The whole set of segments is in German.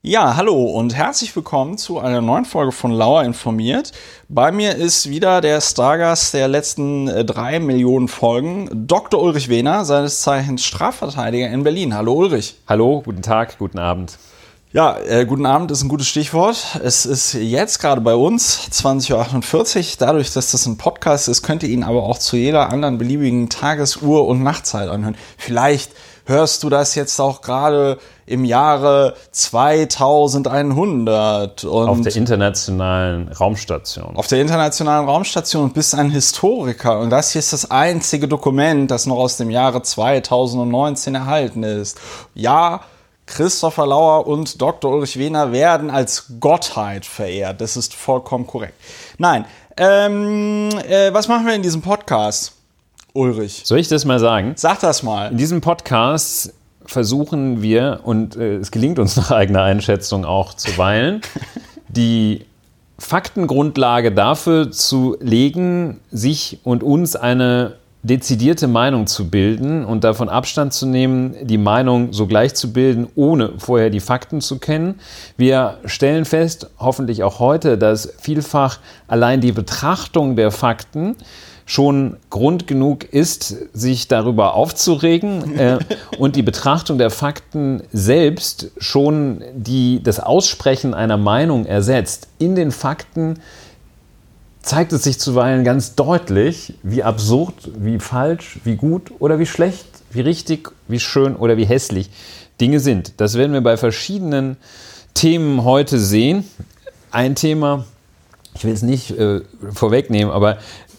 Ja, hallo und herzlich willkommen zu einer neuen Folge von Lauer informiert. Bei mir ist wieder der Stargast der letzten äh, drei Millionen Folgen, Dr. Ulrich Wehner, seines Zeichens Strafverteidiger in Berlin. Hallo Ulrich. Hallo, guten Tag, guten Abend. Ja, äh, guten Abend ist ein gutes Stichwort. Es ist jetzt gerade bei uns 20.48 Uhr. Dadurch, dass das ein Podcast ist, könnt ihr ihn aber auch zu jeder anderen beliebigen Tagesuhr und Nachtzeit anhören. Vielleicht hörst du das jetzt auch gerade im Jahre 2100. Und auf der internationalen Raumstation. Auf der internationalen Raumstation und bist ein Historiker. Und das hier ist das einzige Dokument, das noch aus dem Jahre 2019 erhalten ist. Ja, Christopher Lauer und Dr. Ulrich Wehner werden als Gottheit verehrt. Das ist vollkommen korrekt. Nein, ähm, äh, was machen wir in diesem Podcast? Ulrich. Soll ich das mal sagen? Sag das mal. In diesem Podcast versuchen wir, und äh, es gelingt uns nach eigener Einschätzung auch zuweilen, die Faktengrundlage dafür zu legen, sich und uns eine dezidierte Meinung zu bilden und davon Abstand zu nehmen, die Meinung sogleich zu bilden, ohne vorher die Fakten zu kennen. Wir stellen fest, hoffentlich auch heute, dass vielfach allein die Betrachtung der Fakten schon Grund genug ist, sich darüber aufzuregen äh, und die Betrachtung der Fakten selbst schon die, das Aussprechen einer Meinung ersetzt. In den Fakten zeigt es sich zuweilen ganz deutlich, wie absurd, wie falsch, wie gut oder wie schlecht, wie richtig, wie schön oder wie hässlich Dinge sind. Das werden wir bei verschiedenen Themen heute sehen. Ein Thema, ich will es nicht äh, vorwegnehmen, aber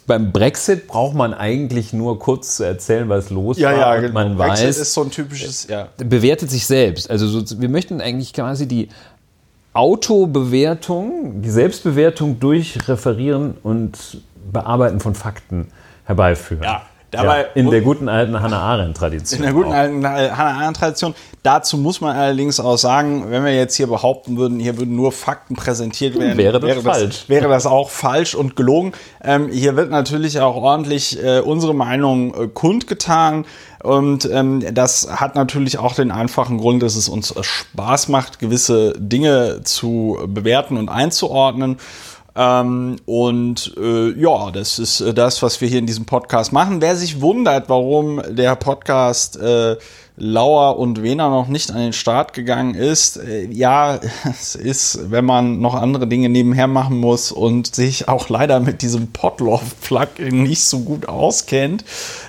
beim Brexit braucht man eigentlich nur kurz zu erzählen, was los ja, war. Ja, genau. Man Brexit weiß, ist so ein typisches, ja. Bewertet sich selbst. Also so, wir möchten eigentlich quasi die Autobewertung, die Selbstbewertung durch Referieren und Bearbeiten von Fakten herbeiführen. Ja. Dabei, ja, in der guten alten Hannah Arendt-Tradition. In der guten auch. alten Hannah Arendt-Tradition. Dazu muss man allerdings auch sagen, wenn wir jetzt hier behaupten würden, hier würden nur Fakten präsentiert werden, wäre das wäre falsch. Das, wäre das auch falsch und gelogen. Ähm, hier wird natürlich auch ordentlich äh, unsere Meinung äh, kundgetan. Und ähm, das hat natürlich auch den einfachen Grund, dass es uns Spaß macht, gewisse Dinge zu bewerten und einzuordnen. Ähm, und äh, ja, das ist äh, das, was wir hier in diesem Podcast machen. Wer sich wundert, warum der Podcast äh, Lauer und Wehner noch nicht an den Start gegangen ist. Äh, ja, es ist, wenn man noch andere Dinge nebenher machen muss und sich auch leider mit diesem Potloff-Plugin nicht so gut auskennt,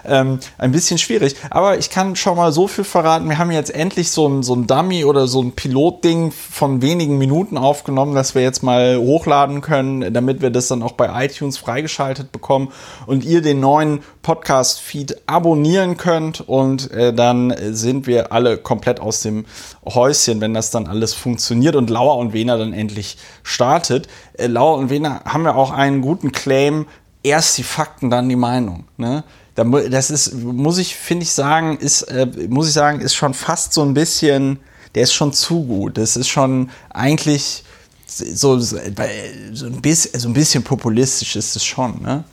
ähm, ein bisschen schwierig. Aber ich kann schon mal so viel verraten. Wir haben jetzt endlich so ein, so ein Dummy oder so ein Pilotding von wenigen Minuten aufgenommen, das wir jetzt mal hochladen können, damit wir das dann auch bei iTunes freigeschaltet bekommen und ihr den neuen Podcast-Feed abonnieren könnt und äh, dann sind wir alle komplett aus dem Häuschen, wenn das dann alles funktioniert und Lauer und Wena dann endlich startet. Äh, Lauer und Wena haben ja auch einen guten Claim, erst die Fakten, dann die Meinung. Ne? Das ist, muss ich, finde ich sagen, ist, äh, muss ich sagen, ist schon fast so ein bisschen, der ist schon zu gut. Das ist schon eigentlich so, so, ein, bisschen, so ein bisschen populistisch ist es schon, ne?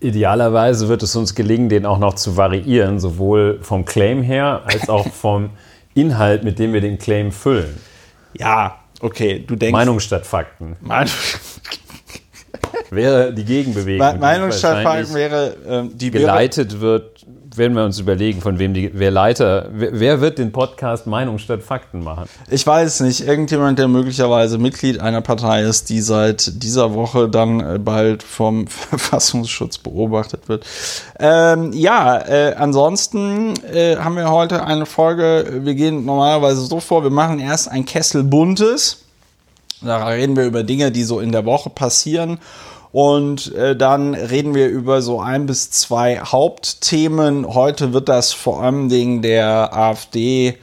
Idealerweise wird es uns gelingen, den auch noch zu variieren, sowohl vom Claim her als auch vom Inhalt, mit dem wir den Claim füllen. Ja, okay, du denkst. Meinung statt Fakten. Meinung wäre die Gegenbewegung. Meinung statt Fakten wäre, ähm, die geleitet wird werden wir uns überlegen, von wem die, wer Leiter, wer, wer, wird den Podcast Meinung statt Fakten machen? Ich weiß nicht. Irgendjemand, der möglicherweise Mitglied einer Partei ist, die seit dieser Woche dann äh, bald vom Verfassungsschutz beobachtet wird. Ähm, ja, äh, ansonsten äh, haben wir heute eine Folge. Wir gehen normalerweise so vor, wir machen erst ein Kessel Buntes. Da reden wir über Dinge, die so in der Woche passieren. Und äh, dann reden wir über so ein bis zwei Hauptthemen. Heute wird das vor allem Dingen der AfD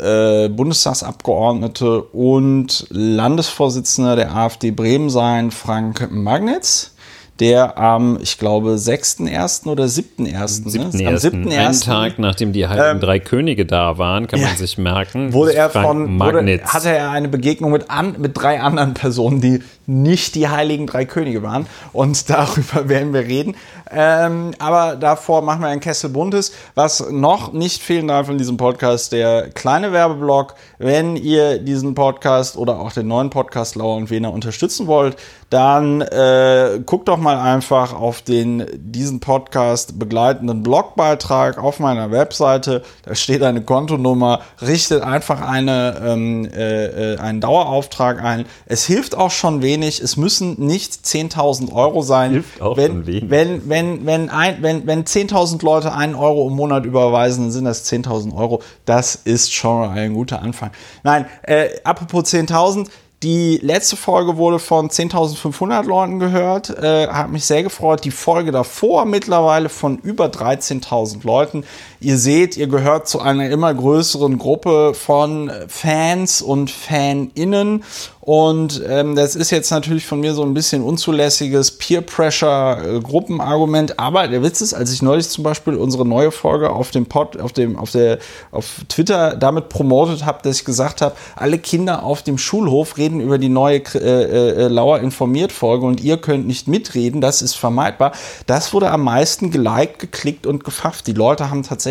äh, Bundestagsabgeordnete und Landesvorsitzender der AfD Bremen sein, Frank Magnitz der am, ich glaube, 6.1. oder 7.1. 7. Ne? Am 7.1. Einen Tag, nachdem die Heiligen ähm, Drei Könige da waren, kann ja, man sich merken. Wurde er von, wurde, hatte er eine Begegnung mit, an, mit drei anderen Personen, die nicht die heiligen drei Könige waren. Und darüber werden wir reden. Ähm, aber davor machen wir ein Kessel Buntes. Was noch nicht fehlen darf in diesem Podcast, der kleine Werbeblock. Wenn ihr diesen Podcast oder auch den neuen Podcast Lauer und Wiener unterstützen wollt, dann äh, guckt doch mal einfach auf den diesen Podcast begleitenden Blogbeitrag auf meiner Webseite. Da steht eine Kontonummer. Richtet einfach eine, ähm, äh, äh einen Dauerauftrag ein. Es hilft auch schon wenig. Es müssen nicht 10.000 Euro sein. Hilft auch wenn, schon wenig. Wenn, wenn, wenn, ein, wenn, wenn 10.000 Leute einen Euro im Monat überweisen, dann sind das 10.000 Euro. Das ist schon ein guter Anfang. Nein, äh, apropos 10.000 die letzte Folge wurde von 10.500 Leuten gehört, äh, hat mich sehr gefreut. Die Folge davor mittlerweile von über 13.000 Leuten. Ihr seht, ihr gehört zu einer immer größeren Gruppe von Fans und Faninnen. Und ähm, das ist jetzt natürlich von mir so ein bisschen unzulässiges Peer-Pressure-Gruppenargument. Aber der Witz ist, als ich neulich zum Beispiel unsere neue Folge auf dem Pod, auf dem, auf der, auf Twitter damit promotet habe, dass ich gesagt habe, alle Kinder auf dem Schulhof reden über die neue äh, äh, Lauer informiert Folge und ihr könnt nicht mitreden. Das ist vermeidbar. Das wurde am meisten geliked, geklickt und gefafft. Die Leute haben tatsächlich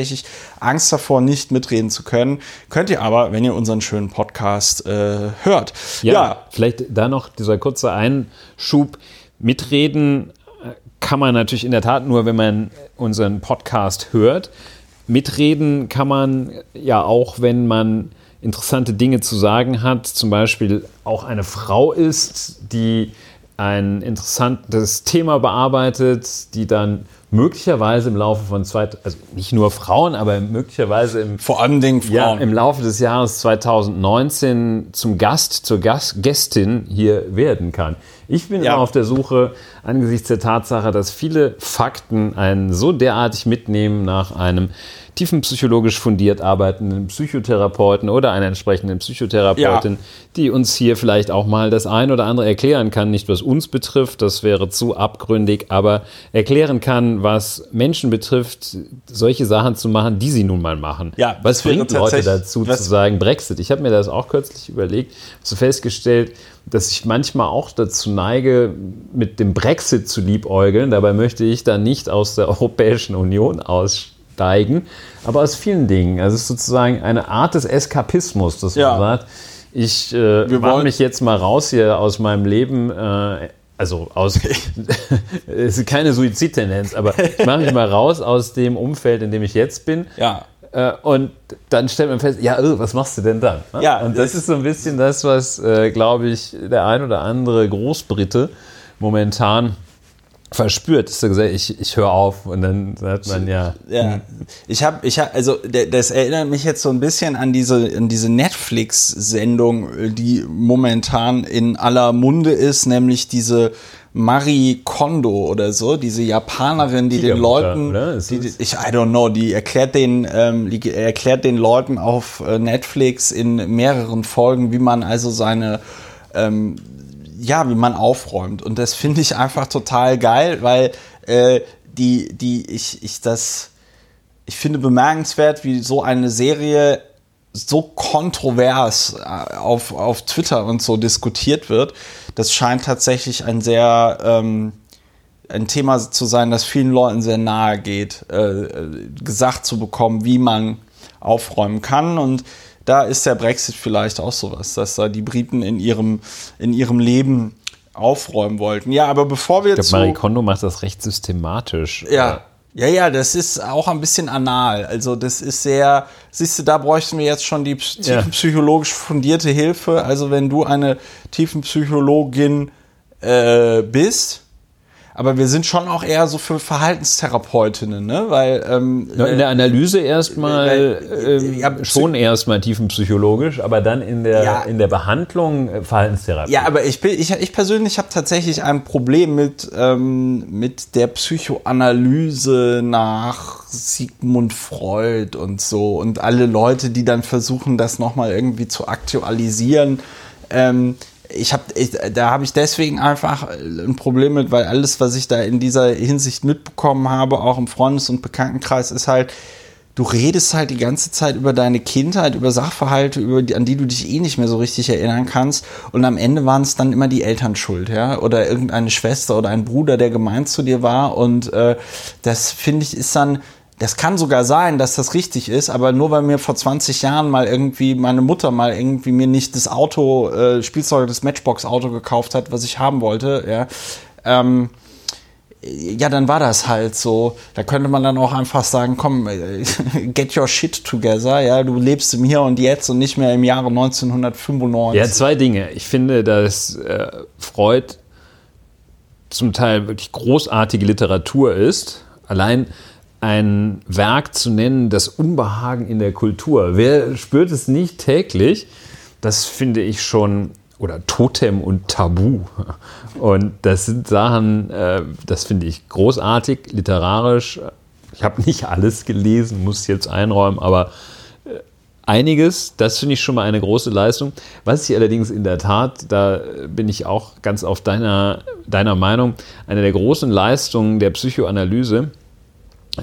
Angst davor, nicht mitreden zu können. Könnt ihr aber, wenn ihr unseren schönen Podcast äh, hört. ja. ja Vielleicht da noch dieser kurze Einschub. Mitreden äh, kann man natürlich in der Tat nur, wenn man unseren Podcast hört. Mitreden kann man ja auch, wenn man interessante Dinge zu sagen hat, zum Beispiel auch eine Frau ist, die ein interessantes Thema bearbeitet, die dann möglicherweise im Laufe von zwei, also nicht nur Frauen, aber möglicherweise im, vor allen Dingen Frauen. Ja, im Laufe des Jahres 2019 zum Gast, zur Gast, Gästin hier werden kann. Ich bin ja. immer auf der Suche angesichts der Tatsache, dass viele Fakten einen so derartig mitnehmen nach einem tiefenpsychologisch fundiert arbeitenden Psychotherapeuten oder einer entsprechenden Psychotherapeutin, ja. die uns hier vielleicht auch mal das ein oder andere erklären kann, nicht was uns betrifft, das wäre zu abgründig, aber erklären kann, was Menschen betrifft, solche Sachen zu machen, die sie nun mal machen. Ja, was bringt Leute dazu zu sagen Brexit? Ich habe mir das auch kürzlich überlegt, so festgestellt, dass ich manchmal auch dazu neige, mit dem Brexit zu liebäugeln. Dabei möchte ich da nicht aus der Europäischen Union aussteigen steigen, aber aus vielen Dingen. Also es ist sozusagen eine Art des Eskapismus, dass ja. man sagt, ich äh, mache mich jetzt mal raus hier aus meinem Leben. Äh, also aus, es ist keine Suizidtendenz, aber ich mache mich mal raus aus dem Umfeld, in dem ich jetzt bin. Ja. Äh, und dann stellt man fest, ja, oh, was machst du denn dann? Ne? Ja, und das, das ist so ein bisschen das, was, äh, glaube ich, der ein oder andere Großbrite momentan verspürt, ist so gesagt, ich, ich höre auf und dann sagt man ja. Ja, hm. ich habe, ich hab, also das erinnert mich jetzt so ein bisschen an diese, an diese Netflix-Sendung, die momentan in aller Munde ist, nämlich diese Marie Kondo oder so, diese Japanerin, die, die den Leuten, die, die, ich I don't know, die erklärt den, ähm, die erklärt den Leuten auf äh, Netflix in mehreren Folgen, wie man also seine ähm, ja, wie man aufräumt. Und das finde ich einfach total geil, weil äh, die, die, ich, ich das, ich finde bemerkenswert, wie so eine Serie so kontrovers äh, auf, auf Twitter und so diskutiert wird. Das scheint tatsächlich ein sehr ähm, ein Thema zu sein, das vielen Leuten sehr nahe geht, äh, gesagt zu bekommen, wie man aufräumen kann. Und da ist der Brexit vielleicht auch sowas, dass da die Briten in ihrem, in ihrem Leben aufräumen wollten. Ja, aber bevor wir glaube, Marie Kondo macht das recht systematisch. Ja. Ja, ja, das ist auch ein bisschen anal. Also das ist sehr, siehst du, da bräuchten wir jetzt schon die tiefenpsychologisch fundierte Hilfe. Also wenn du eine Tiefenpsychologin äh, bist, aber wir sind schon auch eher so für Verhaltenstherapeutinnen, ne? Weil ähm, in der Analyse erstmal äh, äh, ja, schon erstmal tiefenpsychologisch, aber dann in der ja, in der Behandlung äh, Verhaltenstherapie. Ja, aber ich bin ich, ich persönlich habe tatsächlich ein Problem mit ähm, mit der Psychoanalyse nach Sigmund Freud und so und alle Leute, die dann versuchen, das nochmal irgendwie zu aktualisieren. Ähm, ich habe, da habe ich deswegen einfach ein Problem mit, weil alles, was ich da in dieser Hinsicht mitbekommen habe, auch im Freundes- und Bekanntenkreis, ist halt, du redest halt die ganze Zeit über deine Kindheit, über Sachverhalte, über die, an die du dich eh nicht mehr so richtig erinnern kannst. Und am Ende waren es dann immer die Eltern schuld, ja, oder irgendeine Schwester oder ein Bruder, der gemein zu dir war. Und äh, das finde ich ist dann das kann sogar sein, dass das richtig ist, aber nur weil mir vor 20 Jahren mal irgendwie meine Mutter mal irgendwie mir nicht das Auto, äh, Spielzeug, das Matchbox-Auto gekauft hat, was ich haben wollte, ja, ähm, ja, dann war das halt so. Da könnte man dann auch einfach sagen, komm, get your shit together. Ja, du lebst im Hier und Jetzt und nicht mehr im Jahre 1995. Ja, zwei Dinge. Ich finde, dass äh, Freud zum Teil wirklich großartige Literatur ist. Allein ein Werk zu nennen, das Unbehagen in der Kultur. Wer spürt es nicht täglich? Das finde ich schon oder Totem und Tabu. Und das sind Sachen, äh, das finde ich großartig, literarisch. Ich habe nicht alles gelesen, muss jetzt einräumen, aber äh, einiges, das finde ich schon mal eine große Leistung. Was ich allerdings in der Tat, da bin ich auch ganz auf deiner, deiner Meinung, eine der großen Leistungen der Psychoanalyse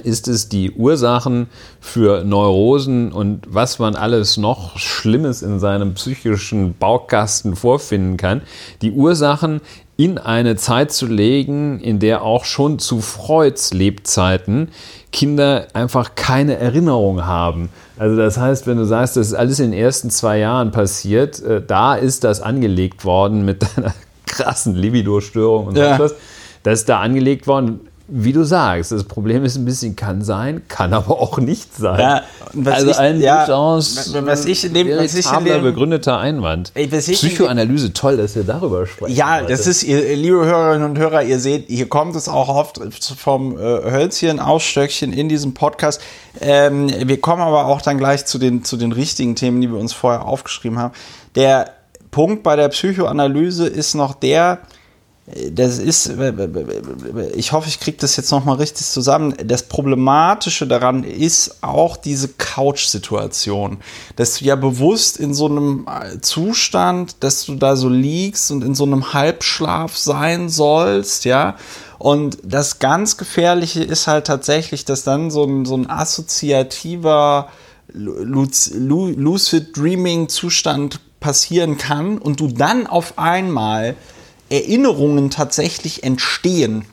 es, die Ursachen für Neurosen und was man alles noch Schlimmes in seinem psychischen Baukasten vorfinden kann, die Ursachen in eine Zeit zu legen, in der auch schon zu Freuds Lebzeiten Kinder einfach keine Erinnerung haben. Also das heißt, wenn du sagst, das ist alles in den ersten zwei Jahren passiert, äh, da ist das angelegt worden mit deiner krassen Libido-Störung und ja. so was. Das ist da angelegt worden wie du sagst, das Problem ist ein bisschen, kann sein, kann aber auch nicht sein. Ja, also ich, ein ja, durchaus was ich in dem, was ich in dem, begründeter Einwand. Ey, Psychoanalyse, toll, dass wir darüber sprechen. Ja, heute. das ist, ihr, liebe Hörerinnen und Hörer, ihr seht, hier kommt es auch oft vom äh, Hölzchen, Ausstöckchen in diesem Podcast. Ähm, wir kommen aber auch dann gleich zu den, zu den richtigen Themen, die wir uns vorher aufgeschrieben haben. Der Punkt bei der Psychoanalyse ist noch der, das ist, ich hoffe, ich kriege das jetzt nochmal richtig zusammen. Das Problematische daran ist auch diese Couch-Situation, dass du ja bewusst in so einem Zustand, dass du da so liegst und in so einem Halbschlaf sein sollst, ja. Und das ganz Gefährliche ist halt tatsächlich, dass dann so ein, so ein assoziativer Lucid Dreaming Zustand passieren kann und du dann auf einmal Erinnerungen tatsächlich entstehen,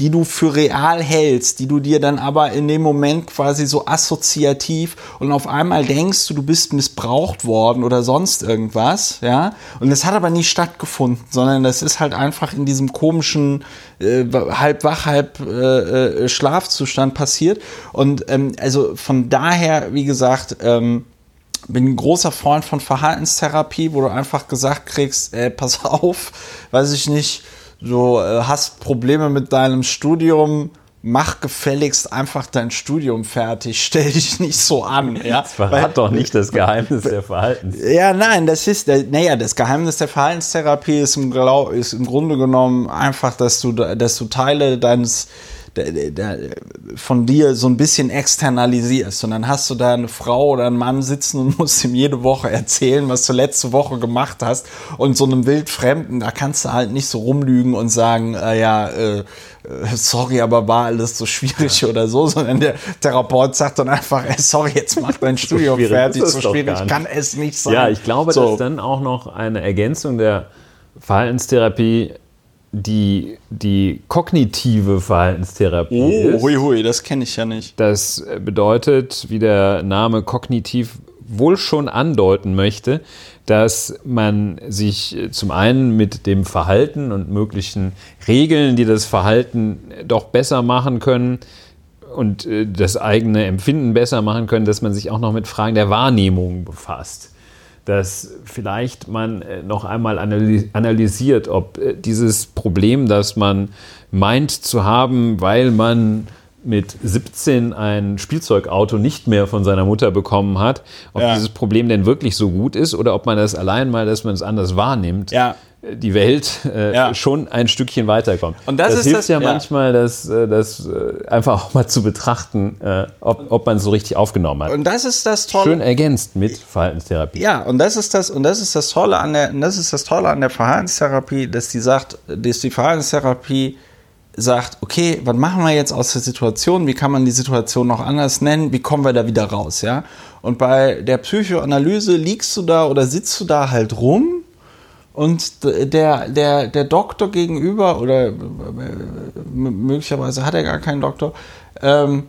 die du für real hältst, die du dir dann aber in dem Moment quasi so assoziativ und auf einmal denkst du, du bist missbraucht worden oder sonst irgendwas, ja. Und das hat aber nie stattgefunden, sondern das ist halt einfach in diesem komischen äh, halb wach, halb äh, äh Schlafzustand passiert. Und ähm, also von daher, wie gesagt, ähm, bin ein großer Freund von Verhaltenstherapie, wo du einfach gesagt kriegst, ey, pass auf, weiß ich nicht, du äh, hast Probleme mit deinem Studium, mach gefälligst einfach dein Studium fertig, stell dich nicht so an. Ja? Das verrat Weil, doch nicht das Geheimnis der Verhaltens. Ja, nein, das ist, naja, das Geheimnis der Verhaltenstherapie ist im, ist im Grunde genommen einfach, dass du, dass du Teile deines von dir so ein bisschen externalisierst. Und dann hast du da eine Frau oder einen Mann sitzen und musst ihm jede Woche erzählen, was du letzte Woche gemacht hast. Und so einem Wildfremden, da kannst du halt nicht so rumlügen und sagen, äh, ja, äh, sorry, aber war alles so schwierig ja. oder so, sondern der Therapeut sagt dann einfach, ey, sorry, jetzt mach dein Studium so fertig, so schwierig kann es nicht sein. Ja, ich glaube, so. dass dann auch noch eine Ergänzung der Verhaltenstherapie die, die kognitive Verhaltenstherapie oh, ist. Hui, hui, das kenne ich ja nicht. Das bedeutet, wie der Name kognitiv wohl schon andeuten möchte, dass man sich zum einen mit dem Verhalten und möglichen Regeln, die das Verhalten doch besser machen können, und äh, das eigene Empfinden besser machen können, dass man sich auch noch mit Fragen der Wahrnehmung befasst dass vielleicht man äh, noch einmal analysiert, ob äh, dieses Problem, das man meint zu haben, weil man mit 17 ein Spielzeugauto nicht mehr von seiner Mutter bekommen hat, ob ja. dieses Problem denn wirklich so gut ist oder ob man das allein mal, dass man es anders wahrnimmt, ja die Welt äh, ja. schon ein Stückchen weiterkommt. Und das, das hilft das, ja, ja, manchmal, das, äh, das äh, einfach auch mal zu betrachten, äh, ob, ob man es so richtig aufgenommen hat. Und das ist das Tolle. Schön ergänzt mit Verhaltenstherapie. Ja, und das ist das, und das ist das Tolle an der, das ist das Tolle an der Verhaltenstherapie, dass die sagt, dass die Verhaltenstherapie sagt, okay, was machen wir jetzt aus der Situation? Wie kann man die Situation noch anders nennen? Wie kommen wir da wieder raus? Ja? Und bei der Psychoanalyse liegst du da oder sitzt du da halt rum und der, der, der Doktor gegenüber, oder äh, möglicherweise hat er gar keinen Doktor, ähm,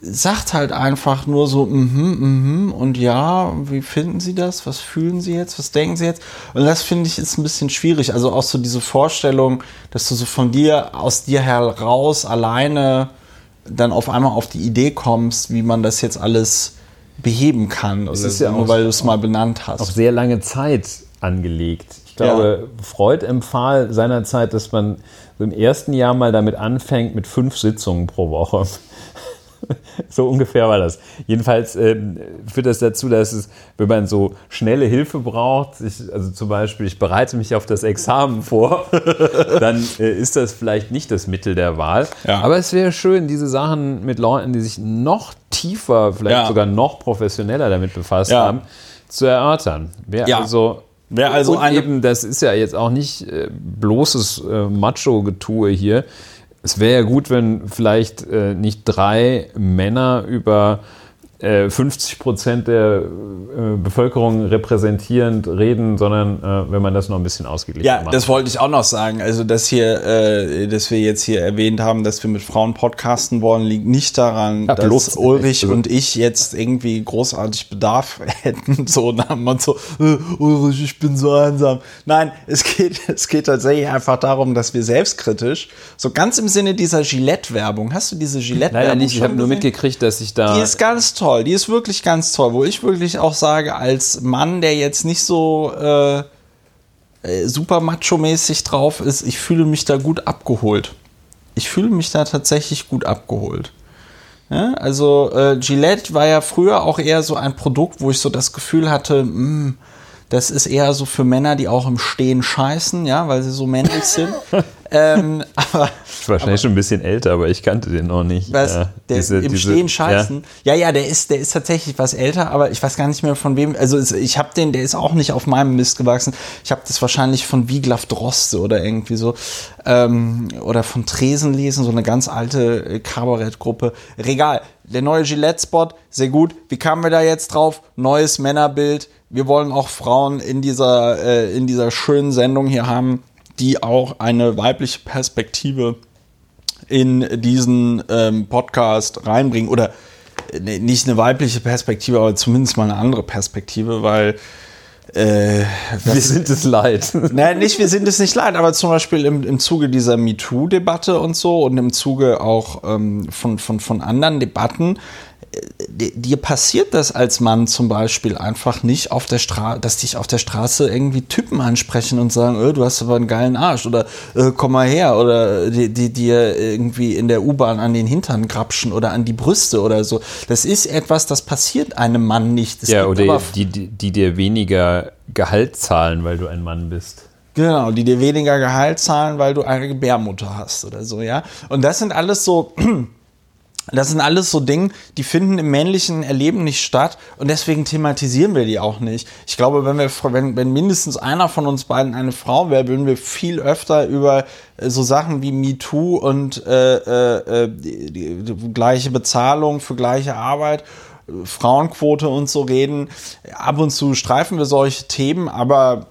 sagt halt einfach nur so, mhm, mhm, und ja, wie finden Sie das? Was fühlen Sie jetzt? Was denken Sie jetzt? Und das finde ich ist ein bisschen schwierig. Also auch so diese Vorstellung, dass du so von dir, aus dir heraus alleine dann auf einmal auf die Idee kommst, wie man das jetzt alles beheben kann. Das ist ja nur, weil du es mal benannt hast. Auf sehr lange Zeit angelegt. Ich glaube, ja. Freud empfahl seinerzeit, dass man im ersten Jahr mal damit anfängt mit fünf Sitzungen pro Woche. so ungefähr war das. Jedenfalls äh, führt das dazu, dass es, wenn man so schnelle Hilfe braucht, ich, also zum Beispiel, ich bereite mich auf das Examen vor, dann äh, ist das vielleicht nicht das Mittel der Wahl. Ja. Aber es wäre schön, diese Sachen mit Leuten, die sich noch tiefer, vielleicht ja. sogar noch professioneller damit befasst haben, zu erörtern. Wer also Wer also und eben, das ist ja jetzt auch nicht äh, bloßes äh, Macho-Getue hier. Es wäre ja gut, wenn vielleicht äh, nicht drei Männer über 50 äh, Prozent der äh, Bevölkerung repräsentierend reden, sondern äh, wenn man das noch ein bisschen ausgeglichen ja, macht. Ja, das wollte ich auch noch sagen. Also, dass hier, dass wir jetzt hier erwähnt haben, dass wir mit Frauen podcasten wollen, liegt nicht daran, ja, dass Ulrich also, und ich jetzt irgendwie großartig Bedarf hätten. So, dann man so, Ulrich, ich bin so einsam. Nein, es geht, es geht tatsächlich einfach darum, dass wir selbstkritisch, so ganz im Sinne dieser Gillette-Werbung, hast du diese Gillette-Werbung? Leider nicht, ich habe nur mitgekriegt, dass ich da. Die ist ganz toll toll. Die ist wirklich ganz toll. Wo ich wirklich auch sage, als Mann, der jetzt nicht so äh, äh, super macho-mäßig drauf ist, ich fühle mich da gut abgeholt. Ich fühle mich da tatsächlich gut abgeholt. Ja, also äh, Gillette war ja früher auch eher so ein Produkt, wo ich so das Gefühl hatte, mh, hm, das ist eher so für Männer, die auch im Stehen scheißen, ja, weil sie so männlich sind. ähm, aber, ist wahrscheinlich aber, schon ein bisschen älter, aber ich kannte den noch nicht. Was, ja, der diese, im diese, Stehen scheißen. Ja. ja, ja, der ist, der ist tatsächlich was älter, aber ich weiß gar nicht mehr von wem. Also ich habe den, der ist auch nicht auf meinem Mist gewachsen. Ich habe das wahrscheinlich von Wiglaf Droste oder irgendwie so ähm, oder von Tresen lesen, so eine ganz alte äh, Kabarettgruppe. Regal. Der neue Gillette-Spot, sehr gut. Wie kamen wir da jetzt drauf? Neues Männerbild wir wollen auch Frauen in dieser, äh, in dieser schönen Sendung hier haben, die auch eine weibliche Perspektive in diesen ähm, Podcast reinbringen. Oder äh, nicht eine weibliche Perspektive, aber zumindest mal eine andere Perspektive, weil äh, wir sind es leid. Nein, nicht wir sind es nicht leid, aber zum Beispiel im, im Zuge dieser MeToo-Debatte und so und im Zuge auch ähm, von, von, von anderen Debatten dir passiert das als Mann zum Beispiel einfach nicht auf der Straße, dass dich auf der Straße irgendwie Typen ansprechen und sagen, oh, du hast aber einen geilen Arsch oder äh, komm mal her oder die, die dir irgendwie in der U-Bahn an den Hintern grapschen oder an die Brüste oder so. Das ist etwas, das passiert einem Mann nicht. Das ja, oder die, die, die dir weniger Gehalt zahlen, weil du ein Mann bist. Genau, die dir weniger Gehalt zahlen, weil du eine Gebärmutter hast oder so, ja. Und das sind alles so Das sind alles so Dinge, die finden im männlichen Erleben nicht statt und deswegen thematisieren wir die auch nicht. Ich glaube, wenn wir, wenn, wenn mindestens einer von uns beiden eine Frau wäre, würden wir viel öfter über äh, so Sachen wie MeToo und äh, äh, äh, die, die, die gleiche Bezahlung für gleiche Arbeit Frauenquote und so reden. Ab und zu streifen wir solche Themen, aber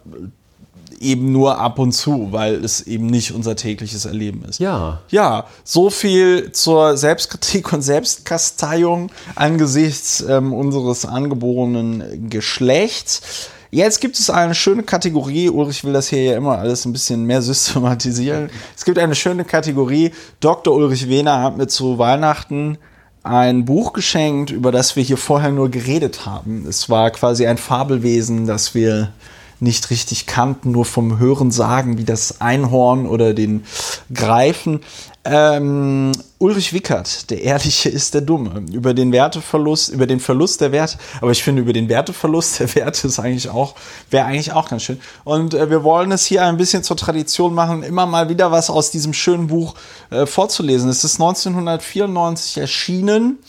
eben nur ab und zu, weil es eben nicht unser tägliches Erleben ist. Ja. Ja, so viel zur Selbstkritik und Selbstkasteiung angesichts ähm, unseres angeborenen Geschlechts. Jetzt gibt es eine schöne Kategorie, Ulrich will das hier ja immer alles ein bisschen mehr systematisieren. Es gibt eine schöne Kategorie, Dr. Ulrich Wehner hat mir zu Weihnachten ein Buch geschenkt, über das wir hier vorher nur geredet haben. Es war quasi ein Fabelwesen, das wir nicht richtig kannten, nur vom Hören sagen, wie das Einhorn oder den Greifen. Ähm, Ulrich Wickert, der Ehrliche ist der Dumme. Über den Werteverlust, über den Verlust der Werte, aber ich finde, über den Werteverlust der Werte ist eigentlich auch, wäre eigentlich auch ganz schön. Und äh, wir wollen es hier ein bisschen zur Tradition machen, immer mal wieder was aus diesem schönen Buch äh, vorzulesen. Es ist 1994 erschienen.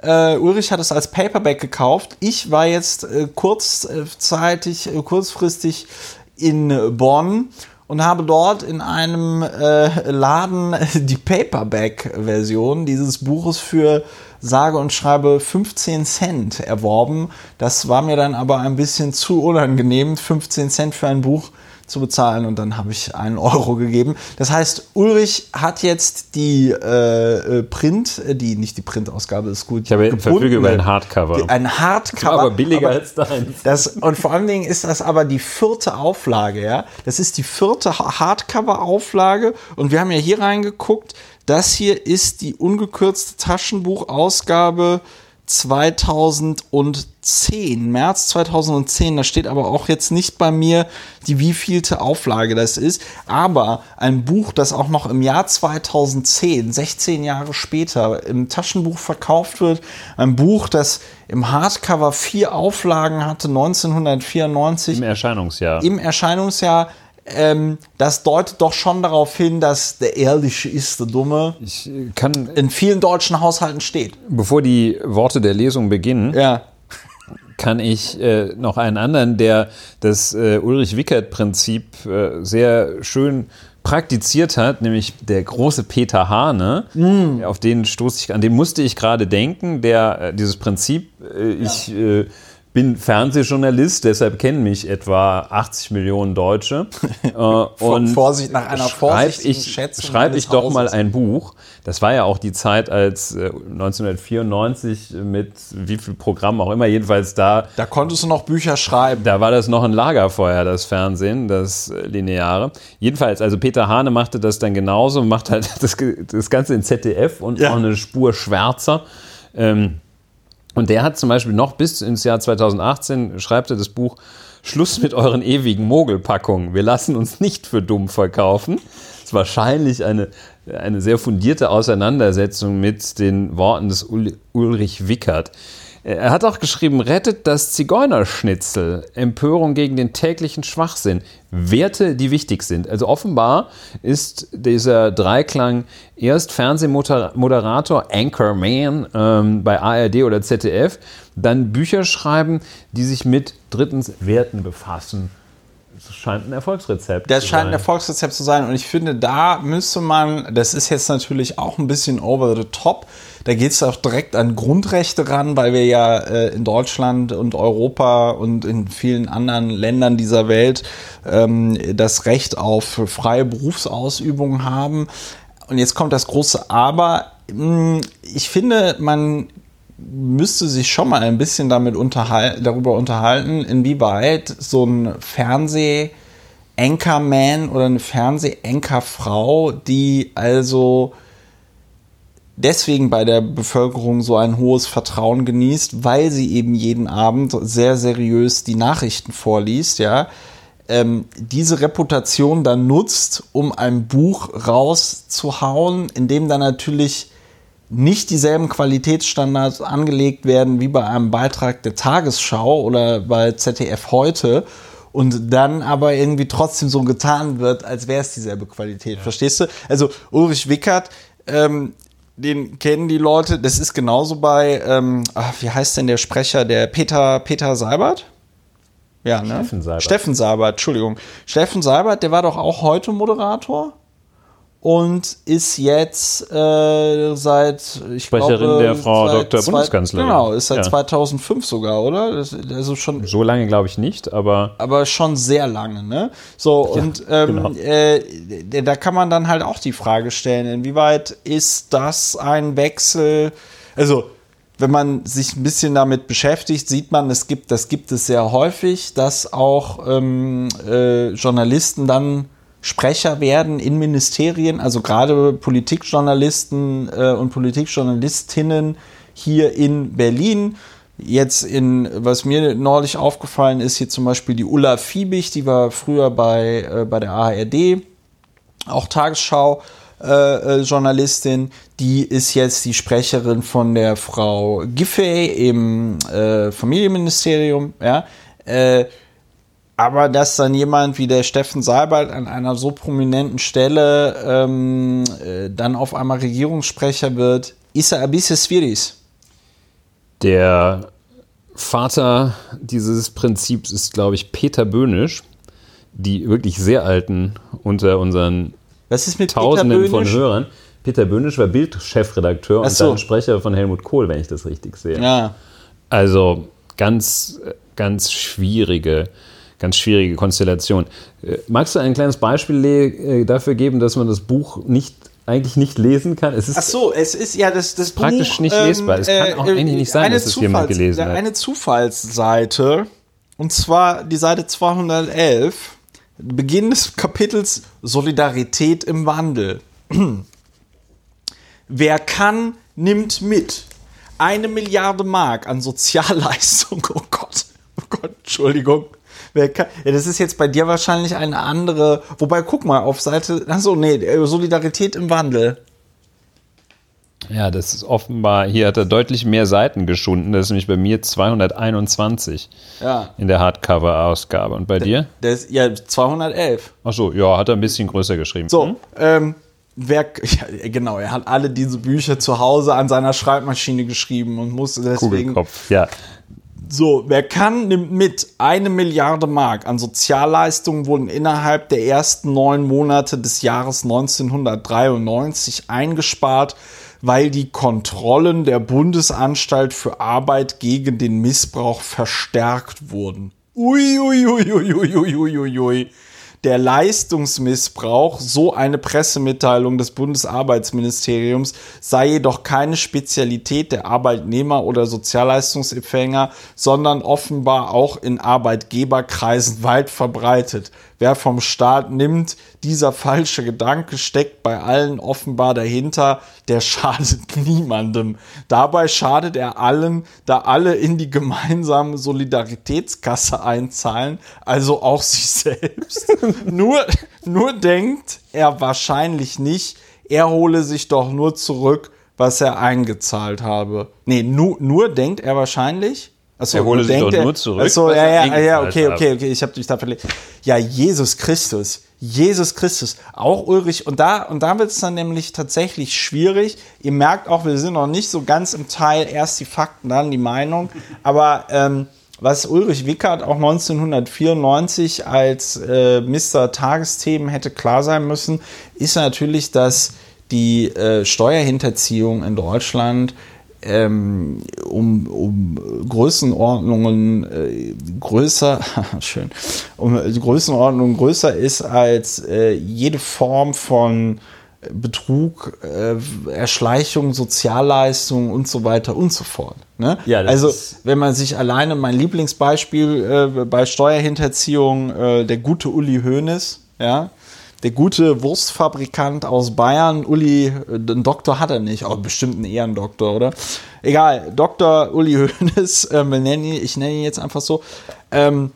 Uh, Ulrich hat es als Paperback gekauft. Ich war jetzt äh, kurzzeitig, äh, kurzfristig in Bonn und habe dort in einem äh, Laden die Paperback-Version dieses Buches für sage und schreibe 15 Cent erworben. Das war mir dann aber ein bisschen zu unangenehm, 15 Cent für ein Buch zu bezahlen und dann habe ich einen Euro gegeben. Das heißt, Ulrich hat jetzt die äh, äh Print, äh, die nicht die Printausgabe ist gut. Ich habe verfüge über ein Hardcover. Ein Hardcover. aber billiger aber als deins. Das, und vor allen Dingen ist das aber die vierte Auflage, ja. Das ist die vierte Hardcover-Auflage und wir haben ja hier reingeguckt. Das hier ist die ungekürzte Taschenbuchausgabe 2010, März 2010. Da steht aber auch jetzt nicht bei mir, die wievielte Auflage das ist. Aber ein Buch, das auch noch im Jahr 2010, 16 Jahre später, im Taschenbuch verkauft wird. Ein Buch, das im Hardcover vier Auflagen hatte, 1994. Im Erscheinungsjahr. Im Erscheinungsjahr ähm, das deutet doch schon darauf hin, dass der Ehrliche ist der Dumme ich kann, in vielen deutschen Haushalten steht. Bevor die Worte der Lesung beginnen, ja. kann ich äh, noch einen anderen, der das äh, Ulrich-Wickert-Prinzip äh, sehr schön praktiziert hat, nämlich der große Peter Hane, mm. auf den stoße ich an, den musste ich gerade denken, der äh, dieses Prinzip, äh, ich äh, bin Fernsehjournalist, deshalb kennen mich etwa 80 Millionen Deutsche. Äh, und Vorsicht nach einer vorsichtigen ich, Schätzung schreibe ich doch mal ein Buch. Das war ja auch die Zeit, als äh, 1994 mit wie viel Programm auch immer, jedenfalls da. Da konntest du noch Bücher schreiben. Da war das noch ein Lagerfeuer, das Fernsehen, das äh, Lineare. Jedenfalls, also Peter Hane machte das dann genauso, macht halt das, das Ganze in ZDF und ja. auch eine Spur schwärzer. Ähm, und der hat zum Beispiel noch bis ins Jahr 2018, schreibt er das Buch Schluss mit euren ewigen Mogelpackungen. Wir lassen uns nicht für dumm verkaufen. Das ist wahrscheinlich eine, eine sehr fundierte Auseinandersetzung mit den Worten des Ulrich Wickert. Er hat auch geschrieben, rettet das Zigeunerschnitzel, Empörung gegen den täglichen Schwachsinn, Werte, die wichtig sind. Also offenbar ist dieser Dreiklang erst Fernsehmoderator, Anchorman ähm, bei ARD oder ZDF, dann Bücher schreiben, die sich mit drittens Werten befassen das scheint ein Erfolgsrezept. Das scheint ein Erfolgsrezept zu sein. Und ich finde, da müsste man, das ist jetzt natürlich auch ein bisschen over the top, da geht es auch direkt an Grundrechte ran, weil wir ja äh, in Deutschland und Europa und in vielen anderen Ländern dieser Welt ähm, das Recht auf freie Berufsausübung haben. Und jetzt kommt das große Aber. Hm, ich finde, man müsste sich schon mal ein bisschen damit unterhal darüber unterhalten, inwieweit so ein Fernseh- Anchorman oder eine Fernseh-Anchorfrau, die also deswegen bei der Bevölkerung so ein hohes Vertrauen genießt, weil sie eben jeden Abend sehr seriös die Nachrichten vorliest, ja, ähm, diese Reputation dann nutzt, um ein Buch rauszuhauen, in dem dann natürlich nicht dieselben Qualitätsstandards angelegt werden wie bei einem Beitrag der Tagesschau oder bei ZDF heute und dann aber irgendwie trotzdem so getan wird, als wäre es dieselbe Qualität. Ja. Verstehst du? Also Ulrich Wickert ähm, den kennen die Leute. Das ist genauso bei, ähm, ach, wie heißt denn der Sprecher, der Peter, Peter Seibert? Ja, ne? Steffen Seibert. Steffen Seibert, Entschuldigung. Steffen Seibert, der war doch auch heute Moderator und ist jetzt äh, seit ich Sprecherin glaube, der Frau Dr. Zwei, Bundeskanzlerin. Genau, ist seit ja. 2005 sogar, oder? Das, also schon so lange glaube ich nicht, aber aber schon sehr lange, ne? So ja, und ähm, genau. äh, da kann man dann halt auch die Frage stellen, inwieweit ist das ein Wechsel? Also wenn man sich ein bisschen damit beschäftigt, sieht man, es gibt, das gibt es sehr häufig, dass auch ähm, äh, Journalisten dann Sprecher werden in Ministerien, also gerade Politikjournalisten äh, und Politikjournalistinnen hier in Berlin. Jetzt in, was mir neulich aufgefallen ist, hier zum Beispiel die Ulla Fiebig, die war früher bei, äh, bei der ARD, auch Tagesschau. Äh, äh, Journalistin, die ist jetzt die Sprecherin von der Frau Giffey im äh, Familienministerium, ja. Äh, aber dass dann jemand wie der Steffen Seibert an einer so prominenten Stelle ähm, äh, dann auf einmal Regierungssprecher wird, ist er ein bisschen schwierig. Der Vater dieses Prinzips ist, glaube ich, Peter Böhnisch, die wirklich sehr alten unter unseren Was ist mit Tausenden von? Hörern. Peter Böhnisch war Bildchefredakteur und so. dann Sprecher von Helmut Kohl, wenn ich das richtig sehe. Ja. Also ganz, ganz schwierige, ganz schwierige Konstellation. Äh, Magst du ein kleines Beispiel äh, dafür geben, dass man das Buch nicht, eigentlich nicht lesen kann? Es ist Ach so, es ist ja das, das praktisch Buch, nicht lesbar. Es kann auch eigentlich nicht sein, dass es jemand gelesen hat. Eine Zufallsseite, und zwar die Seite 211, Beginn des Kapitels Solidarität im Wandel. Wer kann, nimmt mit. Eine Milliarde Mark an Sozialleistung. Oh Gott, oh Gott, Entschuldigung. Kann, ja, das ist jetzt bei dir wahrscheinlich eine andere. Wobei, guck mal, auf Seite. Achso, nee, äh, Solidarität im Wandel. ja, das ist offenbar, hier hat er deutlich mehr Seiten geschunden. Das ist nämlich bei mir 221 Ja. in der Hardcover-Ausgabe. Und bei dir? Das ja 211. Ach so, ja, hat er ein bisschen größer geschrieben. So, ähm, wer, ja, genau, er hat alle diese Bücher zu Hause an seiner Schreibmaschine geschrieben und musste deswegen. Kugelkopf, ja. So, wer kann, nimmt mit. Eine Milliarde Mark an Sozialleistungen wurden innerhalb der ersten neun Monate des Jahres 1993 eingespart, weil die Kontrollen der Bundesanstalt für Arbeit gegen den Missbrauch verstärkt wurden. Ui, ui, ui, ui, Der Leistungsmissbrauch, so eine Pressemitteilung des Bundesarbeitsministeriums, sei jedoch keine Spezialität der Arbeitnehmer oder Sozialleistungsempfänger, sondern offenbar auch in Arbeitgeberkreisen weit verbreitet. Wer vom Staat nimmt, dieser falsche Gedanke steckt bei allen offenbar dahinter, der schadet niemandem. Dabei schadet er allen, da alle in die gemeinsame Solidaritätskasse einzahlen, also auch sich selbst. nur, nur denkt er wahrscheinlich nicht, er hole sich doch nur zurück, was er eingezahlt habe. Nee, nur, nur denkt er wahrscheinlich. Achso, Er hole sich doch nur zurück, Achso, ja, ja, ja, okay, okay, okay, ich habe dich da verlegt. Ja, Jesus Christus, Jesus Christus, auch Ulrich. Und da, und da wird es dann nämlich tatsächlich schwierig. Ihr merkt auch, wir sind noch nicht so ganz im Teil, erst die Fakten, dann die Meinung. Aber ähm, was Ulrich Wickert auch 1994 als äh, Mr. Tagesthemen hätte klar sein müssen, ist natürlich, dass die äh, Steuerhinterziehung in Deutschland ähm, um, um Größenordnungen äh, größer, schön, um Größenordnungen größer ist als äh, jede Form von Betrug, äh, Erschleichung, Sozialleistung und so weiter und so fort. Ne? Ja, also wenn man sich alleine, mein Lieblingsbeispiel äh, bei Steuerhinterziehung, äh, der gute Uli Hoeneß, ja, der gute Wurstfabrikant aus Bayern, Uli, äh, einen Doktor hat er nicht, aber bestimmt einen Ehrendoktor, oder? Egal, Dr. Uli Hoeneß, ähm, ich nenne ihn jetzt einfach so, ähm,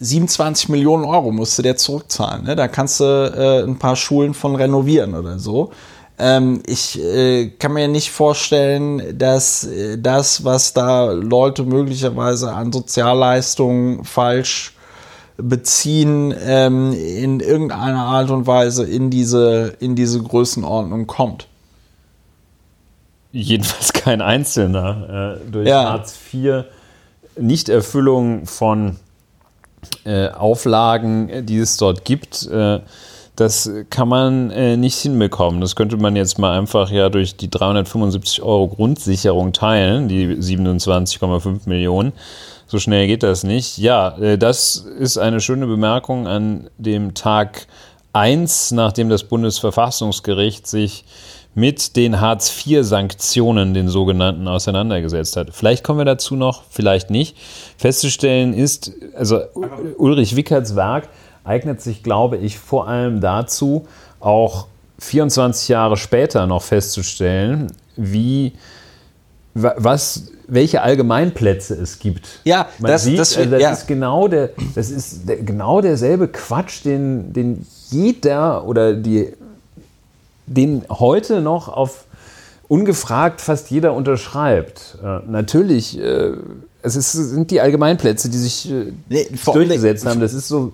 27 Millionen Euro musste der zurückzahlen. Ne? Da kannst du äh, ein paar Schulen von renovieren oder so. Ähm, ich äh, kann mir nicht vorstellen, dass äh, das, was da Leute möglicherweise an Sozialleistungen falsch beziehen, ähm, in irgendeiner Art und Weise in diese, in diese Größenordnung kommt. Jedenfalls kein Einzelner. Äh, durch Ja. Hartz IV Nichterfüllung von äh, Auflagen, äh, die es dort gibt, äh, das kann man äh, nicht hinbekommen. Das könnte man jetzt mal einfach ja durch die 375 Euro Grundsicherung teilen, die 27,5 Millionen. So schnell geht das nicht. Ja, äh, das ist eine schöne Bemerkung an dem Tag 1, nachdem das Bundesverfassungsgericht sich mit den Hartz-IV-Sanktionen, den sogenannten, auseinandergesetzt hat. Vielleicht kommen wir dazu noch, vielleicht nicht. Festzustellen ist, also Ulrich Wickerts Werk eignet sich, glaube ich, vor allem dazu, auch 24 Jahre später noch festzustellen, wie wa- was, welche Allgemeinplätze es gibt. Ja, Man das- sieht, das- also das ja. ist genau der, das ist der, genau derselbe Quatsch, den, den jeder oder die, den heute noch auf ungefragt fast jeder unterschreibt. Äh, natürlich, äh, es ist, sind die Allgemeinplätze, die sich äh, Nee, durchgesetzt haben. Das ist so,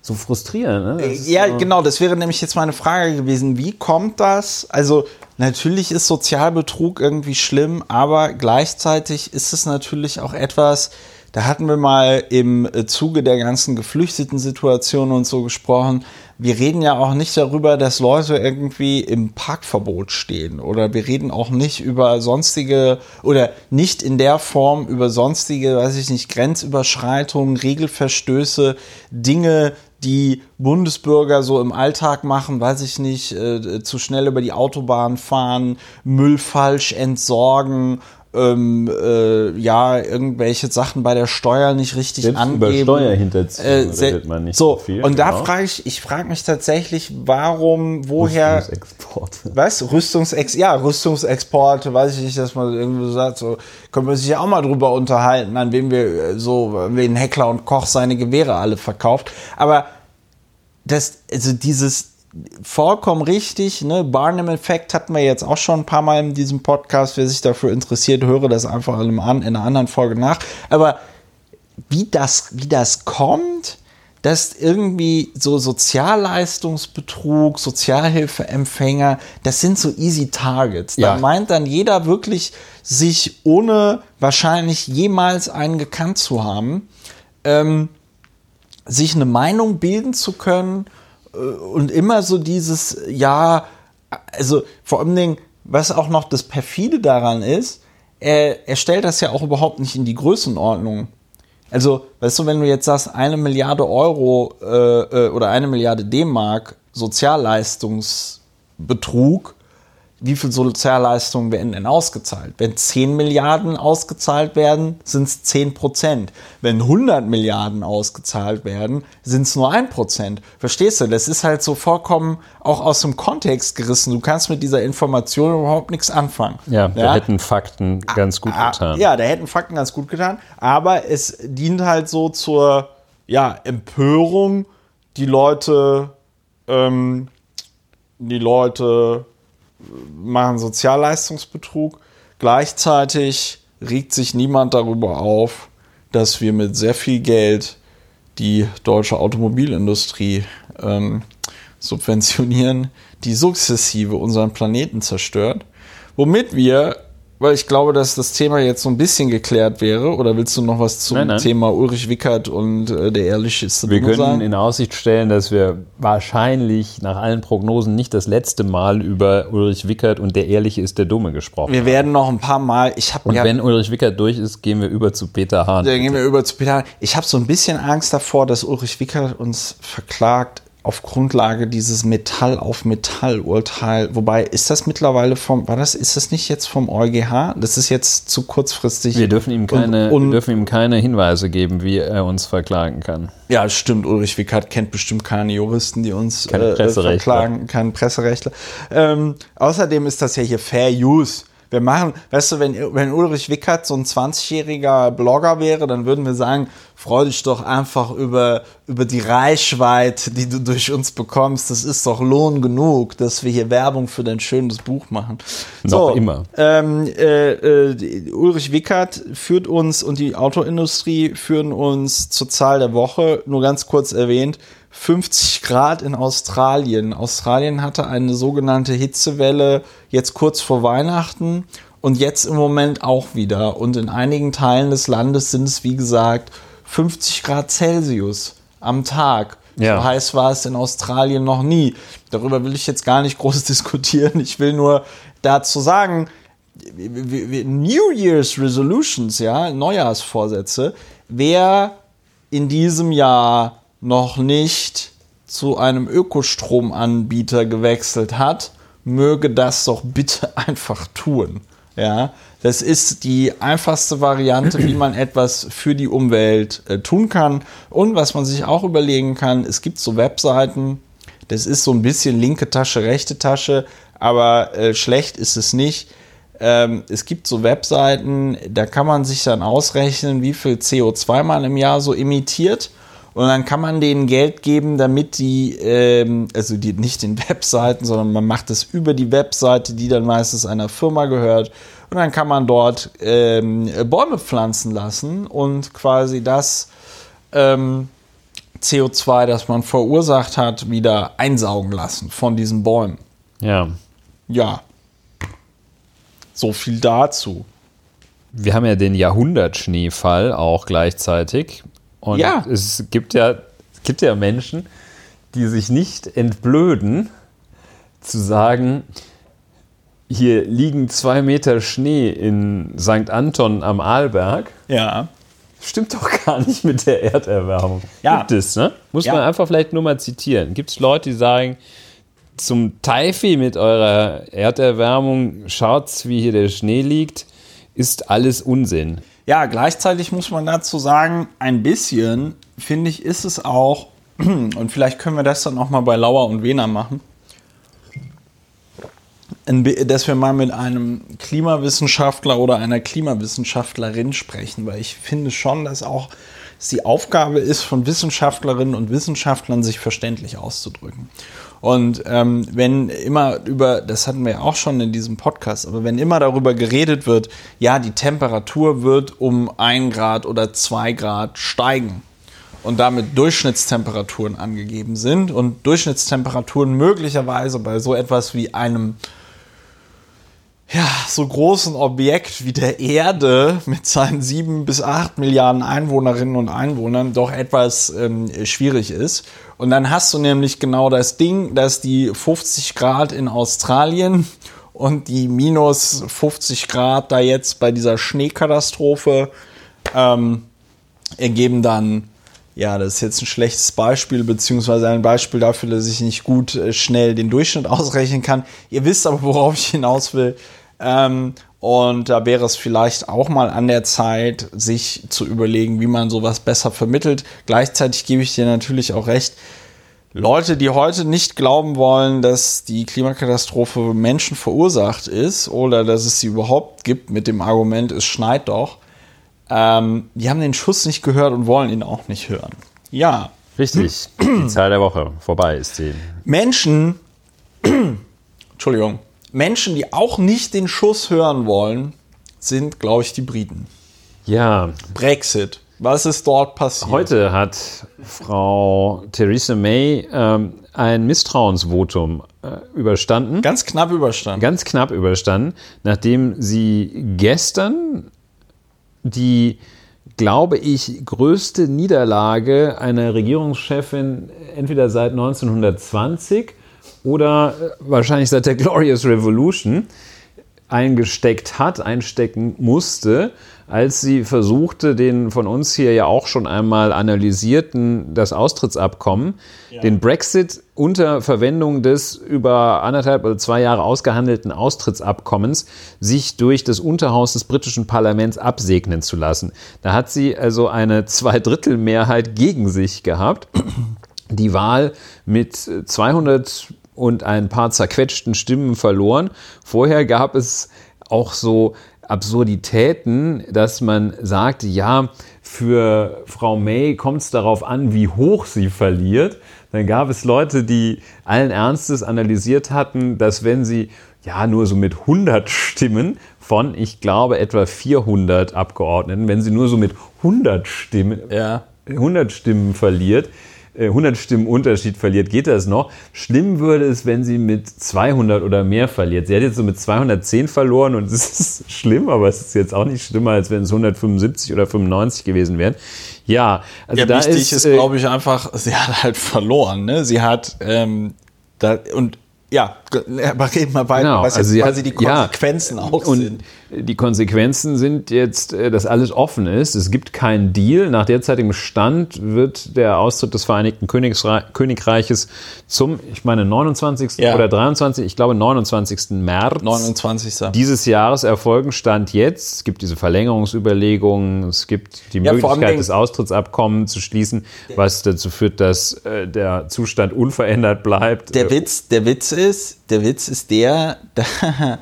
so frustrierend. Ne? Das Ja, genau, das wäre nämlich jetzt meine Frage gewesen. Wie kommt das? Also, natürlich ist Sozialbetrug irgendwie schlimm, aber gleichzeitig ist es natürlich auch etwas, da hatten wir mal im äh, Zuge der ganzen geflüchteten Situation und so gesprochen. Wir reden ja auch nicht darüber, dass Leute irgendwie im Parkverbot stehen oder wir reden auch nicht über sonstige oder nicht in der Form über sonstige, weiß ich nicht, Grenzüberschreitungen, Regelverstöße, Dinge, die Bundesbürger so im Alltag machen, weiß ich nicht, äh, zu schnell über die Autobahn fahren, Müll falsch entsorgen ähm, äh, ja, irgendwelche Sachen bei der Steuer nicht richtig Selbst angeben. Über Steuerhinterziehung äh, redet man nicht so, viel. und da genau. frage ich, ich frage mich tatsächlich, warum, woher, Rüstungsexporte. was, Rüstungsex, ja, Rüstungsexporte, weiß ich nicht, dass man irgendwie sagt, so, können wir sich ja auch mal drüber unterhalten, an wem wir äh, so, wen Heckler und Koch seine Gewehre alle verkauft, aber das, also dieses, vollkommen richtig. Ne? Barnum-Effekt hatten wir jetzt auch schon ein paar Mal in diesem Podcast. Wer sich dafür interessiert, höre das einfach in einer anderen Folge nach. Aber wie das, wie das kommt, dass irgendwie so Sozialleistungsbetrug, Sozialhilfeempfänger, das sind so easy Targets. Da Ja. meint dann jeder wirklich, sich ohne wahrscheinlich jemals einen gekannt zu haben, ähm, sich eine Meinung bilden zu können und immer so dieses, ja, also vor allem Dingen, was auch noch das perfide daran ist, er, er stellt das ja auch überhaupt nicht in die Größenordnung. Also, weißt du, wenn du jetzt sagst, eine Milliarde Euro äh, äh, oder eine Milliarde D-Mark Sozialleistungsbetrug, wie viel Sozialleistungen werden denn ausgezahlt? Wenn 10 Milliarden ausgezahlt werden, sind es 10 Prozent. Wenn 100 Milliarden ausgezahlt werden, sind es nur 1 Prozent. Verstehst du? Das ist halt so vollkommen auch aus dem Kontext gerissen. Du kannst mit dieser Information überhaupt nichts anfangen. Ja, da hätten Fakten ganz gut Ah, getan. Ja, da hätten Fakten ganz gut getan. Aber es dient halt so zur ja, Empörung, die Leute, ähm, die Leute machen Sozialleistungsbetrug. Gleichzeitig regt sich niemand darüber auf, dass wir mit sehr viel Geld die deutsche Automobilindustrie ähm, subventionieren, die sukzessive unseren Planeten zerstört. Womit wir, weil ich glaube, dass das Thema jetzt so ein bisschen geklärt wäre, oder willst du noch was zum Nein, nein. Thema Ulrich Wickert und äh, der ehrlichste Wir Dumme können sagen? in Aussicht stellen, dass wir wahrscheinlich nach allen Prognosen nicht das letzte Mal über Ulrich Wickert und der Ehrliche ist der Dumme gesprochen Wir werden noch ein paar Mal, ich habe Und ja, wenn Ulrich Wickert durch ist, gehen wir über zu Peter Hahn. Dann gehen wir über zu Peter. Hahn. Ich habe so ein bisschen Angst davor, dass Ulrich Wickert uns verklagt auf Grundlage dieses Metall auf Metall Urteil. Wobei ist das mittlerweile vom war das ist das nicht jetzt vom EuGH? Das ist jetzt zu kurzfristig. Wir dürfen ihm keine, und, und, wir dürfen ihm keine Hinweise geben, wie er uns verklagen kann. Ja, stimmt. Ulrich Wickert kennt bestimmt keine Juristen, die uns Keine äh, Presserechtler. verklagen, keinen Presserechtler. Ähm, außerdem ist das ja hier Fair Use. Wir machen, weißt du, wenn, wenn Ulrich Wickert so ein 20-jähriger Blogger wäre, dann würden wir sagen, freu dich doch einfach über, über die Reichweite, die du durch uns bekommst. Das ist doch Lohn genug, dass wir hier Werbung für dein schönes Buch machen. Noch immer. Ähm, äh, äh, Ulrich Wickert führt uns und die Autoindustrie führen uns zur Zahl der Woche, nur ganz kurz erwähnt, 50 Grad in Australien. Australien hatte eine sogenannte Hitzewelle jetzt kurz vor Weihnachten und jetzt im Moment auch wieder. Und in einigen Teilen des Landes sind es, wie gesagt, 50 Grad Celsius am Tag. Ja. So heiß war es in Australien noch nie. Darüber will ich jetzt gar nicht groß diskutieren. Ich will nur dazu sagen, New Year's Resolutions, ja, Neujahrsvorsätze, wer in diesem Jahr noch nicht zu einem Ökostromanbieter gewechselt hat, möge das doch bitte einfach tun. Ja, das ist die einfachste Variante, wie man etwas für die Umwelt äh, tun kann. Und was man sich auch überlegen kann, es gibt so Webseiten, das ist so ein bisschen linke Tasche, rechte Tasche, aber äh, schlecht ist es nicht. Ähm, es gibt so Webseiten, da kann man sich dann ausrechnen, wie viel CO2 man im Jahr so emittiert. Und dann kann man denen Geld geben, damit die, ähm, also die, nicht den Webseiten, sondern man macht es über die Webseite, die dann meistens einer Firma gehört. Und dann kann man dort ähm, Bäume pflanzen lassen und quasi das ähm, CO2, das man verursacht hat, wieder einsaugen lassen von diesen Bäumen. Ja. Ja. So viel dazu. Wir haben ja den Jahrhundertschneefall auch gleichzeitig. Und Ja. es gibt ja, es gibt ja Menschen, die sich nicht entblöden, zu sagen, hier liegen zwei Meter Schnee in St. Anton am Arlberg. Ja. Stimmt doch gar nicht mit der Erderwärmung. Ja. Gibt es, ne? Muss Ja. man einfach vielleicht nur mal zitieren. Gibt es Leute, die sagen, zum Teifi mit eurer Erderwärmung, schaut's, wie hier der Schnee liegt, ist alles Unsinn. Ja, gleichzeitig muss man dazu sagen, ein bisschen, finde ich, ist es auch, und vielleicht können wir das dann auch mal bei Lauer und Wehner machen, dass wir mal mit einem Klimawissenschaftler oder einer Klimawissenschaftlerin sprechen, weil ich finde schon, dass auch es die Aufgabe ist, von Wissenschaftlerinnen und Wissenschaftlern sich verständlich auszudrücken. Und ähm, wenn immer über, das hatten wir ja auch schon in diesem Podcast, aber wenn immer darüber geredet wird, ja, die Temperatur wird um ein Grad oder zwei Grad steigen und damit Durchschnittstemperaturen angegeben sind und Durchschnittstemperaturen möglicherweise bei so etwas wie einem ja, so großen Objekt wie der Erde mit seinen sieben bis acht Milliarden Einwohnerinnen und Einwohnern doch etwas ähm, schwierig ist. Und dann hast du nämlich genau das Ding, dass die 50 Grad in Australien und die minus 50 Grad da jetzt bei dieser Schneekatastrophe ähm, ergeben dann, ja, das ist jetzt ein schlechtes Beispiel, beziehungsweise ein Beispiel dafür, dass ich nicht gut äh, schnell den Durchschnitt ausrechnen kann. Ihr wisst aber, worauf ich hinaus will. Ähm, und da wäre es vielleicht auch mal an der Zeit, sich zu überlegen, wie man sowas besser vermittelt. Gleichzeitig gebe ich dir natürlich auch recht. Leute, die heute nicht glauben wollen, dass die Klimakatastrophe Menschen verursacht ist oder dass es sie überhaupt gibt mit dem Argument, es schneit doch, ähm, die haben den Schuss nicht gehört und wollen ihn auch nicht hören. Ja, Richtig. Die Zahl der Woche vorbei ist die. Menschen, Entschuldigung, Menschen, die auch nicht den Schuss hören wollen, sind, glaube ich, die Briten. Ja, Brexit. Was ist dort passiert? heute hat Frau Theresa May ähm, ein Misstrauensvotum äh, überstanden. Ganz knapp überstanden. ganz knapp überstanden, nachdem sie gestern die, glaube ich, größte Niederlage einer Regierungschefin entweder seit 1920 oder äh, wahrscheinlich seit der Glorious Revolution eingesteckt hat, einstecken musste, als sie versuchte, den von uns hier ja auch schon einmal analysierten, das Austrittsabkommen, den Brexit unter Verwendung des über anderthalb oder zwei Jahre ausgehandelten Austrittsabkommens sich durch das Unterhaus des britischen Parlaments absegnen zu lassen. Da hat sie also eine Zweidrittelmehrheit gegen sich gehabt die Wahl mit 200 und ein paar zerquetschten Stimmen verloren. Vorher gab es auch so Absurditäten, dass man sagt, ja, für Frau May kommt es darauf an, wie hoch sie verliert. Dann gab es Leute, die allen Ernstes analysiert hatten, dass wenn sie ja nur so mit 100 Stimmen von, ich glaube, etwa 400 Abgeordneten, wenn sie nur so mit 100 Stimmen, Ja. 100 Stimmen verliert, 100 Stimmen Unterschied verliert, geht das noch. Schlimm würde es, wenn sie mit 200 oder mehr verliert. Sie hat jetzt so mit 210 verloren und es ist schlimm, aber es ist jetzt auch nicht schlimmer, als wenn es 175 oder 95 gewesen wären. Ja, also Ja, da wichtig ist, ist, äh, glaube ich, einfach, sie hat halt verloren. Ne? Sie hat, ähm, da, und ja, aber reden wir weiter, Genau, was also jetzt sie quasi hat- die ja, Konsequenzen auch und sind. Die Konsequenzen sind jetzt, äh, dass alles offen ist. Es gibt keinen Deal. Nach derzeitigem Stand wird der Austritt des Vereinigten Königreiches zum, ich meine, 29. Ja. oder 23. Ich glaube 29. März 29. dieses Jahres erfolgen. Stand jetzt. Es gibt diese Verlängerungsüberlegungen. Es gibt die Ja, Möglichkeit, das Austrittsabkommen zu schließen, was dazu führt, dass äh, der Zustand unverändert bleibt. Der Witz, der Witz ist, der Witz ist der,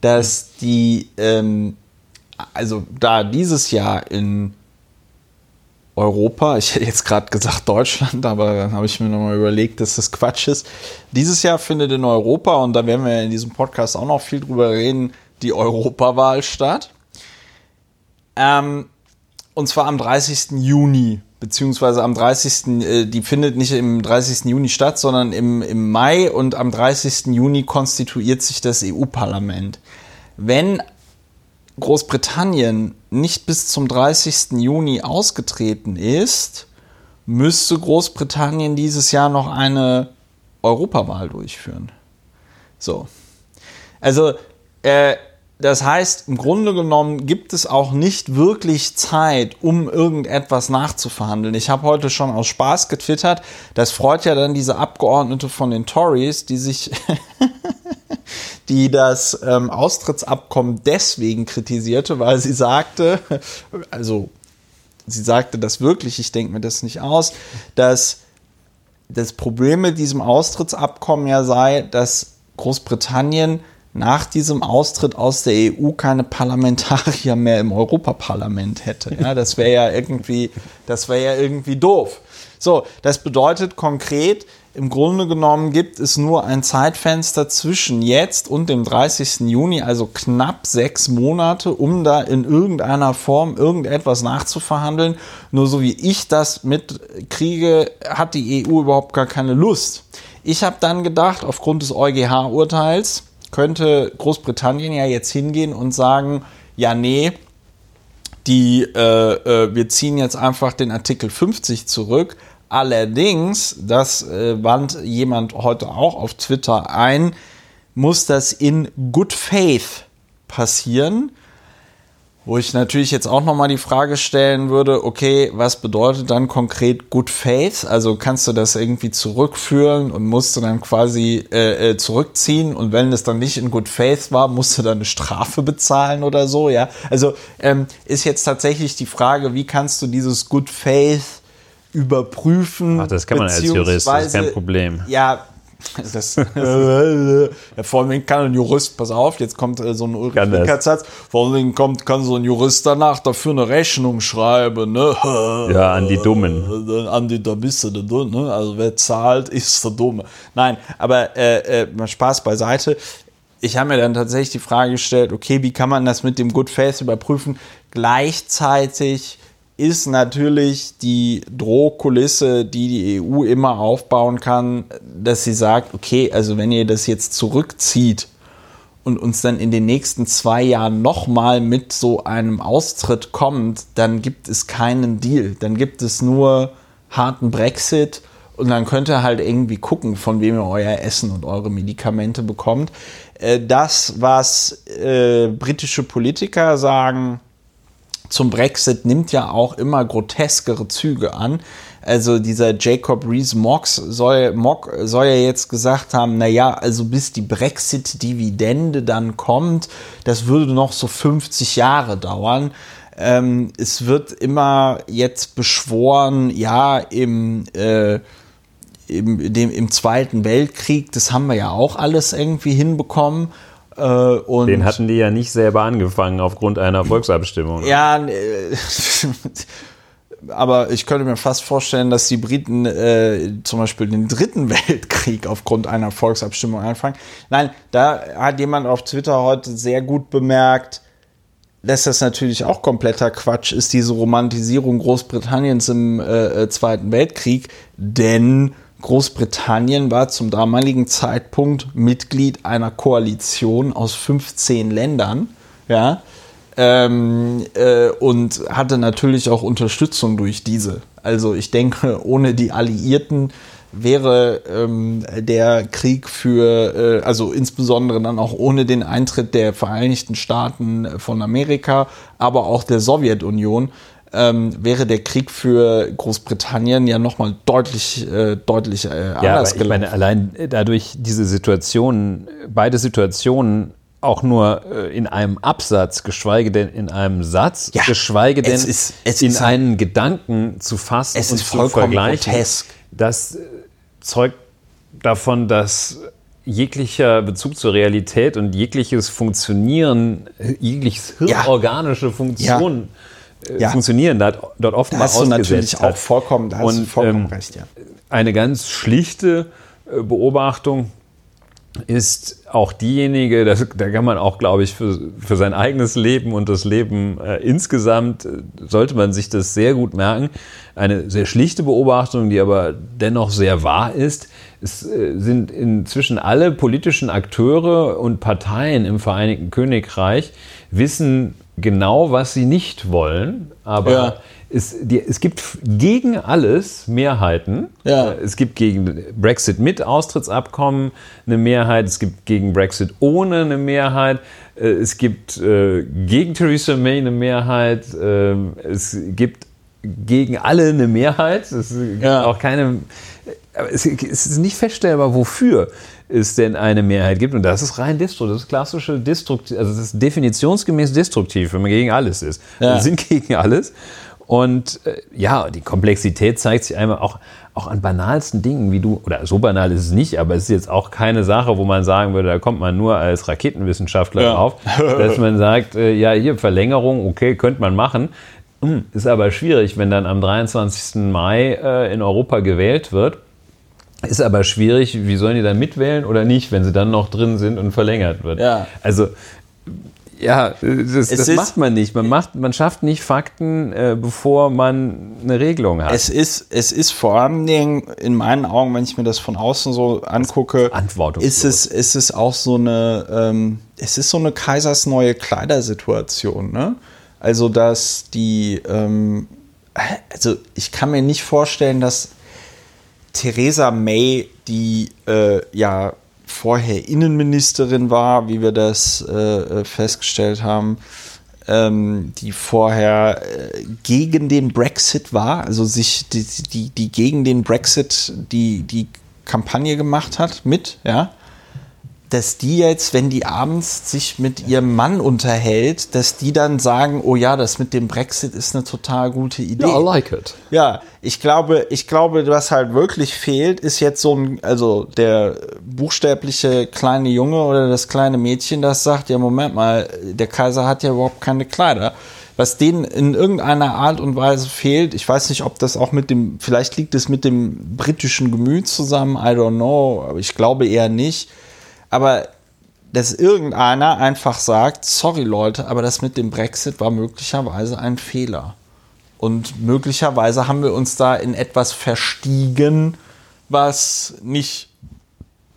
dass die, ähm, also da dieses Jahr in Europa, ich hätte jetzt gerade gesagt Deutschland, aber dann habe ich mir nochmal überlegt, dass das Quatsch ist. Dieses Jahr findet in Europa, und da werden wir in diesem Podcast auch noch viel drüber reden, die Europawahl statt. Ähm, und zwar am 30. Juni, beziehungsweise am 30. Äh, die findet nicht im 30. Juni statt, sondern im, im Mai und am 30. Juni konstituiert sich das EU-Parlament. Wenn Großbritannien nicht bis zum 30. Juni ausgetreten ist, müsste Großbritannien dieses Jahr noch eine Europawahl durchführen. So. Also, äh, das heißt, im Grunde genommen gibt es auch nicht wirklich Zeit, um irgendetwas nachzuverhandeln. Ich habe heute schon aus Spaß getwittert, das freut ja dann diese Abgeordnete von den Tories, die sich, die das ähm, Austrittsabkommen deswegen kritisierte, weil sie sagte, also sie sagte das wirklich, ich denke mir das nicht aus, dass das Problem mit diesem Austrittsabkommen ja sei, dass Großbritannien nach diesem Austritt aus der EU keine Parlamentarier mehr im Europaparlament hätte. Ja, das wäre ja irgendwie, das wäre ja irgendwie doof. So, das bedeutet konkret, im Grunde genommen gibt es nur ein Zeitfenster zwischen jetzt und dem 30. Juni, also knapp sechs Monate, um da in irgendeiner Form irgendetwas nachzuverhandeln. Nur so wie ich das mitkriege, hat die EU überhaupt gar keine Lust. Ich habe dann gedacht, aufgrund des EuGH-Urteils, könnte Großbritannien ja jetzt hingehen und sagen, ja, nee, die, äh, äh, wir ziehen jetzt einfach den Artikel 50 zurück. Allerdings, das äh, wand jemand heute auch auf Twitter ein, muss das in Good Faith passieren. Wo ich natürlich jetzt auch nochmal die Frage stellen würde, okay, was bedeutet dann konkret Good Faith? Also kannst du das irgendwie zurückführen und musst du dann quasi äh, äh, zurückziehen und wenn es dann nicht in Good Faith war, musst du dann eine Strafe bezahlen oder so, ja? Also ähm, ist jetzt tatsächlich die Frage, wie kannst du dieses Good Faith überprüfen? Ach, das kann man als Jurist, das ist kein Problem. Ja, das, ja, vor allem kann ein Jurist, pass auf, jetzt kommt äh, so ein Ulrich Satz, vor allem kommt, kann so ein Jurist danach dafür eine Rechnung schreiben, ne? Ja, an die Dummen. An die, da bist du der Dumme, ne? Also wer zahlt, ist der Dumme. Nein, aber äh, äh, mal Spaß beiseite. Ich habe mir dann tatsächlich die Frage gestellt, okay, wie kann man das mit dem Good Faith überprüfen? Gleichzeitig ist natürlich die Drohkulisse, die die EU immer aufbauen kann, dass sie sagt, okay, also wenn ihr das jetzt zurückzieht und uns dann in den nächsten zwei Jahren nochmal mit so einem Austritt kommt, dann gibt es keinen Deal. Dann gibt es nur harten Brexit und dann könnt ihr halt irgendwie gucken, von wem ihr euer Essen und eure Medikamente bekommt. Äh, das, was äh, britische Politiker sagen, zum Brexit nimmt ja auch immer groteskere Züge an. Also dieser Jacob Rees-Mogg soll, Mock soll ja jetzt gesagt haben, naja, also bis die Brexit-Dividende dann kommt, das würde noch so 50 Jahre dauern. Ähm, es wird immer jetzt beschworen, ja, im, äh, im, dem, im Zweiten Weltkrieg, das haben wir ja auch alles irgendwie hinbekommen. Äh, Den hatten die ja nicht selber angefangen aufgrund einer Volksabstimmung. Ja, äh, aber ich könnte mir fast vorstellen, dass die Briten äh, zum Beispiel den dritten Weltkrieg aufgrund einer Volksabstimmung anfangen. Nein, da hat jemand auf Twitter heute sehr gut bemerkt, dass das natürlich auch kompletter Quatsch ist, diese Romantisierung Großbritanniens im äh, äh Zweiten Weltkrieg, denn Großbritannien war zum damaligen Zeitpunkt Mitglied einer Koalition aus 15 Ländern, ja, ähm, äh, und hatte natürlich auch Unterstützung durch diese. Also ich denke, ohne die Alliierten wäre ähm, der Krieg für, äh, also insbesondere dann auch ohne den Eintritt der Vereinigten Staaten von Amerika, aber auch der Sowjetunion, ähm, wäre der Krieg für Großbritannien ja nochmal deutlich, äh, deutlich äh, anders ja, aber ich meine, allein dadurch diese Situationen, beide Situationen auch nur äh, in einem Absatz, geschweige denn in einem Satz, ja, geschweige denn ist, in einen Gedanken zu fassen und zu vergleichen. Grotesk. Das äh, zeugt davon, dass jeglicher Bezug zur Realität und jegliches Funktionieren, äh, jegliches hirnorganische Funktion ja ja. funktionieren, da dort oftmals da hast du natürlich hat. auch vollkommen, da hast Und, du vollkommen ähm, recht, ja. Eine ganz schlichte äh, Beobachtung ist auch diejenige, da, da kann man auch, glaube ich, für, für sein eigenes Leben und das Leben äh, insgesamt, äh, sollte man sich das sehr gut merken. Eine sehr schlichte Beobachtung, die aber dennoch sehr wahr ist. Es äh, sind inzwischen alle politischen Akteure und Parteien im Vereinigten Königreich wissen genau, was sie nicht wollen, aber Ja. es, die, es gibt gegen alles Mehrheiten. Ja. Äh, Es gibt gegen Brexit mit Austrittsabkommen eine Mehrheit, es gibt gegen Brexit ohne eine Mehrheit, äh, es gibt äh, gegen Theresa May eine Mehrheit, ähm, es gibt gegen alle eine Mehrheit, es gibt Ja. auch keine. Aber es, ist nicht feststellbar, wofür es denn eine Mehrheit gibt. Und das ist rein Distro. Das ist klassische Destruktiv, also das ist definitionsgemäß destruktiv, wenn man gegen alles ist. Ja. Wir sind gegen alles. Und äh, ja, die Komplexität zeigt sich einmal auch, auch an banalsten Dingen, wie du, oder so banal ist es nicht, aber es ist jetzt auch keine Sache, wo man sagen würde, da kommt man nur als Raketenwissenschaftler Ja. drauf, dass man sagt, äh, ja, hier Verlängerung, okay, könnte man machen. Hm, Ist aber schwierig, wenn dann am 23. Mai äh, in Europa gewählt wird. Ist aber schwierig, wie sollen die dann mitwählen oder nicht, wenn sie dann noch drin sind und verlängert wird. Ja. Also, ja, das, das macht man nicht. Man, macht, man schafft nicht Fakten, äh, bevor man eine Regelung hat. Es ist, es ist vor allen Dingen in meinen Augen, wenn ich mir das von außen so angucke, ist es, ist es auch so eine, ähm, es ist so eine Kaisers neue Kleidersituation. Ne? Also, dass die, ähm, also ich kann mir nicht vorstellen, dass Theresa May, die äh, ja vorher Innenministerin war, wie wir das äh, äh, festgestellt haben, ähm, die vorher äh, gegen den Brexit war, also sich die, die, die gegen den Brexit die, die Kampagne gemacht hat mit, ja, dass die jetzt, wenn die abends sich mit ihrem Mann unterhält, dass die dann sagen, oh ja, das mit dem Brexit ist eine total gute Idee. ja, I like it. Ja, ich glaube, ich glaube, was halt wirklich fehlt, ist jetzt so ein, also der buchstäbliche kleine Junge oder das kleine Mädchen, das sagt, ja, Moment mal, der Kaiser hat ja überhaupt keine Kleider. Was denen in irgendeiner Art und Weise fehlt, ich weiß nicht, ob das auch mit dem, vielleicht liegt es mit dem britischen Gemüt zusammen, I don't know, aber ich glaube eher nicht. Aber dass irgendeiner einfach sagt, sorry Leute, aber das mit dem Brexit war möglicherweise ein Fehler. Und möglicherweise haben wir uns da in etwas verstiegen, was nicht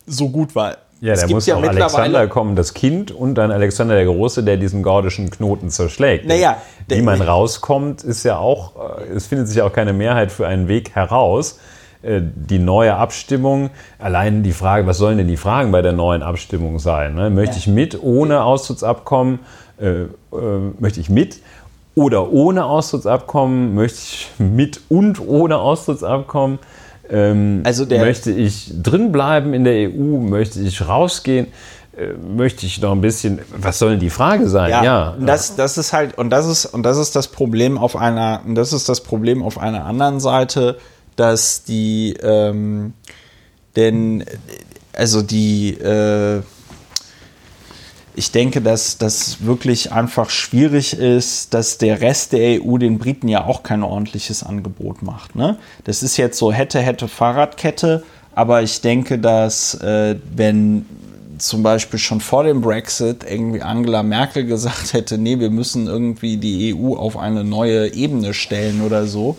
so gut war. Ja, Es da gibt muss ja auch mittlerweile- Alexander kommen, das Kind, und dann Alexander der Große, der diesen gordischen Knoten zerschlägt. Naja, Wie man rauskommt, ist ja auch, äh, es findet sich auch keine Mehrheit für einen Weg heraus. Äh, Die neue Abstimmung, allein die Frage, was sollen denn die Fragen bei der neuen Abstimmung sein? ne? Möchte ich mit, ohne Austrittsabkommen? Äh, äh, möchte ich mit oder ohne Austrittsabkommen? Möchte ich mit und ohne Austrittsabkommen? Ähm, Also der- möchte ich drin bleiben in der EU? Möchte ich rausgehen? Äh, möchte ich noch ein bisschen, was soll denn die Frage sein? Ja, und das, das ist halt, und das ist, und das ist das Problem auf einer, und das ist das Problem auf einer anderen Seite, dass die, ähm, denn, also die, äh, ich denke, dass das wirklich einfach schwierig ist, dass der Rest der EU den Briten ja auch kein ordentliches Angebot macht. Ne? Das ist jetzt so hätte, hätte Fahrradkette, aber ich denke, dass äh, wenn zum Beispiel schon vor dem Brexit irgendwie Angela Merkel gesagt hätte, nee, wir müssen irgendwie die EU auf eine neue Ebene stellen oder so,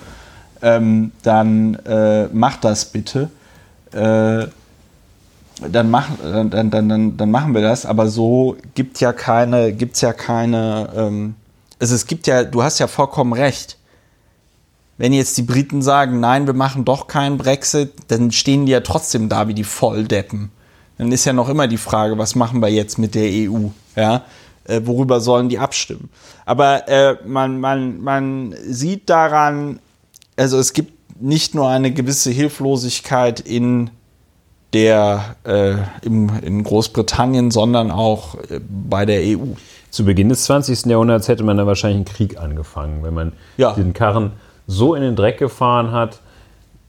ähm, dann äh, macht das bitte. Äh, dann, mach, dann, dann, dann, dann machen wir das, aber so gibt ja keine, gibt's ja keine, ähm, also es gibt ja, du hast ja vollkommen recht. Wenn jetzt die Briten sagen, nein, wir machen doch keinen Brexit, dann stehen die ja trotzdem da wie die Volldeppen. Dann ist ja noch immer die Frage, was machen wir jetzt mit der EU? Ja, äh, worüber sollen die abstimmen? Aber äh, man, man, man sieht daran, also es gibt nicht nur eine gewisse Hilflosigkeit in der äh, im, in Großbritannien, sondern auch äh, bei der EU. Zu Beginn des 20. Jahrhunderts hätte man da wahrscheinlich einen Krieg angefangen, wenn man Ja. den Karren so in den Dreck gefahren hat,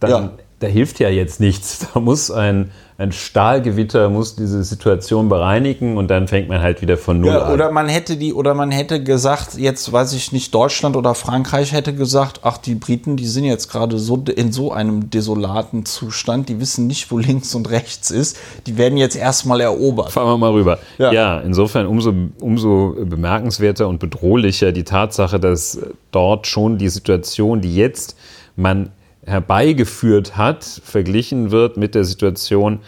dann Ja. da hilft ja jetzt nichts. Da muss ein, ein Stahlgewitter muss diese Situation bereinigen und dann fängt man halt wieder von null Ja, an. oder man hätte die, oder man hätte gesagt, jetzt weiß ich nicht, Deutschland oder Frankreich hätte gesagt, ach, die Briten, die sind jetzt gerade so in so einem desolaten Zustand, die wissen nicht, wo links und rechts ist, die werden jetzt erstmal erobert. Fahren wir mal rüber. Ja. Ja, insofern umso, umso bemerkenswerter und bedrohlicher die Tatsache, dass dort schon die Situation, die jetzt man herbeigeführt hat, verglichen wird mit der Situation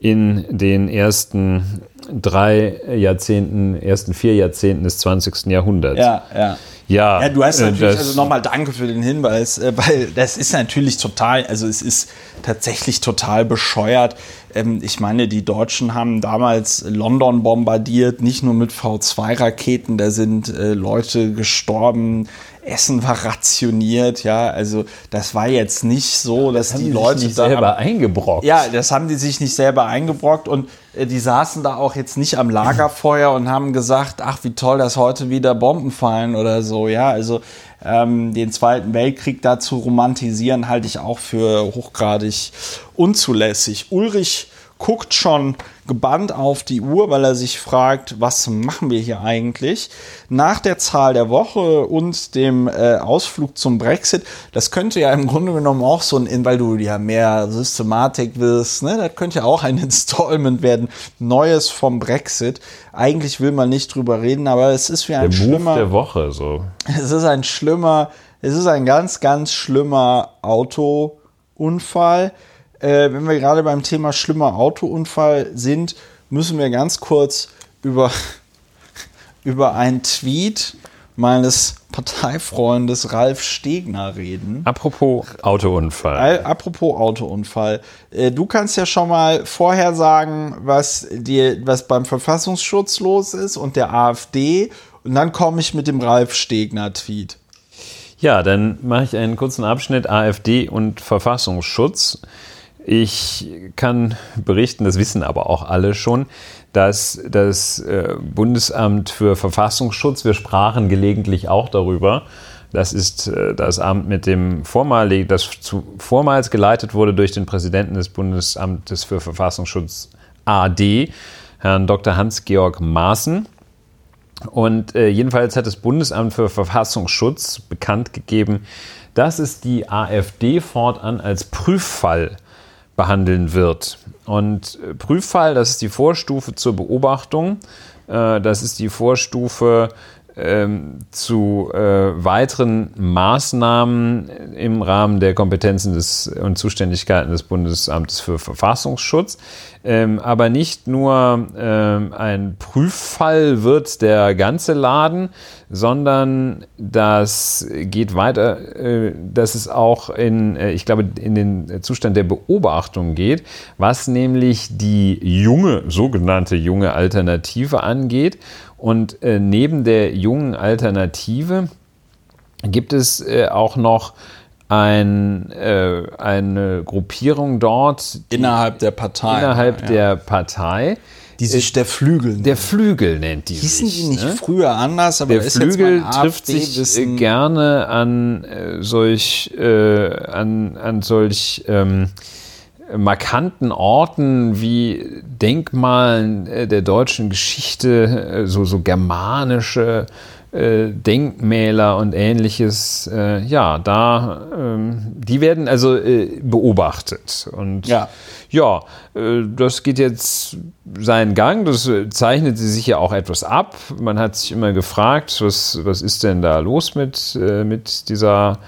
in den ersten drei Jahrzehnten, ersten vier Jahrzehnten des 20. Jahrhunderts. Ja, ja. Ja, Ja, du hast äh, natürlich, das- also nochmal danke für den Hinweis, äh, weil das ist natürlich total, also es ist tatsächlich total bescheuert. Ähm, Ich meine, die Deutschen haben damals London bombardiert, nicht nur mit V2-Raketen, da sind äh, Leute gestorben, Essen war rationiert, ja, also das war jetzt nicht so, dass die Leute nicht da selber eingebrockt. ja, das haben die sich nicht selber eingebrockt und äh, die saßen da auch jetzt nicht am Lagerfeuer und haben gesagt, ach, wie toll, dass heute wieder Bomben fallen oder so. Ja, also ähm, den Zweiten Weltkrieg da zu romantisieren, halte ich auch für hochgradig unzulässig. Ulrich guckt schon gebannt auf die Uhr, weil er sich fragt, was machen wir hier eigentlich? Nach der Zahl der Woche und dem äh, Ausflug zum Brexit, das könnte ja im Grunde genommen auch so ein, weil du ja mehr Systematik wirst, ne, das könnte ja auch ein Installment werden, Neues vom Brexit. Eigentlich will man nicht drüber reden, aber es ist wie ein Der Move schlimmer, der Woche, so. es ist ein schlimmer, es ist ein ganz, ganz schlimmer Autounfall. Äh, wenn wir gerade beim Thema schlimmer Autounfall sind, müssen wir ganz kurz über, über einen Tweet meines Parteifreundes Ralf Stegner reden. Apropos Autounfall. Al- Apropos Autounfall, äh, du kannst ja schon mal vorher sagen, was, dir, was beim Verfassungsschutz los ist und der AfD. Und dann komme ich mit dem Ralf Stegner-Tweet. Ja, dann mache ich einen kurzen Abschnitt AfD und Verfassungsschutz. Ich kann berichten, das wissen aber auch alle schon, dass das äh, Bundesamt für Verfassungsschutz, wir sprachen gelegentlich auch darüber, das ist äh, das Amt mit dem vormalig, das zu, vormals geleitet wurde durch den Präsidenten des Bundesamtes für Verfassungsschutz AD, Herrn Dr. Hans-Georg Maaßen. Und äh, jedenfalls hat das Bundesamt für Verfassungsschutz bekannt gegeben, dass es die AfD fortan als Prüffall behandeln wird. Und äh, Prüffall, das ist die Vorstufe zur Beobachtung, äh, das ist die Vorstufe ähm, zu äh, weiteren Maßnahmen im Rahmen der Kompetenzen des, und Zuständigkeiten des Bundesamtes für Verfassungsschutz. Ähm, aber nicht nur ähm, ein Prüffall wird der ganze Laden, sondern das geht weiter, äh, dass es auch in, äh, ich glaube, in den Zustand der Beobachtung geht, was nämlich die junge, sogenannte junge Alternative angeht. Und äh, neben der jungen Alternative gibt es auch noch ein, eine Gruppierung dort Innerhalb der Partei. innerhalb ja. der Partei. Die sich der Flügel. Der Flügel nennt die Hießen sich. die nicht ne? früher anders, aber Der Flügel trifft sich äh, gerne an äh, solch, äh, an, an solch ähm, markanten Orten wie Denkmalen äh, der deutschen Geschichte, äh, so, so germanische äh, Denkmäler und ähnliches. Äh, ja, da, ähm, die werden also äh, beobachtet. Und Ja. ja, äh, das geht jetzt seinen Gang. Das äh, zeichnet sich ja auch etwas ab. Man hat sich immer gefragt, was, was ist denn da los mit, äh, mit dieser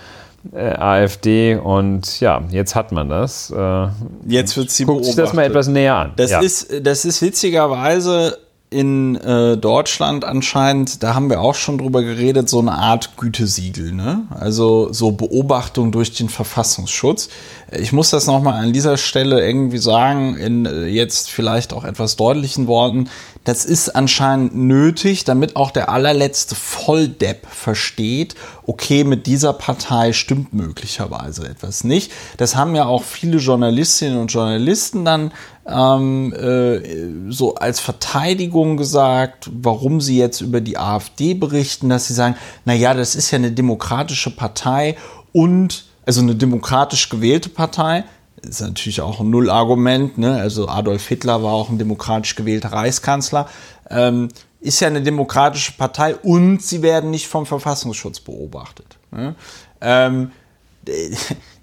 äh, AfD? Und ja, jetzt hat man das. Äh, Jetzt wird sie Guckt sich das mal beobachtet. etwas näher an. Das, ja. ist, das ist witzigerweise in äh, Deutschland anscheinend, da haben wir auch schon drüber geredet, so eine Art Gütesiegel. Ne? Also so Beobachtung durch den Verfassungsschutz. Ich muss das nochmal an dieser Stelle irgendwie sagen, in äh, jetzt vielleicht auch etwas deutlichen Worten. Das ist anscheinend nötig, damit auch der allerletzte Volldepp versteht, okay, mit dieser Partei stimmt möglicherweise etwas nicht. Das haben ja auch viele Journalistinnen und Journalisten dann ähm, äh, so als Verteidigung gesagt, warum sie jetzt über die AfD berichten, dass sie sagen, na ja, das ist ja eine demokratische Partei und also eine demokratisch gewählte Partei. Ist natürlich auch ein Nullargument, ne? Also Adolf Hitler war auch ein demokratisch gewählter Reichskanzler. Ähm, ist ja eine demokratische Partei und sie werden nicht vom Verfassungsschutz beobachtet. Ne? Ähm,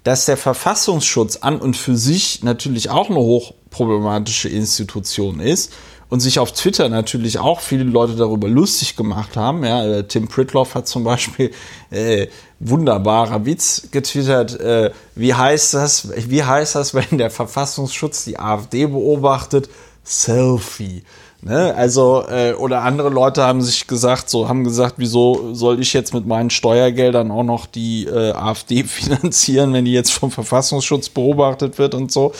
dass der Verfassungsschutz an und für sich natürlich auch eine hochproblematische Institution ist und sich auf Twitter natürlich auch viele Leute darüber lustig gemacht haben. Ja, äh, Tim Pritloff hat zum Beispiel äh, wunderbarer Witz getwittert. Äh, wie heißt das? Wie heißt das, wenn der Verfassungsschutz die AfD beobachtet? Selfie. Ne? Also, äh, oder andere Leute haben sich gesagt, so haben gesagt, wieso soll ich jetzt mit meinen Steuergeldern auch noch die äh, AfD finanzieren, wenn die jetzt vom Verfassungsschutz beobachtet wird und so.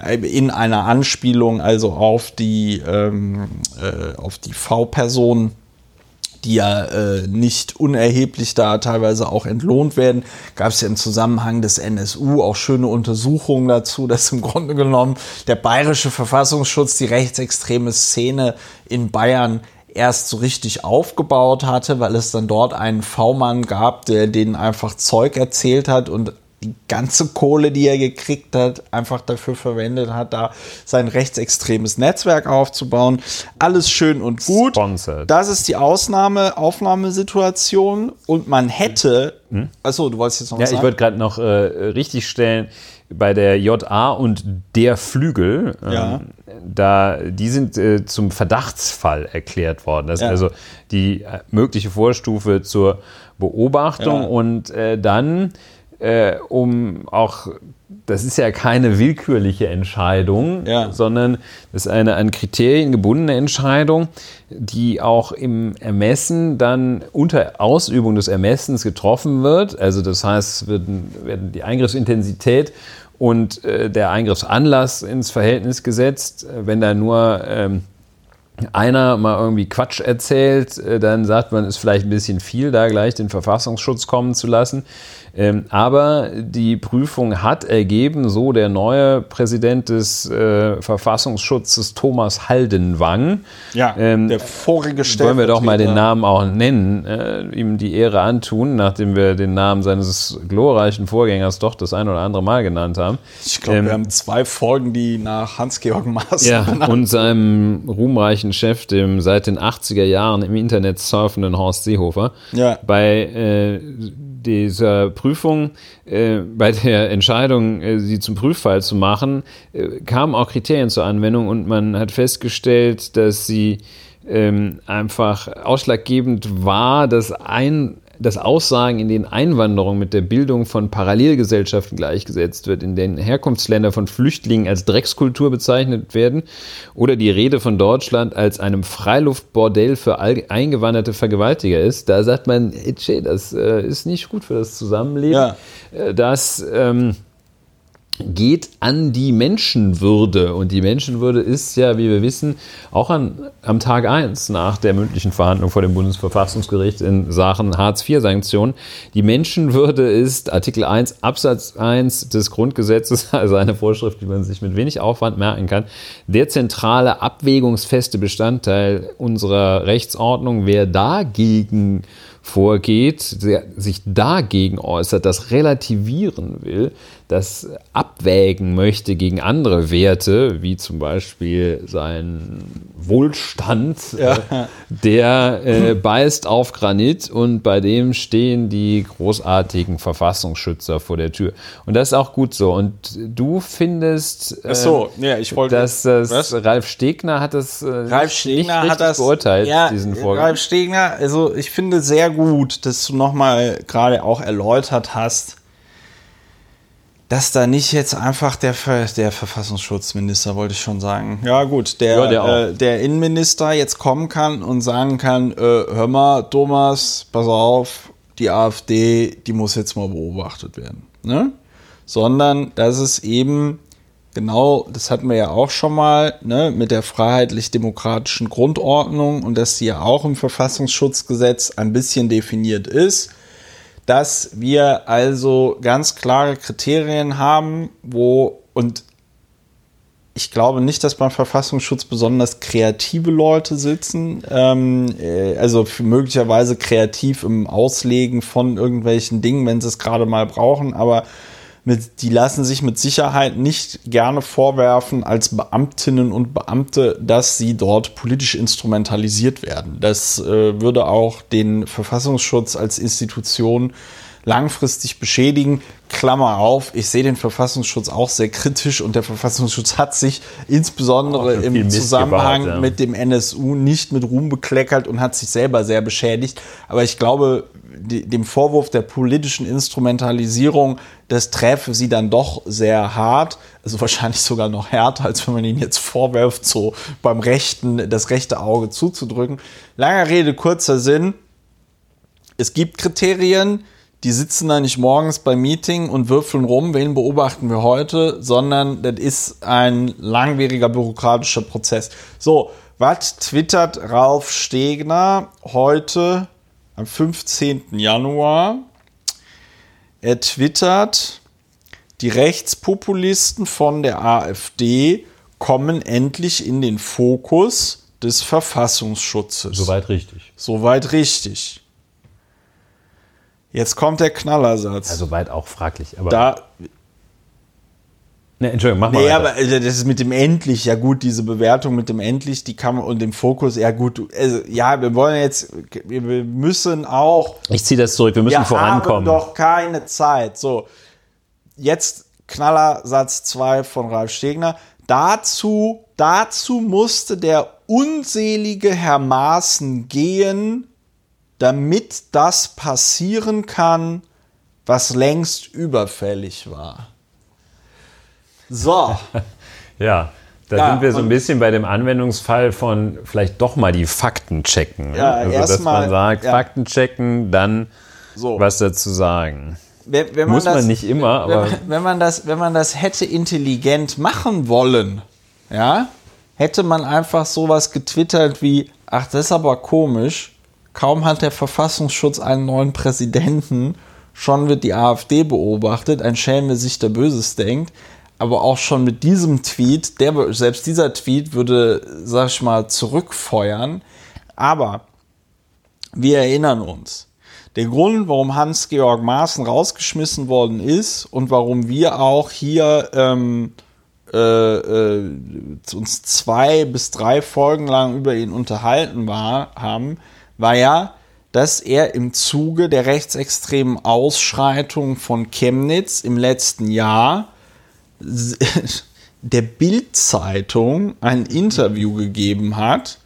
Äh, in einer Anspielung also auf die, ähm, äh, auf die V-Person die ja äh, nicht unerheblich da teilweise auch entlohnt werden. Gab es ja im Zusammenhang des NSU auch schöne Untersuchungen dazu, dass im Grunde genommen der bayerische Verfassungsschutz die rechtsextreme Szene in Bayern erst so richtig aufgebaut hatte, weil es dann dort einen V-Mann gab, der denen einfach Zeug erzählt hat und die ganze Kohle, die er gekriegt hat, einfach dafür verwendet hat, da sein rechtsextremes Netzwerk aufzubauen. Alles schön und gut. Sponsored. Das ist die Ausnahme, Aufnahmesituation und man hätte, hm? achso, du wolltest jetzt noch was ja, sagen? Ja, ich wollte gerade noch äh, richtig stellen, bei der JA und der Flügel, ähm, ja. da, die sind äh, zum Verdachtsfall erklärt worden. Das ja. ist also die äh, mögliche Vorstufe zur Beobachtung ja. und äh, dann äh, um auch, das ist ja keine willkürliche Entscheidung, ja. sondern das ist eine an Kriterien gebundene Entscheidung, die auch im Ermessen dann unter Ausübung des Ermessens getroffen wird. Also das heißt, werden, werden die Eingriffsintensität und äh, der Eingriffsanlass ins Verhältnis gesetzt. Wenn da nur ähm, einer mal irgendwie Quatsch erzählt, äh, dann sagt man, ist vielleicht ein bisschen viel, da gleich den Verfassungsschutz kommen zu lassen. Ähm, aber die Prüfung hat ergeben, so der neue Präsident des äh, Verfassungsschutzes Thomas Haldenwang. Ja, ähm, der vorige Wollen wir doch mal den Namen auch nennen, äh, ihm die Ehre antun, nachdem wir den Namen seines glorreichen Vorgängers doch das ein oder andere Mal genannt haben. Ich glaube, ähm, wir haben zwei Folgen, die nach Hans-Georg Maaßen ja, und seinem ruhmreichen Chef, dem seit den 80er Jahren im Internet surfenden Horst Seehofer, ja. bei äh, dieser Prüfung, äh, bei der Entscheidung, äh, sie zum Prüffall zu machen, äh, kamen auch Kriterien zur Anwendung und man hat festgestellt, dass sie ähm, einfach ausschlaggebend war, dass ein dass Aussagen, in denen Einwanderung mit der Bildung von Parallelgesellschaften gleichgesetzt wird, in denen Herkunftsländer von Flüchtlingen als Dreckskultur bezeichnet werden oder die Rede von Deutschland als einem Freiluftbordell für eingewanderte Vergewaltiger ist, da sagt man, das äh, ist nicht gut für das Zusammenleben. Ja. Äh, das ähm, geht an die Menschenwürde. Und die Menschenwürde ist ja, wie wir wissen, auch an, am Tag 1 nach der mündlichen Verhandlung vor dem Bundesverfassungsgericht in Sachen Hartz-IV-Sanktionen. Die Menschenwürde ist Artikel 1 Absatz 1 des Grundgesetzes, also eine Vorschrift, die man sich mit wenig Aufwand merken kann, der zentrale abwägungsfeste Bestandteil unserer Rechtsordnung. Wer dagegen vorgeht, sich dagegen äußert, das relativieren will, das abwägen möchte gegen andere Werte, wie zum Beispiel sein Wohlstand, ja. äh, der äh, beißt auf Granit und bei dem stehen die großartigen Verfassungsschützer vor der Tür. Und das ist auch gut so. Und du findest, äh, so, ja, ich wollte, dass das was? Ralf Stegner hat das äh, Ralf Stegner nicht hat das beurteilt, ja, diesen Vorgang. Ralf Stegner, also ich finde sehr gut, dass du nochmal gerade auch erläutert hast, dass da nicht jetzt einfach der, der Verfassungsschutzminister, wollte ich schon sagen, ja gut, der, ja, der, äh, der, Innenminister jetzt kommen kann und sagen kann, äh, hör mal, Thomas, pass auf, die AfD, die muss jetzt mal beobachtet werden. Ne? Sondern dass es eben genau, das hatten wir ja auch schon mal, ne, mit der freiheitlich-demokratischen Grundordnung und dass die ja auch im Verfassungsschutzgesetz ein bisschen definiert ist dass wir also ganz klare Kriterien haben, wo und ich glaube nicht, dass beim Verfassungsschutz besonders kreative Leute sitzen, ähm, äh, also möglicherweise kreativ im Auslegen von irgendwelchen Dingen, wenn sie es gerade mal brauchen, aber mit, die lassen sich mit Sicherheit nicht gerne vorwerfen als Beamtinnen und Beamte, dass sie dort politisch instrumentalisiert werden. Das äh, würde auch den Verfassungsschutz als Institution langfristig beschädigen. Klammer auf, ich sehe den Verfassungsschutz auch sehr kritisch und der Verfassungsschutz hat sich insbesondere im Zusammenhang gebaut, ja. mit dem NSU nicht mit Ruhm bekleckert und hat sich selber sehr beschädigt. Aber ich glaube, die, dem Vorwurf der politischen Instrumentalisierung, das träfe sie dann doch sehr hart. Also wahrscheinlich sogar noch härter, als wenn man ihnen jetzt vorwirft, so beim rechten, das rechte Auge zuzudrücken. Langer Rede, kurzer Sinn. Es gibt Kriterien, die sitzen da nicht morgens beim Meeting und würfeln rum, wen beobachten wir heute, sondern das ist ein langwieriger bürokratischer Prozess. So, was twittert Ralf Stegner heute am 15. Januar. Er twittert, die Rechtspopulisten von der AfD kommen endlich in den Fokus des Verfassungsschutzes. Soweit richtig. Soweit richtig. Jetzt kommt der Knallersatz. Also weit auch fraglich. Aber da, Ne, Entschuldigung, mach mal. Nee, weiter. aber äh, das ist mit dem endlich, ja gut, diese Bewertung mit dem endlich, die kann man und dem Fokus, ja gut, also, ja, wir wollen jetzt, wir müssen auch. Ich ziehe das zurück, wir müssen wir vorankommen. Wir haben doch keine Zeit. So, jetzt Knaller Satz 2 von Ralf Stegner. Dazu, dazu musste der unselige Herr Maaßen gehen, damit das passieren kann, was längst überfällig war. So. ja. Da ja, sind wir so ein bisschen bei dem Anwendungsfall von vielleicht doch mal die Fakten checken. Ne? Ja, also, dass mal, man sagt, ja. Fakten checken, dann so. was dazu sagen. Wenn, wenn Muss man, das, nicht immer, aber. Wenn, wenn, man das, wenn man das hätte intelligent machen wollen, ja, hätte man einfach sowas getwittert wie: Ach, das ist aber komisch. Kaum hat der Verfassungsschutz einen neuen Präsidenten, schon wird die AfD beobachtet, ein Schelm, der sich der Böses denkt aber auch schon mit diesem Tweet, der, selbst dieser Tweet würde, sag ich mal, zurückfeuern. Aber wir erinnern uns, der Grund, warum Hans-Georg Maaßen rausgeschmissen worden ist und warum wir auch hier ähm, äh, äh, uns zwei bis drei Folgen lang über ihn unterhalten war, haben, war ja, dass er im Zuge der rechtsextremen Ausschreitung von Chemnitz im letzten Jahr der Bild-Zeitung ein Interview gegeben hat,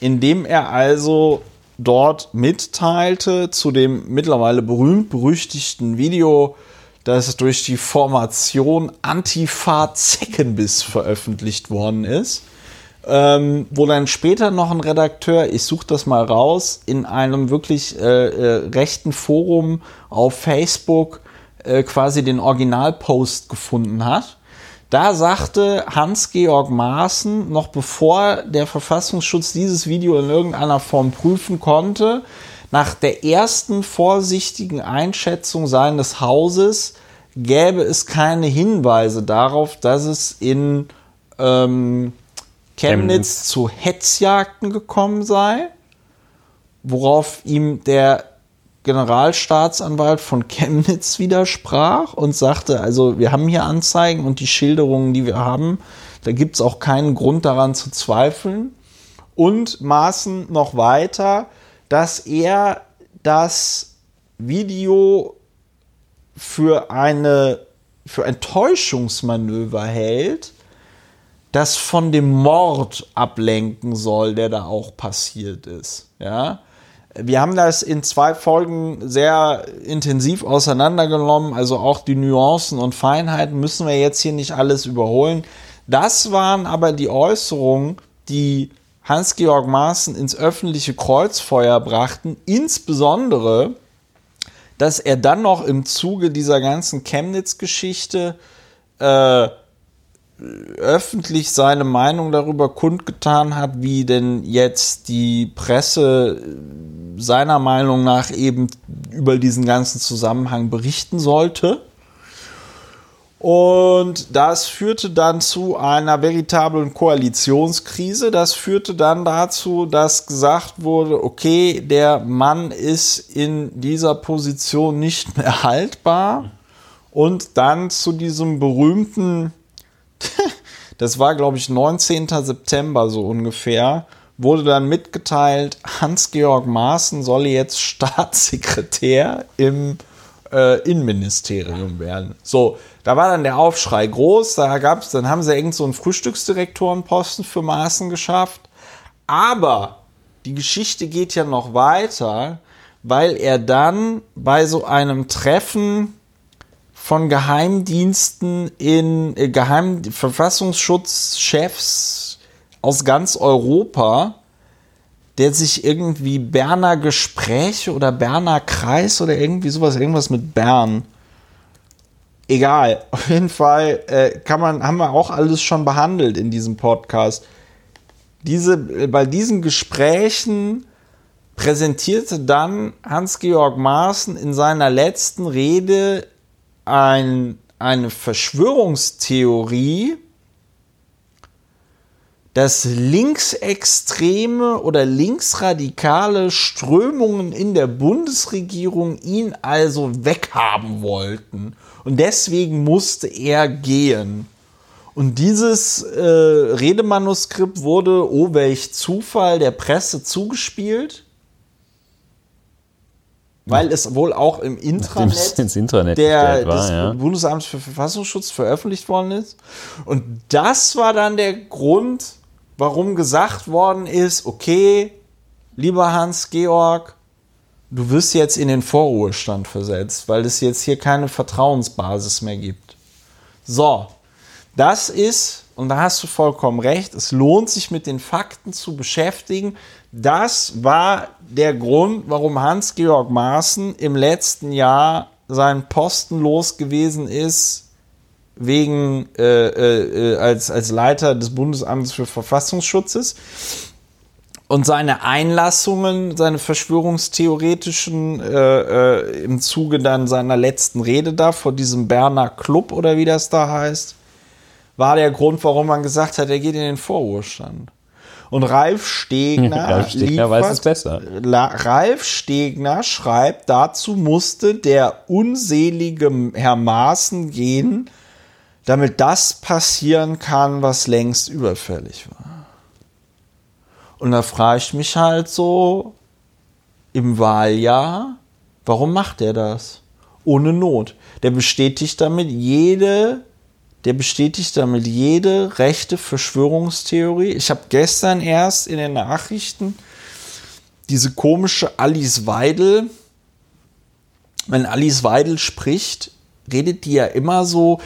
in dem er also dort mitteilte zu dem mittlerweile berühmt-berüchtigten Video, das durch die Formation Antifa Zeckenbiss veröffentlicht worden ist. Ähm, wo dann später noch ein Redakteur, ich suche das mal raus, in einem wirklich äh, äh, rechten Forum auf Facebook äh, quasi den Originalpost gefunden hat. Da sagte Hans-Georg Maaßen, noch bevor der Verfassungsschutz dieses Video in irgendeiner Form prüfen konnte, nach der ersten vorsichtigen Einschätzung seines Hauses gäbe es keine Hinweise darauf, dass es in ähm, Chemnitz zu Hetzjagden gekommen sei, worauf ihm der Generalstaatsanwalt von Chemnitz widersprach und sagte, also wir haben hier Anzeigen und die Schilderungen, die wir haben, da gibt es auch keinen Grund daran zu zweifeln. Und maßen noch weiter, dass er das Video für eine für ein Täuschungsmanöver hält, das von dem Mord ablenken soll, der da auch passiert ist. Ja, wir haben das in zwei Folgen sehr intensiv auseinandergenommen, also auch die Nuancen und Feinheiten müssen wir jetzt hier nicht alles überholen. Das waren aber die Äußerungen, die Hans-Georg Maaßen ins öffentliche Kreuzfeuer brachten, insbesondere, dass er dann noch im Zuge dieser ganzen Chemnitz-Geschichte äh, öffentlich seine Meinung darüber kundgetan hat, wie denn jetzt die Presse seiner Meinung nach eben über diesen ganzen Zusammenhang berichten sollte. Und das führte dann zu einer veritablen Koalitionskrise. Das führte dann dazu, dass gesagt wurde, okay, der Mann ist in dieser Position nicht mehr haltbar. Und dann zu diesem berühmten das war, glaube ich, 19. September so ungefähr, wurde dann mitgeteilt, Hans-Georg Maaßen solle jetzt Staatssekretär im äh, Innenministerium werden. So, da war dann der Aufschrei groß, da gab's, dann haben sie irgend so einen Frühstücksdirektorenposten für Maaßen geschafft. Aber die Geschichte geht ja noch weiter, weil er dann bei so einem Treffen von Geheimdiensten in äh, Geheim Verfassungsschutzchefs aus ganz Europa, der sich irgendwie Berner Gespräche oder Berner Kreis oder irgendwie sowas, irgendwas mit Bern. Egal, auf jeden Fall äh, kann man, haben wir auch alles schon behandelt in diesem Podcast. Diese, äh, bei diesen Gesprächen präsentierte dann Hans-Georg Maaßen in seiner letzten Rede ein, eine Verschwörungstheorie, dass linksextreme oder linksradikale Strömungen in der Bundesregierung ihn also weghaben wollten. Und deswegen musste er gehen. Und dieses äh, Redemanuskript wurde, oh welch Zufall, der Presse zugespielt weil es wohl auch im Intranet, Intranet der, war, des ja. Bundesamts für Verfassungsschutz veröffentlicht worden ist. Und das war dann der Grund, warum gesagt worden ist, okay, lieber Hans-Georg, du wirst jetzt in den Vorruhestand versetzt, weil es jetzt hier keine Vertrauensbasis mehr gibt. So, das ist, und da hast du vollkommen recht, es lohnt sich mit den Fakten zu beschäftigen. Das war der Grund, warum Hans-Georg Maaßen im letzten Jahr seinen Posten los gewesen ist, wegen äh, äh, als, als Leiter des Bundesamtes für Verfassungsschutzes. Und seine Einlassungen, seine verschwörungstheoretischen, äh, äh, im Zuge dann seiner letzten Rede da vor diesem Berner Club oder wie das da heißt, war der Grund, warum man gesagt hat, er geht in den Vorruhestand. Und Ralf Stegner, Ralf Stegner weiß es besser. Ralf Stegner schreibt, dazu musste der unselige Herr Maaßen gehen, damit das passieren kann, was längst überfällig war. Und da frage ich mich halt so, im Wahljahr, warum macht er das? Ohne Not. Der bestätigt damit jede der bestätigt damit jede rechte Verschwörungstheorie. Ich habe gestern erst in den Nachrichten diese komische Alice Weidel, wenn Alice Weidel spricht, redet die ja immer so,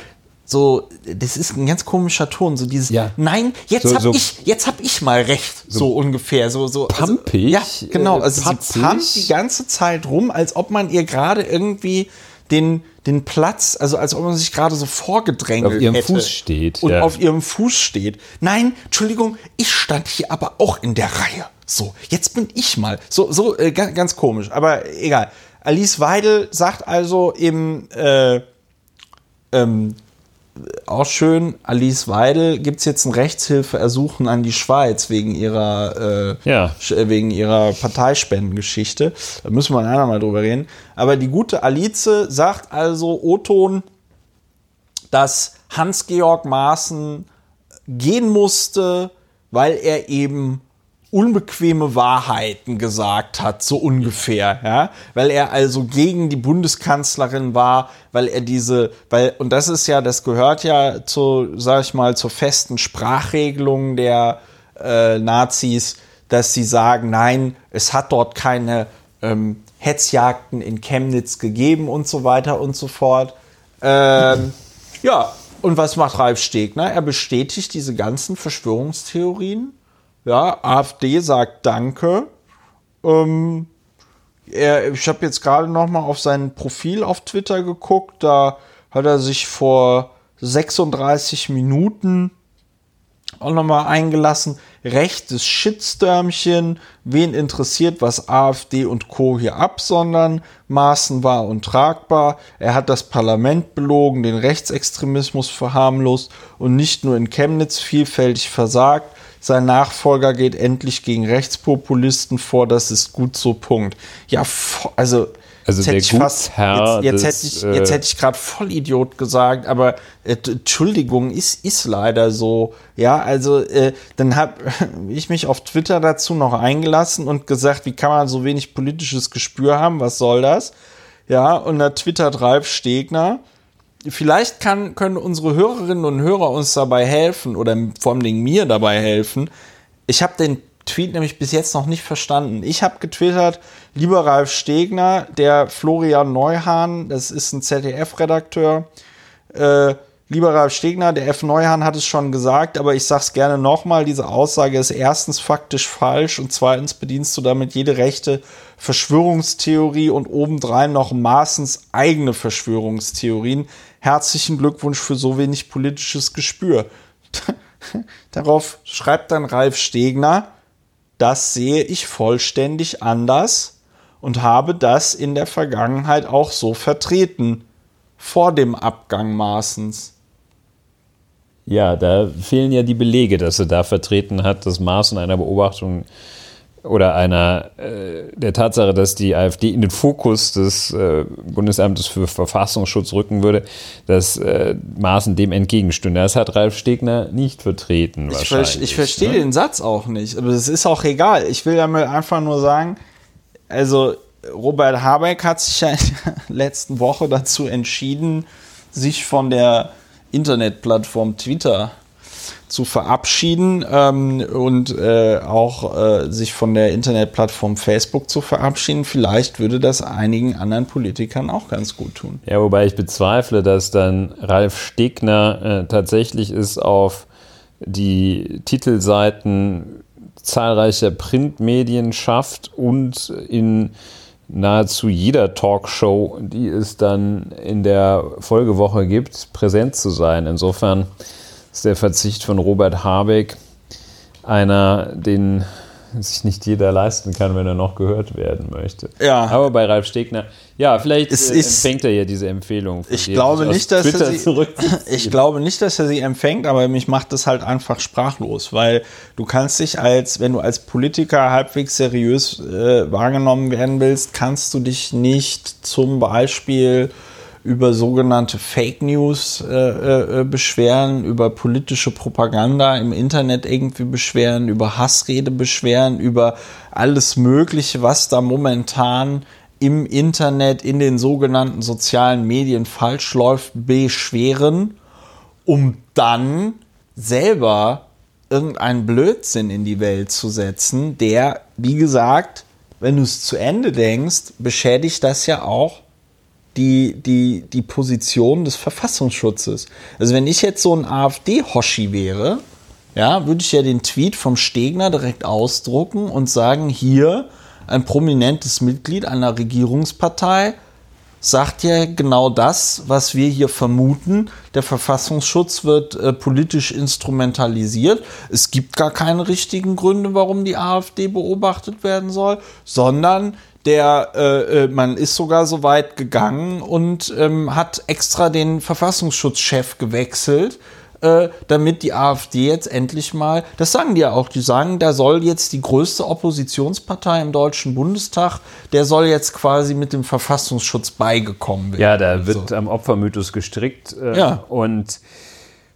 so, das ist ein ganz komischer Ton, so dieses, Ja. nein, jetzt So- hab so- ich, jetzt hab ich mal recht, so, ungefähr, so, so. Pampig, Also, ja, genau, äh, also patzig. sie pumpt die ganze Zeit rum, als ob man ihr gerade irgendwie den, den Platz, also als ob man sich gerade so vorgedrängelt Auf ihrem hätte Fuß steht, Und ja. auf ihrem Fuß steht. Nein, Entschuldigung, ich stand hier aber auch in der Reihe. So, jetzt bin ich mal. So, so äh, ganz, ganz komisch, aber egal. Alice Weidel sagt also im äh, ähm, auch schön, Alice Weidel gibt es jetzt ein Rechtshilfeersuchen an die Schweiz wegen ihrer, äh, Ja. Äh, wegen ihrer Parteispendengeschichte. Da müssen wir ein andermal drüber reden. Aber die gute Alice sagt also, Oton, dass Hans-Georg Maaßen gehen musste, weil er eben unbequeme Wahrheiten gesagt hat, so ungefähr, ja, weil er also gegen die Bundeskanzlerin war, weil er diese, weil, und das ist ja, das gehört ja zu, sag ich mal, zur festen Sprachregelung der äh, Nazis, dass sie sagen, nein, es hat dort keine ähm, Hetzjagden in Chemnitz gegeben und so weiter und so fort. Ähm, ja, und was macht Ralf Stegner? Er bestätigt diese ganzen Verschwörungstheorien. Ja, AfD sagt Danke. Ähm, er, ich habe jetzt gerade noch mal auf sein Profil auf Twitter geguckt. Da hat er sich vor 36 Minuten auch nochmal eingelassen. Rechtes Shitstürmchen. Wen interessiert, was AfD und Co. hier absondern? Maßen war untragbar. Er hat das Parlament belogen, den Rechtsextremismus verharmlost und nicht nur in Chemnitz vielfältig versagt. Sein Nachfolger geht endlich gegen Rechtspopulisten vor. Das ist gut so, Punkt. Ja, also. Also jetzt hätte ich fast, jetzt, jetzt hätte ich, äh, jetzt hätte ich gerade Vollidiot gesagt, aber äh, Entschuldigung, ist, ist leider so. Ja, also äh, dann habe ich mich auf Twitter dazu noch eingelassen und gesagt, wie kann man so wenig politisches Gespür haben? Was soll das? Ja, und da twittert Ralf Stegner. Vielleicht kann, können unsere Hörerinnen und Hörer uns dabei helfen oder vor allem mir dabei helfen. Ich habe den Tweet nämlich bis jetzt noch nicht verstanden. Ich habe getwittert, lieber Ralf Stegner, der Florian Neuhahn, das ist ein ZDF-Redakteur, äh, Lieber Ralf Stegner, der F. Neuhan hat es schon gesagt, aber ich sage es gerne nochmal, diese Aussage ist erstens faktisch falsch und zweitens bedienst du damit jede rechte Verschwörungstheorie und obendrein noch maßens eigene Verschwörungstheorien. Herzlichen Glückwunsch für so wenig politisches Gespür. Darauf schreibt dann Ralf Stegner, das sehe ich vollständig anders und habe das in der Vergangenheit auch so vertreten. Vor dem Abgang Maaßens. Ja, da fehlen ja die Belege, dass er da vertreten hat, das Maßen einer Beobachtung oder einer äh, der Tatsache, dass die AfD in den Fokus des äh, Bundesamtes für Verfassungsschutz rücken würde, dass äh, Maaßen dem entgegenstünde. Das hat Ralf Stegner nicht vertreten. Ich, ver ich verstehe ne? den Satz auch nicht, aber es ist auch egal. Ich will damit einfach nur sagen, also Robert Habeck hat sich ja in der letzten Woche dazu entschieden, sich von der Internetplattform Twitter zu verabschieden ähm, und äh, auch äh, sich von der Internetplattform Facebook zu verabschieden. Vielleicht würde das einigen anderen Politikern auch ganz gut tun. Ja, wobei ich bezweifle, dass dann Ralf Stegner äh, tatsächlich es auf die Titelseiten zahlreicher Printmedien schafft und in nahezu jeder Talkshow, die es dann in der Folgewoche gibt, präsent zu sein. Insofern ist der Verzicht von Robert Habeck einer, den sich nicht jeder leisten kann, wenn er noch gehört werden möchte. Ja. Aber bei Ralf Stegner, ja, vielleicht es äh, empfängt er ja diese Empfehlung. Ich glaube nicht, dass er sie, ich glaube nicht, dass er sie empfängt, aber mich macht das halt einfach sprachlos, weil du kannst dich als, wenn du als Politiker halbwegs seriös äh, wahrgenommen werden willst, kannst du dich nicht zum Beispiel über sogenannte Fake News äh, äh, beschweren, über politische Propaganda im Internet irgendwie beschweren, über Hassrede beschweren, über alles Mögliche, was da momentan im Internet, in den sogenannten sozialen Medien falsch läuft, beschweren, um dann selber irgendeinen Blödsinn in die Welt zu setzen, der, wie gesagt, wenn du es zu Ende denkst, beschädigt das ja auch die, die, die Position des Verfassungsschutzes. Also wenn ich jetzt so ein AfD-Hoschi wäre, ja, würde ich ja den Tweet vom Stegner direkt ausdrucken und sagen, hier ein prominentes Mitglied einer Regierungspartei sagt ja genau das, was wir hier vermuten. Der Verfassungsschutz wird äh, politisch instrumentalisiert. Es gibt gar keine richtigen Gründe, warum die AfD beobachtet werden soll, sondern der äh, äh, man ist sogar so weit gegangen und ähm, hat extra den Verfassungsschutzchef gewechselt, äh, damit die AfD jetzt endlich mal, das sagen die ja auch, die sagen, da soll jetzt die größte Oppositionspartei im Deutschen Bundestag, der soll jetzt quasi mit dem Verfassungsschutz beigekommen werden. Ja, da wird so. am Opfermythos gestrickt äh, ja. und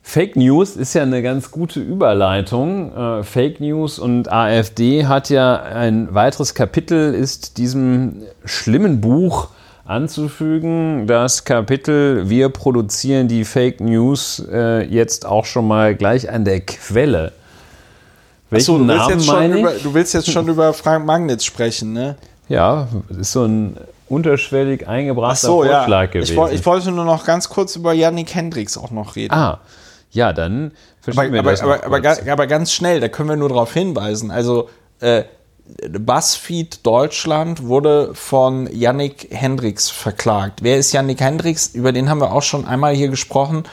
Fake News ist ja eine ganz gute Überleitung. Äh, Fake News und AfD hat ja ein weiteres Kapitel, ist diesem schlimmen Buch anzufügen. Das Kapitel Wir produzieren die Fake News äh, jetzt auch schon mal gleich an der Quelle. Achso, du, willst jetzt schon über, du willst jetzt schon über Frank Magnitz sprechen, ne? Ja, ist so ein unterschwellig eingebrachter so, Vorschlag ja. gewesen. Ich, ich, wollte nur noch ganz kurz über Yannick Hendricks auch noch reden. Ah, ja, dann aber, wir aber, das aber, aber, aber, ganz schnell, da können wir nur darauf hinweisen. Also äh, BuzzFeed Deutschland wurde von Yannick Hendricks verklagt. Wer ist Yannick Hendricks? Über den haben wir auch schon einmal hier gesprochen.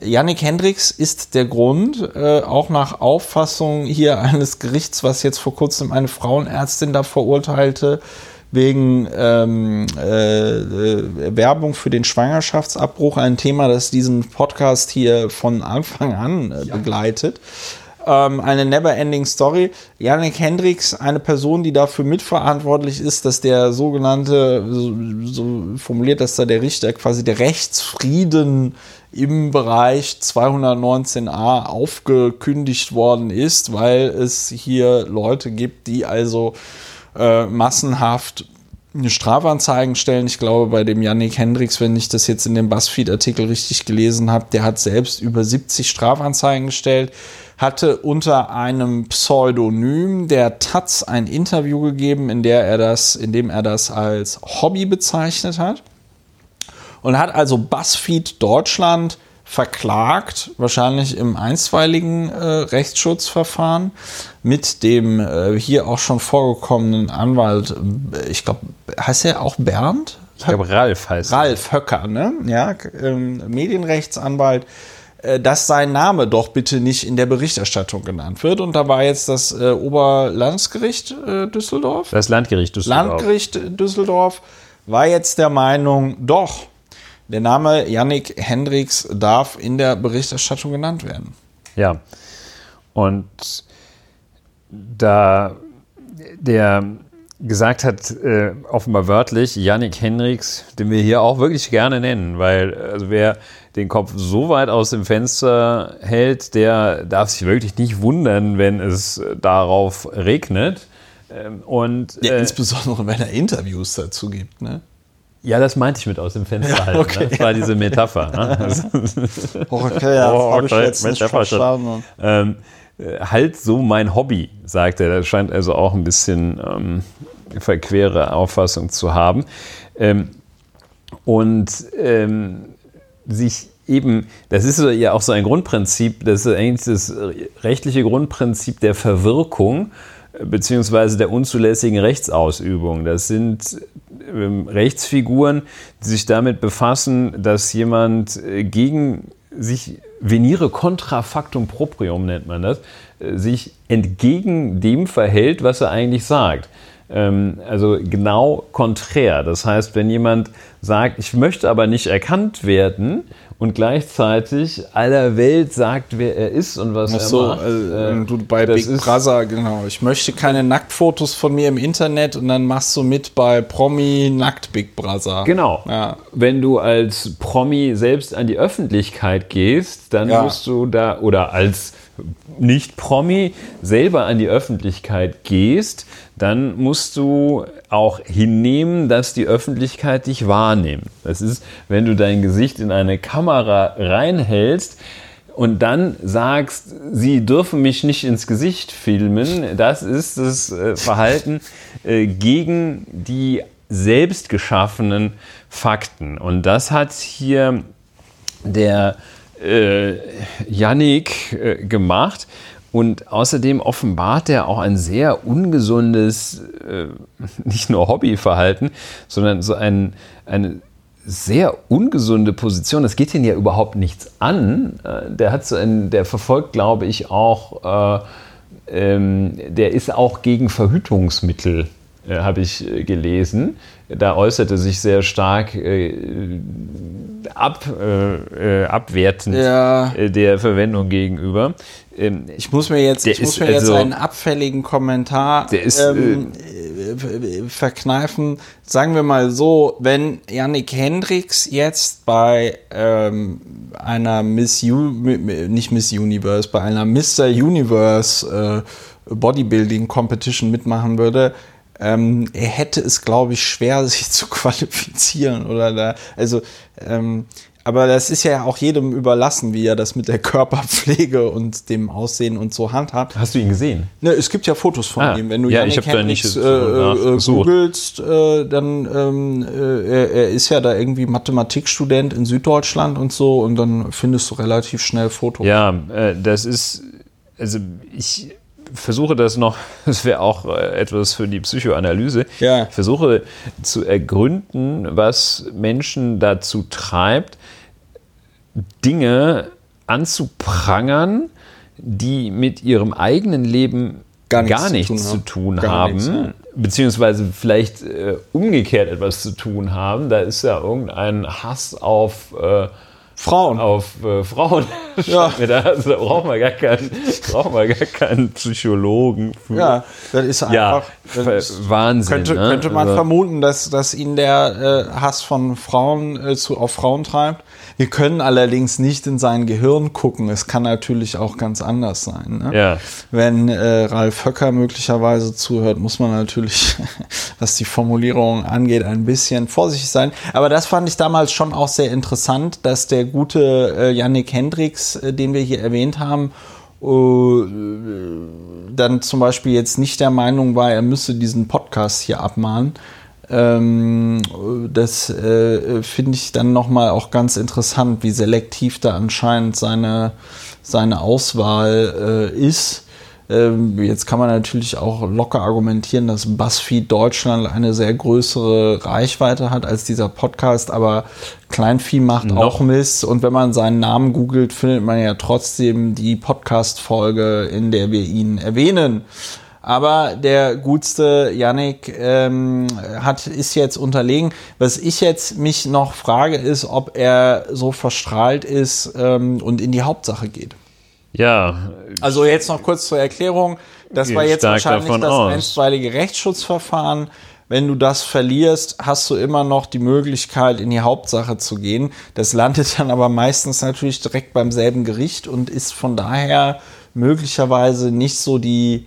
Yannick Hendricks ist der Grund, äh, auch nach Auffassung hier eines Gerichts, was jetzt vor kurzem eine Frauenärztin da verurteilte, wegen ähm, äh, Werbung für den Schwangerschaftsabbruch, ein Thema, das diesen Podcast hier von Anfang an äh, begleitet. Ähm, eine Never-Ending Story. Yannick Hendricks, eine Person, die dafür mitverantwortlich ist, dass der sogenannte, so, so formuliert dass da der Richter, quasi der Rechtsfrieden im Bereich 219a aufgekündigt worden ist, weil es hier Leute gibt, die also äh, massenhaft Strafanzeigen stellen. Ich glaube, bei dem Yannick Hendricks, wenn ich das jetzt in dem BuzzFeed-Artikel richtig gelesen habe, der hat selbst über 70 Strafanzeigen gestellt, hatte unter einem Pseudonym der Taz ein Interview gegeben, in der er das, in dem er das als Hobby bezeichnet hat und hat also BuzzFeed Deutschland verklagt, wahrscheinlich im einstweiligen äh, Rechtsschutzverfahren mit dem äh, hier auch schon vorgekommenen Anwalt, äh, ich glaube, heißt er auch Bernd? Ich glaube, Ralf heißt Ralf Höcker, ne? Ja, ähm, Medienrechtsanwalt, äh, dass sein Name doch bitte nicht in der Berichterstattung genannt wird. Und da war jetzt das äh, Oberlandesgericht äh, Düsseldorf. Das Landgericht Düsseldorf. Landgericht Düsseldorf war jetzt der Meinung, doch, der Name Yannick Hendricks darf in der Berichterstattung genannt werden. Ja. Und da der gesagt hat, äh, offenbar wörtlich, Yannick Hendricks, den wir hier auch wirklich gerne nennen, weil also wer den Kopf so weit aus dem Fenster hält, der darf sich wirklich nicht wundern, wenn es darauf regnet. Ähm, und, ja, äh, insbesondere wenn er Interviews dazu gibt. Ne? Ja, das meinte ich mit aus dem Fenster ja, halten. Okay. Ne? Das war diese Metapher. Ne? oh, okay, ja, oh, habe ich jetzt nicht verstanden. Ähm, äh, halt so mein Hobby, sagt er. Das scheint also auch ein bisschen ähm, verquere Auffassung zu haben. Ähm, und ähm, sich eben, das ist ja auch so ein Grundprinzip, das ist eigentlich das rechtliche Grundprinzip der Verwirkung beziehungsweise der unzulässigen Rechtsausübung. Das sind ähm, Rechtsfiguren, die sich damit befassen, dass jemand äh, gegen sich venire contra factum proprium nennt man das, äh, sich entgegen dem verhält, was er eigentlich sagt. Ähm, also genau konträr. Das heißt, wenn jemand sagt, ich möchte aber nicht erkannt werden und gleichzeitig aller Welt sagt, wer er ist und was Ach so, er macht. Äh, äh, du bei Big Brother, genau. Ich möchte keine Nacktfotos von mir im Internet und dann machst du mit bei Promi Nackt Big Brother. Genau. Ja. Wenn du als Promi selbst an die Öffentlichkeit gehst, dann ja. musst du da, oder als nicht-Promi selber an die Öffentlichkeit gehst, dann musst du auch hinnehmen, dass die Öffentlichkeit dich wahrnimmt. Das ist, wenn du dein Gesicht in eine Kamera reinhältst, und dann sagst, sie dürfen mich nicht ins Gesicht filmen, das ist das äh, Verhalten äh, gegen die selbst geschaffenen Fakten. Und das hat hier der äh, Yannick äh, gemacht. Und außerdem offenbart er auch ein sehr ungesundes, äh, nicht nur Hobbyverhalten, sondern so ein, eine sehr ungesunde Position. Das geht ihn ja überhaupt nichts an. Äh, der hat so ein, der verfolgt, glaube ich, auch, äh, ähm, der ist auch gegen Verhütungsmittel, äh, habe ich äh, gelesen. Da äußerte sich sehr stark äh, ab, äh, abwertend ja. der Verwendung gegenüber. Ähm, ich muss mir jetzt, ich muss mir also, jetzt einen abfälligen Kommentar ist, ähm, äh, verkneifen. Sagen wir mal so, wenn Yannick Hendricks jetzt bei ähm, einer Miss U nicht Miss Universe, bei einer Mr. Universe äh, Bodybuilding Competition mitmachen würde, ähm, er hätte es, glaube ich, schwer, sich zu qualifizieren oder da, also ähm, aber das ist ja auch jedem überlassen, wie er das mit der Körperpflege und dem Aussehen und so handhabt. Hast du ihn gesehen? Ne, es gibt ja Fotos von ah, ihm. Wenn du ja, Janik ich da nicht äh, äh, googelst, äh, dann ähm, äh, er, er, ist ja da irgendwie Mathematikstudent in Süddeutschland und so und dann findest du relativ schnell Fotos. Ja, äh, das ist also ich versuche das noch, das wäre auch äh, etwas für die Psychoanalyse, ja. ich versuche zu ergründen, was Menschen dazu treibt, Dinge anzuprangern, die mit ihrem eigenen Leben gar nichts, gar nichts zu tun, zu tun haben, nichts, ja. beziehungsweise vielleicht äh, umgekehrt etwas zu tun haben. Da ist ja irgendein Hass auf äh, Frauen. Auf äh, Frauen. Ja. da, also, da brauchen wir gar keinen, brauchen wir gar keinen Psychologen. Für. Ja, das ist einfach. Ja, das Wahnsinn. Könnte, ne? könnte man also, vermuten, dass, dass ihn der äh, Hass von Frauen äh, zu, auf Frauen treibt. Wir können allerdings nicht in sein Gehirn gucken. Es kann natürlich auch ganz anders sein. Ne? Ja. Wenn äh, Ralf Höcker möglicherweise zuhört, muss man natürlich was die Formulierung angeht, ein bisschen vorsichtig sein. Aber das fand ich damals schon auch sehr interessant, dass der gute äh, Hendricks, äh, den wir hier erwähnt haben, äh, dann zum Beispiel jetzt nicht der Meinung war, er müsse diesen Podcast hier abmahnen. Ähm, das äh, finde ich dann nochmal auch ganz interessant, wie selektiv da anscheinend seine, seine Auswahl äh, ist. Ähm, jetzt kann man natürlich auch locker argumentieren, dass BuzzFeed Deutschland eine sehr größere Reichweite hat als dieser Podcast, aber Kleinvieh macht Noch. auch Mist. Und wenn man seinen Namen googelt, findet man ja trotzdem die Podcast-Folge, in der wir ihn erwähnen. Aber der gutste Yannick ähm, hat, ist jetzt unterlegen. Was ich jetzt mich noch frage, ist, ob er so verstrahlt ist ähm, und in die Hauptsache geht. Ja. Also jetzt noch kurz zur Erklärung. Das war jetzt wahrscheinlich das aus. einstweilige Rechtsschutzverfahren. Wenn du das verlierst, hast du immer noch die Möglichkeit, in die Hauptsache zu gehen. Das landet dann aber meistens natürlich direkt beim selben Gericht und ist von daher möglicherweise nicht so die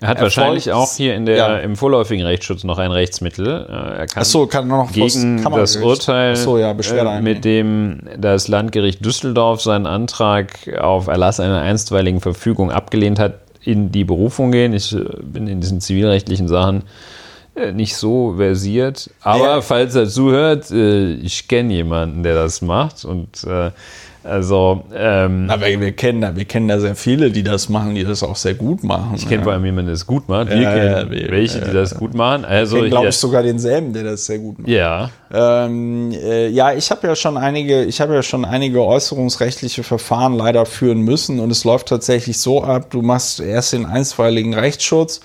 er hat Erfolgs wahrscheinlich auch hier in der, ja. im vorläufigen Rechtsschutz noch ein Rechtsmittel. Er kann, so, kann noch gegen das Urteil, so, ja, äh, mit dem das Landgericht Düsseldorf seinen Antrag auf Erlass einer einstweiligen Verfügung abgelehnt hat, in die Berufung gehen. Ich äh, bin in diesen zivilrechtlichen Sachen äh, nicht so versiert. Aber ja. falls er zuhört, ich kenne jemanden, der das macht und also, ähm, Aber wir kennen da, wir kennen da sehr viele, die das machen, die das auch sehr gut machen. Ich kenne ja. vor allem jemanden, der das gut macht. Wir ja, kennen ja, welche, die das gut machen. Also, ich glaube ich sogar denselben, der das sehr gut macht. Ja. Ähm, äh, ja, ich habe ja schon einige, ich habe ja schon einige äußerungsrechtliche Verfahren leider führen müssen und es läuft tatsächlich so ab: Du machst erst den einstweiligen Rechtsschutz.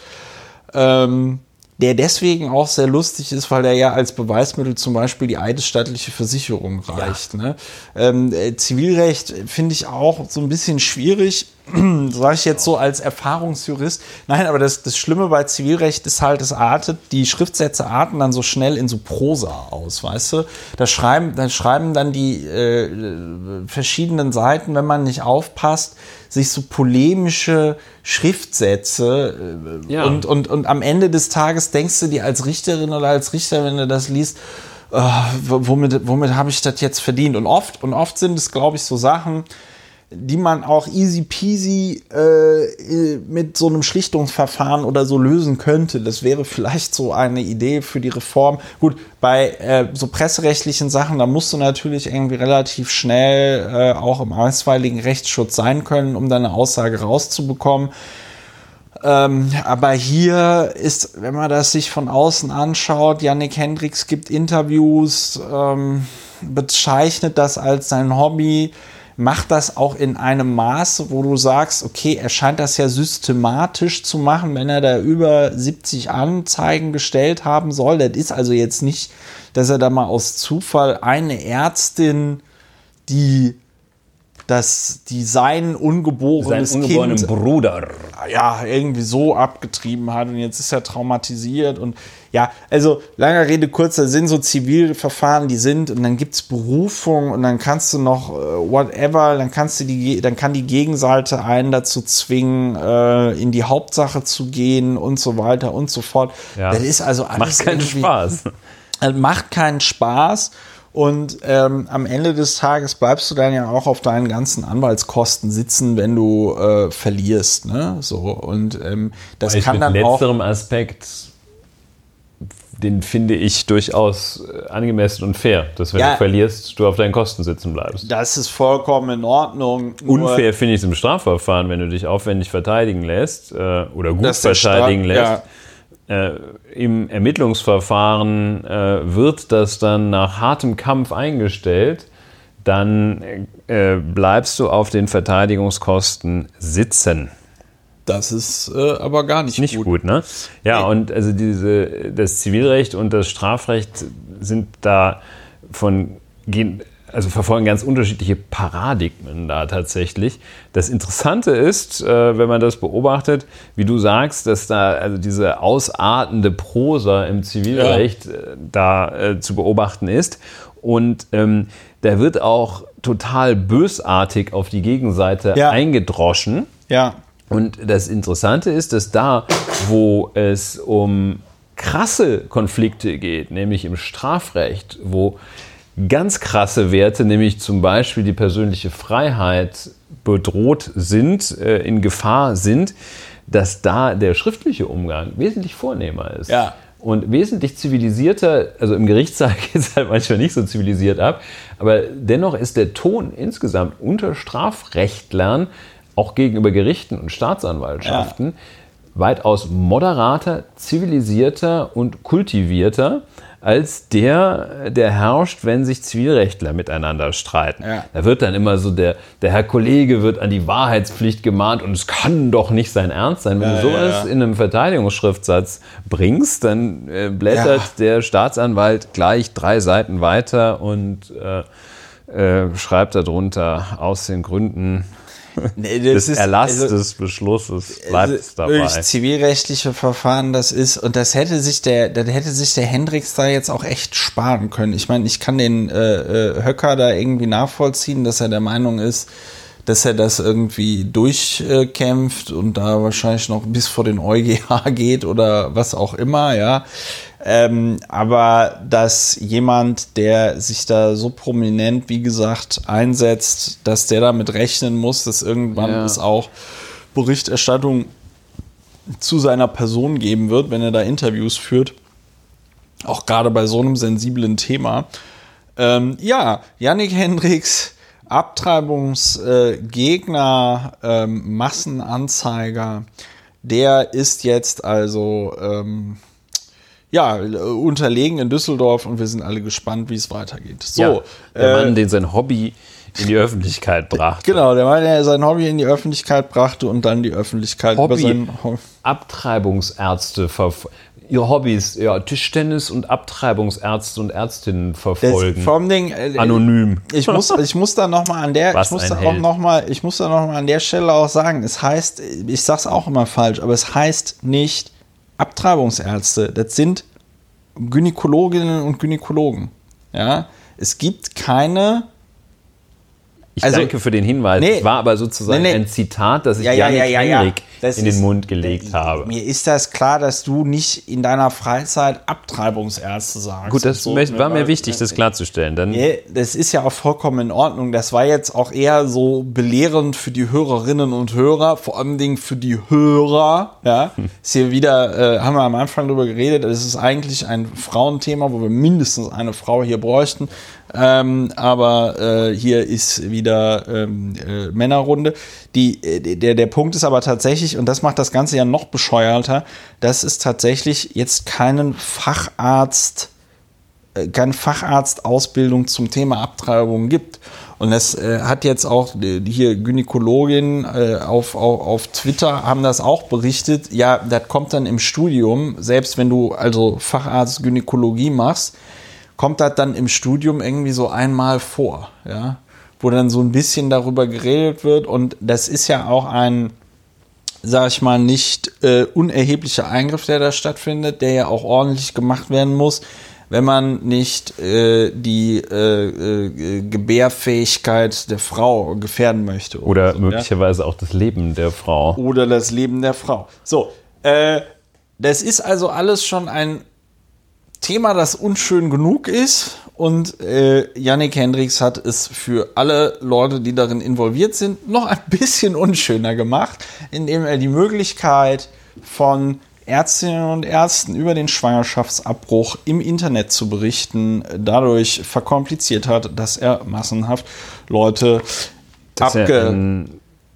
Ähm, der deswegen auch sehr lustig ist, weil er ja als Beweismittel zum Beispiel die eidesstattliche Versicherung reicht. Ja. Ne? Ähm, äh, Zivilrecht finde ich auch so ein bisschen schwierig, sage ich jetzt so als Erfahrungsjurist. Nein, aber das, das Schlimme bei Zivilrecht ist halt, es artet, die Schriftsätze arten dann so schnell in so Prosa aus, weißt du? Da schreiben, da schreiben dann die äh, verschiedenen Seiten, wenn man nicht aufpasst, sich so polemische Schriftsätze äh, ja. und, und, und am Ende des Tages denkst du dir als Richterin oder als Richter, wenn du das liest, äh, womit, womit habe ich das jetzt verdient? Und oft, und oft sind es, glaube ich, so Sachen, die man auch easy peasy äh, mit so einem Schlichtungsverfahren oder so lösen könnte. Das wäre vielleicht so eine Idee für die Reform. Gut, bei äh, so presserechtlichen Sachen, da musst du natürlich irgendwie relativ schnell äh, auch im einstweiligen Rechtsschutz sein können, um deine Aussage rauszubekommen. Ähm, aber hier ist, wenn man das sich von außen anschaut, Yannick Hendricks gibt Interviews, ähm, bezeichnet das als sein Hobby macht das auch in einem Maße, wo du sagst, okay, er scheint das ja systematisch zu machen, wenn er da über 70 Anzeigen gestellt haben soll. Das ist also jetzt nicht, dass er da mal aus Zufall eine Ärztin, die dass die sein ungeborenes sein kind, Bruder ja irgendwie so abgetrieben hat und jetzt ist er traumatisiert und ja, also langer Rede kurzer Sinn, so Zivilverfahren, die sind und dann gibt es Berufung und dann kannst du noch äh, whatever, dann kannst du die, dann kann die Gegenseite einen dazu zwingen, äh, in die Hauptsache zu gehen und so weiter und so fort. Ja. Das ist also alles macht keinen Spaß. Macht keinen Spaß. Und ähm, am Ende des Tages bleibst du dann ja auch auf deinen ganzen Anwaltskosten sitzen, wenn du äh, verlierst. Ne? So, und ähm, das Weil kann dann auch. letzterem Aspekt den finde ich durchaus äh, angemessen und fair, dass wenn ja, du verlierst, du auf deinen Kosten sitzen bleibst. Das ist vollkommen in Ordnung. Unfair finde ich es im Strafverfahren, wenn du dich aufwendig verteidigen lässt äh, oder gut verteidigen lässt. Ja äh, im Ermittlungsverfahren äh, wird das dann nach hartem Kampf eingestellt, dann äh, bleibst du auf den Verteidigungskosten sitzen. Das ist äh, aber gar nicht, nicht gut. gut ne? Ja, nee. und also diese, das Zivilrecht und das Strafrecht sind da von gehen also verfolgen ganz unterschiedliche Paradigmen da tatsächlich. Das Interessante ist, äh, wenn man das beobachtet, wie du sagst, dass da also diese ausartende Prosa im Zivilrecht ja. Äh, da äh, zu beobachten ist. Und ähm, da wird auch total bösartig auf die Gegenseite ja. eingedroschen. Ja. Und das Interessante ist, dass da, wo es um krasse Konflikte geht, nämlich im Strafrecht, wo ganz krasse Werte, nämlich zum Beispiel die persönliche Freiheit bedroht sind, äh, in Gefahr sind, dass da der schriftliche Umgang wesentlich vornehmer ist. Ja. Und wesentlich zivilisierter, also im Gerichtssaal geht es halt manchmal nicht so zivilisiert ab, aber dennoch ist der Ton insgesamt unter Strafrechtlern, auch gegenüber Gerichten und Staatsanwaltschaften, ja. weitaus moderater, zivilisierter und kultivierter als der, der herrscht, wenn sich Zivilrechtler miteinander streiten. Ja. Da wird dann immer so, der, der Herr Kollege wird an die Wahrheitspflicht gemahnt und es kann doch nicht sein Ernst sein. Wenn ja, du sowas ja, in einem Verteidigungsschriftsatz bringst, dann äh, blättert der Staatsanwalt gleich drei Seiten weiter und äh, äh, schreibt darunter aus den Gründen nee, des ist, Erlass also, des Beschlusses bleibt es also dabei. Zivilrechtliche Verfahren, das ist, und das hätte sich der, da hätte sich der Hendricks da jetzt auch echt sparen können. Ich meine, ich kann den äh, äh, Höcker da irgendwie nachvollziehen, dass er der Meinung ist, dass er das irgendwie durchkämpft und da wahrscheinlich noch bis vor den EuGH geht oder was auch immer, ja. Ähm, aber dass jemand, der sich da so prominent, wie gesagt, einsetzt, dass der damit rechnen muss, dass irgendwann ja. es auch Berichterstattung zu seiner Person geben wird, wenn er da Interviews führt. Auch gerade bei so einem sensiblen Thema. Ähm, ja, Yannick Hendricks, Abtreibungsgegner, äh, ähm, Massenanzeiger, der ist jetzt also ähm, ja, unterlegen in Düsseldorf und wir sind alle gespannt, wie es weitergeht. So, ja, der äh, Mann, den sein Hobby in die Öffentlichkeit brachte. Genau, der Mann, der sein Hobby in die Öffentlichkeit brachte und dann die Öffentlichkeit Hobby, über sein Hobby. Abtreibungsärzte ihr Hobbys, ja, Tischtennis und Abtreibungsärzte und Ärztinnen verfolgen. Das, vor allem Ding, äh, anonym. Ich muss, ich muss da noch mal an der, Was ich muss da auch noch mal, ich muss da noch mal an der Stelle auch sagen, es heißt, ich sag's auch immer falsch, aber es heißt nicht Abtreibungsärzte, das sind Gynäkologinnen und Gynäkologen. Ja, es gibt keine ich also, danke für den Hinweis. Nee, das war aber sozusagen nee, nee. ein Zitat, das ich ja, ja, ja, ja, Henrik in den ist, Mund gelegt habe. Mir ist das klar, dass du nicht in deiner Freizeit Abtreibungsärzte sagst. Gut, das so, war mir wichtig, das klarzustellen. Dann nee, das ist ja auch vollkommen in Ordnung. Das war jetzt auch eher so belehrend für die Hörerinnen und Hörer, vor allem Dingen für die Hörer. Ja, hm. ist hier wieder, äh, haben wir am Anfang darüber geredet, es ist eigentlich ein Frauenthema, wo wir mindestens eine Frau hier bräuchten. Ähm, aber äh, hier ist wieder ähm, äh, Männerrunde. Die, äh, der, der Punkt ist aber tatsächlich, und das macht das Ganze ja noch bescheuerter, dass es tatsächlich jetzt keinen Facharzt, äh, keine Facharztausbildung zum Thema Abtreibung gibt. Und das äh, hat jetzt auch äh, hier Gynäkologin äh, auf, auf, auf Twitter haben das auch berichtet. Ja, das kommt dann im Studium, selbst wenn du also Facharzt Gynäkologie machst, kommt das dann im Studium irgendwie so einmal vor, ja, wo dann so ein bisschen darüber geredet wird und das ist ja auch ein, sag ich mal, nicht äh, unerheblicher Eingriff, der da stattfindet, der ja auch ordentlich gemacht werden muss, wenn man nicht äh, die äh, äh, Gebärfähigkeit der Frau gefährden möchte. Oder, oder so, möglicherweise ja? auch das Leben der Frau. Oder das Leben der Frau. So, äh, das ist also alles schon ein Thema, das unschön genug ist. Und äh, Yannick Hendricks hat es für alle Leute, die darin involviert sind, noch ein bisschen unschöner gemacht, indem er die Möglichkeit von Ärztinnen und Ärzten über den Schwangerschaftsabbruch im Internet zu berichten, dadurch verkompliziert hat, dass er massenhaft Leute dass abge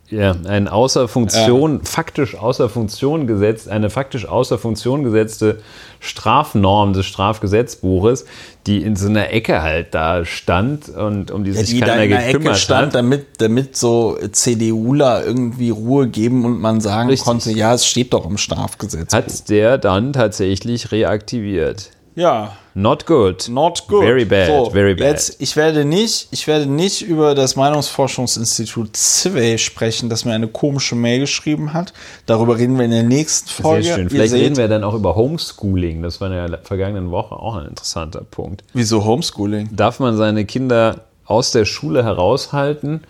ja, ein außer Funktion, ja. faktisch außer Funktion gesetzt, eine faktisch außer Funktion gesetzte Strafnorm des Strafgesetzbuches, die in so einer Ecke halt da stand und um die ja, sich die keiner da in gekümmert Ecke stand, hat. Damit, damit so CDUler irgendwie Ruhe geben und man sagen Richtig. konnte, ja, es steht doch im Strafgesetzbuch. Hat der dann tatsächlich reaktiviert. Ja. Not good. Not good. Very bad. So, very bad. Jetzt, ich werde nicht, ich werde nicht über das Meinungsforschungsinstitut CIVE sprechen, das mir eine komische Mail geschrieben hat. Darüber reden wir in der nächsten Folge. Sehr schön. Vielleicht reden wir dann auch über Homeschooling. Das war in der vergangenen Woche auch ein interessanter Punkt. Wieso Homeschooling? Darf man seine Kinder aus der Schule heraushalten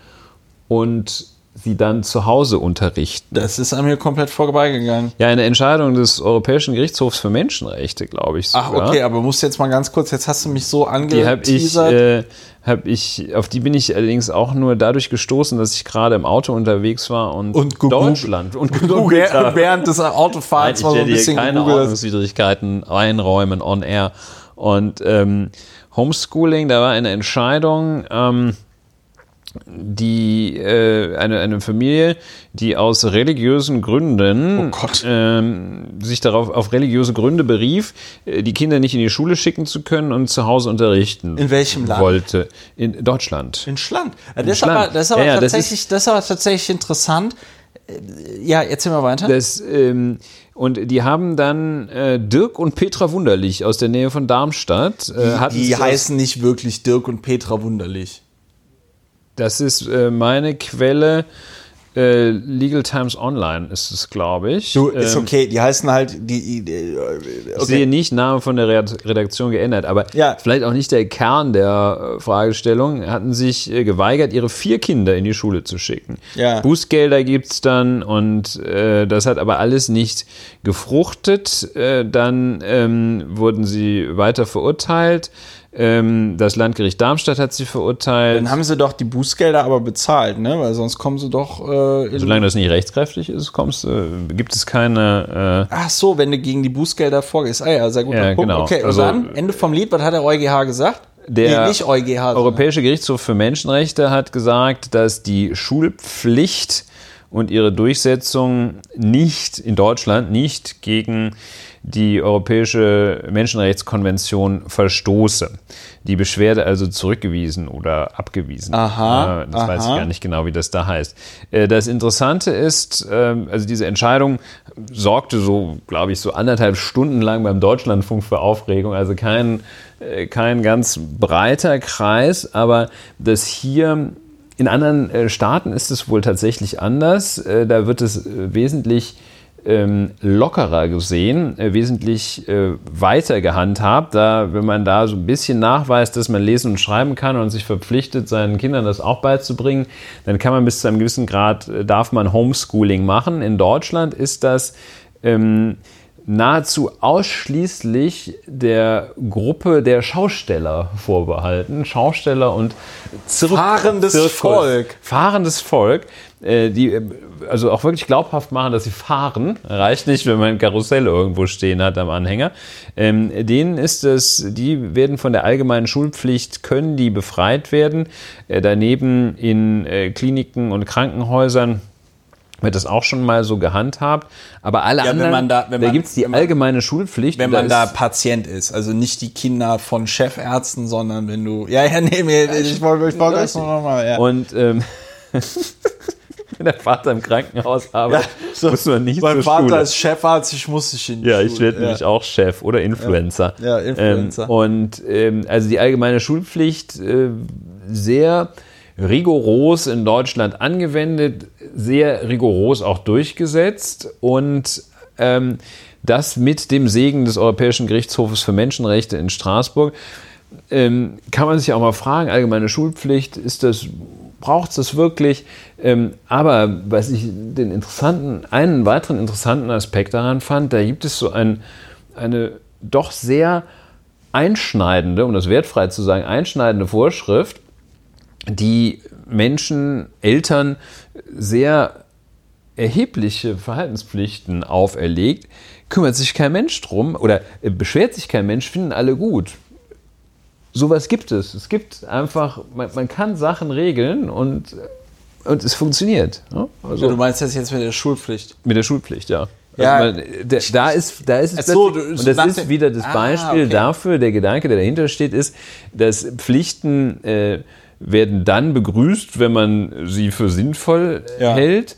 und sie dann zu Hause unterrichten. Das ist an mir komplett vorbeigegangen. Ja, eine Entscheidung des Europäischen Gerichtshofs für Menschenrechte, glaube ich. Ach, sogar. okay, aber musst jetzt mal ganz kurz, jetzt hast du mich so Die habe ich, angeteasert. äh, hab ich, auf die bin ich allerdings auch nur dadurch gestoßen, dass ich gerade im Auto unterwegs war und, Und Deutschland und Und während des Nein, Autofahrens ich mal so ein bisschen keine gegoogelt. Ordnungswidrigkeiten einräumen on air. Und ähm, Homeschooling, da war eine Entscheidung, ähm, die äh, eine, eine Familie, die aus religiösen Gründen Oh ähm, sich darauf auf religiöse Gründe berief, äh, die Kinder nicht in die Schule schicken zu können und zu Hause unterrichten In welchem Land? wollte. In Deutschland. In Schland. Ja, das, ist Schland. aber, das ist aber Ja, das tatsächlich, das ist aber tatsächlich interessant. Äh, Ja, erzähl mal weiter. Das, ähm, und die haben dann äh, Dirk und Petra Wunderlich aus der Nähe von Darmstadt. Äh, die aus- heißen nicht wirklich Dirk und Petra Wunderlich. Das ist äh, meine Quelle. Äh, Legal Times Online ist es, glaube ich. Du, ist Ähm, okay, die heißen halt die. die äh, Ich sehe okay. nicht Name von der Red- Redaktion geändert, aber Ja. vielleicht auch nicht der Kern der äh, Fragestellung, hatten sich äh, geweigert, ihre vier Kinder in die Schule zu schicken. Ja. Bußgelder gibt es dann und äh, das hat aber alles nicht gefruchtet. Äh, dann ähm, wurden sie weiter verurteilt. Ähm, das Landgericht Darmstadt hat sie verurteilt. Dann haben sie doch die Bußgelder aber bezahlt, ne? Weil sonst kommen sie doch. Äh, Solange das nicht rechtskräftig ist, kommst, äh, gibt es keine. Äh, Ach so, wenn du gegen die Bußgelder vorgehst. Ah ja, sehr guter Ja, Punkt. genau. Okay, Also- und dann, Ende vom Lied, was hat der EuGH gesagt? Der nee, nicht EuGH. Europäische Gerichtshof für Menschenrechte hat gesagt, dass die Schulpflicht und ihre Durchsetzung nicht in Deutschland nicht gegen die Europäische Menschenrechtskonvention verstoße. Die Beschwerde also zurückgewiesen oder abgewiesen. Aha, Das weiß ich aha. gar nicht genau, wie das da heißt. Äh, Das Interessante ist, ähm, also diese Entscheidung sorgte so, glaube ich, so anderthalb Stunden lang beim Deutschlandfunk für Aufregung. Also kein, äh, kein ganz breiter Kreis, aber das hier in anderen äh, Staaten ist es wohl tatsächlich anders. Da wird es wesentlich ähm, lockerer gesehen, äh, wesentlich äh, weiter gehandhabt. Da, wenn man da so ein bisschen nachweist, dass man lesen und schreiben kann und sich verpflichtet, seinen Kindern das auch beizubringen, dann kann man bis zu einem gewissen Grad, äh, darf man Homeschooling machen. In Deutschland ist das ähm, nahezu ausschließlich der Gruppe der Schausteller vorbehalten. Schausteller und Zirk Fahrendes Zirkus. Volk. Fahrendes Volk, äh, die äh, also auch wirklich glaubhaft machen, dass sie fahren. Reicht nicht, wenn man ein Karussell irgendwo stehen hat am Anhänger. Ähm, denen ist es, die werden von der allgemeinen Schulpflicht, können die befreit werden. Äh, daneben in Kliniken und Krankenhäusern wird das auch schon mal so gehandhabt. Aber alle wenn anderen, man da- wenn man- gibt es die wenn man- allgemeine Schulpflicht. wenn man da ist- Patient ist. Also nicht die Kinder von Chefärzten, sondern wenn du. Ja, ja, nee, mir, ich wollte ich wollte das nur nochmal. Ja. Und ähm, wenn der Vater im Krankenhaus arbeitet, so, muss man nicht mein Vater Schule. ist Chefarzt, ich muss nicht in die Ja, Schule. ich werde nämlich auch Chef oder Influencer. Ja, Influencer. Ähm, und ähm, also die allgemeine Schulpflicht äh, sehr rigoros in Deutschland angewendet, sehr rigoros auch durchgesetzt und ähm, das mit dem Segen des Europäischen Gerichtshofes für Menschenrechte in Straßburg. Ähm, kann man sich auch mal fragen, allgemeine Schulpflicht, ist das, braucht es das wirklich? Ähm, aber was ich den interessanten, einen weiteren interessanten Aspekt daran fand, da gibt es so ein, eine doch sehr einschneidende, um das wertfrei zu sagen, einschneidende Vorschrift, die Menschen, Eltern sehr erhebliche Verhaltenspflichten auferlegt, kümmert sich kein Mensch drum oder äh, beschwert sich kein Mensch, finden alle gut. Sowas gibt es. Es gibt einfach, man, man kann Sachen regeln und, und es funktioniert. ne? Also du meinst das jetzt mit der Schulpflicht? mit der Schulpflicht, ja. Ja. Also, man, da, da ist, da ist es so, du- und das ist wieder das Ah, Beispiel okay. dafür, der Gedanke, der dahinter steht, ist, dass Pflichten äh, werden dann begrüßt, wenn man sie für sinnvoll Ja. hält,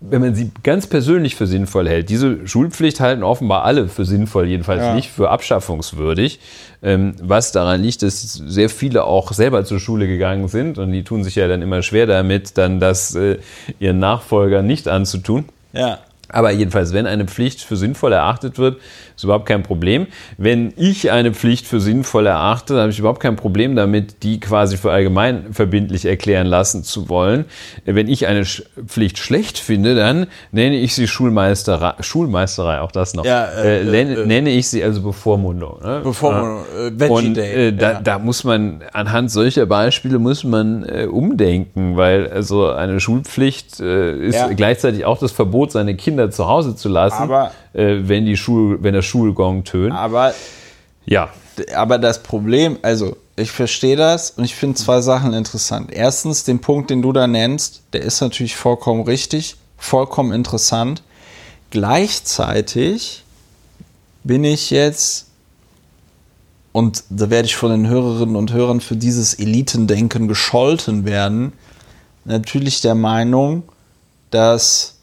wenn man sie ganz persönlich für sinnvoll hält. Diese Schulpflicht halten offenbar alle für sinnvoll, jedenfalls Ja. nicht für abschaffungswürdig, ähm, was daran liegt, dass sehr viele auch selber zur Schule gegangen sind und die tun sich ja dann immer schwer damit, dann das äh, ihren Nachfolgern nicht anzutun. Ja. Aber jedenfalls, wenn eine Pflicht für sinnvoll erachtet wird, ist überhaupt kein Problem. Wenn ich eine Pflicht für sinnvoll erachte, dann habe ich überhaupt kein Problem damit, die quasi für allgemein verbindlich erklären lassen zu wollen. Wenn ich eine Pflicht schlecht finde, dann nenne ich sie Schulmeisterei, Schulmeisterei auch das noch. Ja, äh, äh, nenne, äh, nenne, ich sie also Bevormundung. Ne? Bevormundung, äh, Und äh, da, ja. da, muss man, anhand solcher Beispiele muss man äh, umdenken, weil also eine Schulpflicht ist ja. gleichzeitig auch das Verbot, seine Kinder Kinder zu Hause zu lassen, aber, äh, wenn, die Schul, wenn der Schulgong tönt. Aber, ja. aber das Problem, also ich verstehe das und ich finde zwei Sachen interessant. Erstens, den Punkt, den du da nennst, der ist natürlich vollkommen richtig, vollkommen interessant. Gleichzeitig bin ich jetzt, und da werde ich von den Hörerinnen und Hörern für dieses Elitendenken gescholten werden, natürlich der Meinung, dass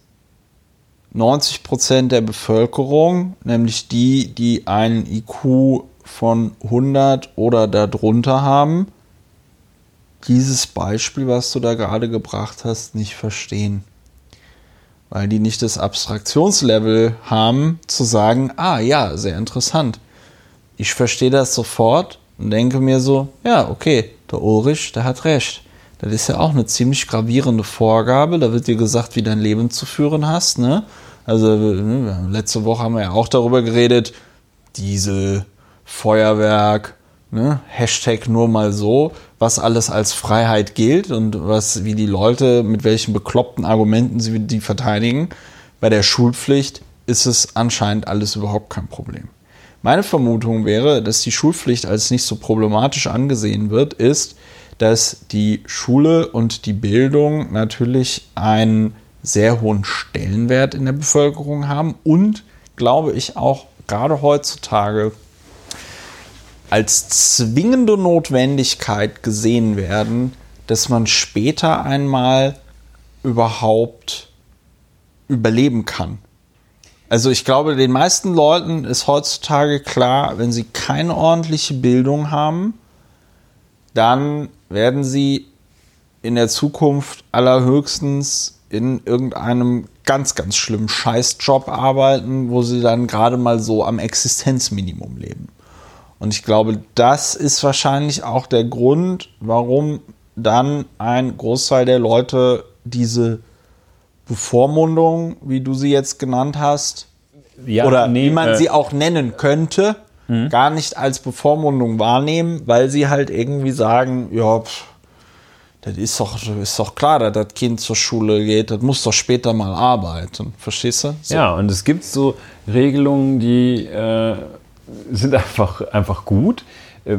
90 Prozent der Bevölkerung, nämlich die, die einen IQ von 100 oder darunter haben, dieses Beispiel, was du da gerade gebracht hast, nicht verstehen. Weil die nicht das Abstraktionslevel haben, zu sagen, ah ja, sehr interessant. Ich verstehe das sofort und denke mir so, ja, okay, der Ulrich, der hat recht. Das ist ja auch eine ziemlich gravierende Vorgabe. Da wird dir gesagt, wie dein Leben zu führen hast. Ne? Also ne, letzte Woche haben wir ja auch darüber geredet. Diesel, Feuerwerk, ne? Hashtag nur mal so, was alles als Freiheit gilt und was, wie die Leute, mit welchen bekloppten Argumenten sie die verteidigen. Bei der Schulpflicht ist es anscheinend alles überhaupt kein Problem. Meine Vermutung wäre, dass die Schulpflicht als nicht so problematisch angesehen wird, ist, dass die Schule und die Bildung natürlich einen sehr hohen Stellenwert in der Bevölkerung haben und, glaube ich, auch gerade heutzutage als zwingende Notwendigkeit gesehen werden, dass man später einmal überhaupt überleben kann. Also ich glaube, den meisten Leuten ist heutzutage klar, wenn sie keine ordentliche Bildung haben, dann werden sie in der Zukunft allerhöchstens in irgendeinem ganz, ganz schlimmen Scheißjob arbeiten, wo sie dann gerade mal so am Existenzminimum leben. Und ich glaube, das ist wahrscheinlich auch der Grund, warum dann ein Großteil der Leute diese Bevormundung, wie du sie jetzt genannt hast, ja, oder nee, wie man äh, sie auch nennen könnte, Mhm. gar nicht als Bevormundung wahrnehmen, weil sie halt irgendwie sagen, ja, pff, das ist doch, ist doch klar, dass das Kind zur Schule geht, das muss doch später mal arbeiten. Verstehst du? So. Ja, und es gibt so Regelungen, die äh, sind einfach, einfach gut.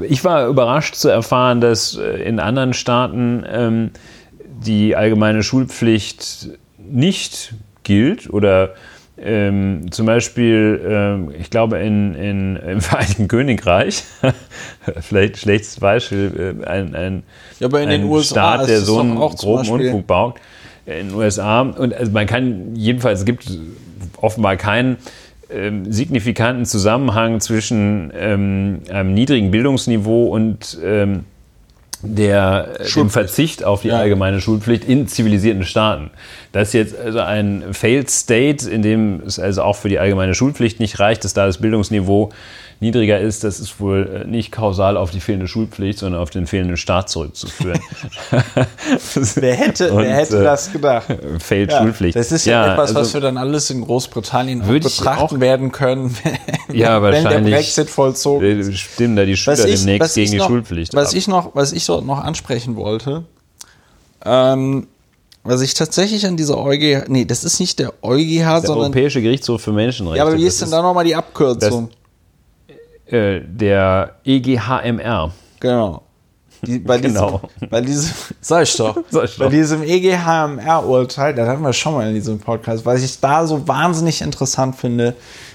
Ich war überrascht zu erfahren, dass äh, in anderen Staaten ähm, die allgemeine Schulpflicht nicht gilt oder ähm, zum Beispiel, ähm, ich glaube, in, in, im Vereinigten Königreich, vielleicht schlechtes Beispiel, äh, ein, ein, ja, aber in ein den USA Staat, der so einen groben Unfug baut, in den USA. Und also man kann jedenfalls, es gibt offenbar keinen ähm, signifikanten Zusammenhang zwischen ähm, einem niedrigen Bildungsniveau und ähm, der, äh, dem Verzicht auf die ja. allgemeine Schulpflicht in zivilisierten Staaten. Das ist jetzt also ein Failed State, in dem es also auch für die allgemeine Schulpflicht nicht reicht, dass da das Bildungsniveau niedriger ist, das ist wohl äh, nicht kausal auf die fehlende Schulpflicht, sondern auf den fehlenden Staat zurückzuführen. wer hätte, Und, wer hätte äh, das gedacht? Failed ja, Schulpflicht. Das ist ja, ja etwas, also, was wir dann alles in Großbritannien betrachten werden können, wenn, ja, wenn der Brexit vollzogen ist. Stimmen da die Schüler ich, demnächst gegen die noch, Schulpflicht was ab. Ich noch, was ich dort noch ansprechen wollte, ähm, was ich tatsächlich an dieser EuGH, nee, das ist nicht der EuGH, der sondern... Europäische Gerichtshof für Menschenrechte. Ja, aber wie ist denn da nochmal die Abkürzung? Äh, der EGHMR. Genau. Die, bei, genau. Diesem, bei diesem, sag ich doch, sag ich bei diesem EGHMR-Urteil, das hatten wir schon mal in diesem Podcast, was ich da so wahnsinnig interessant finde,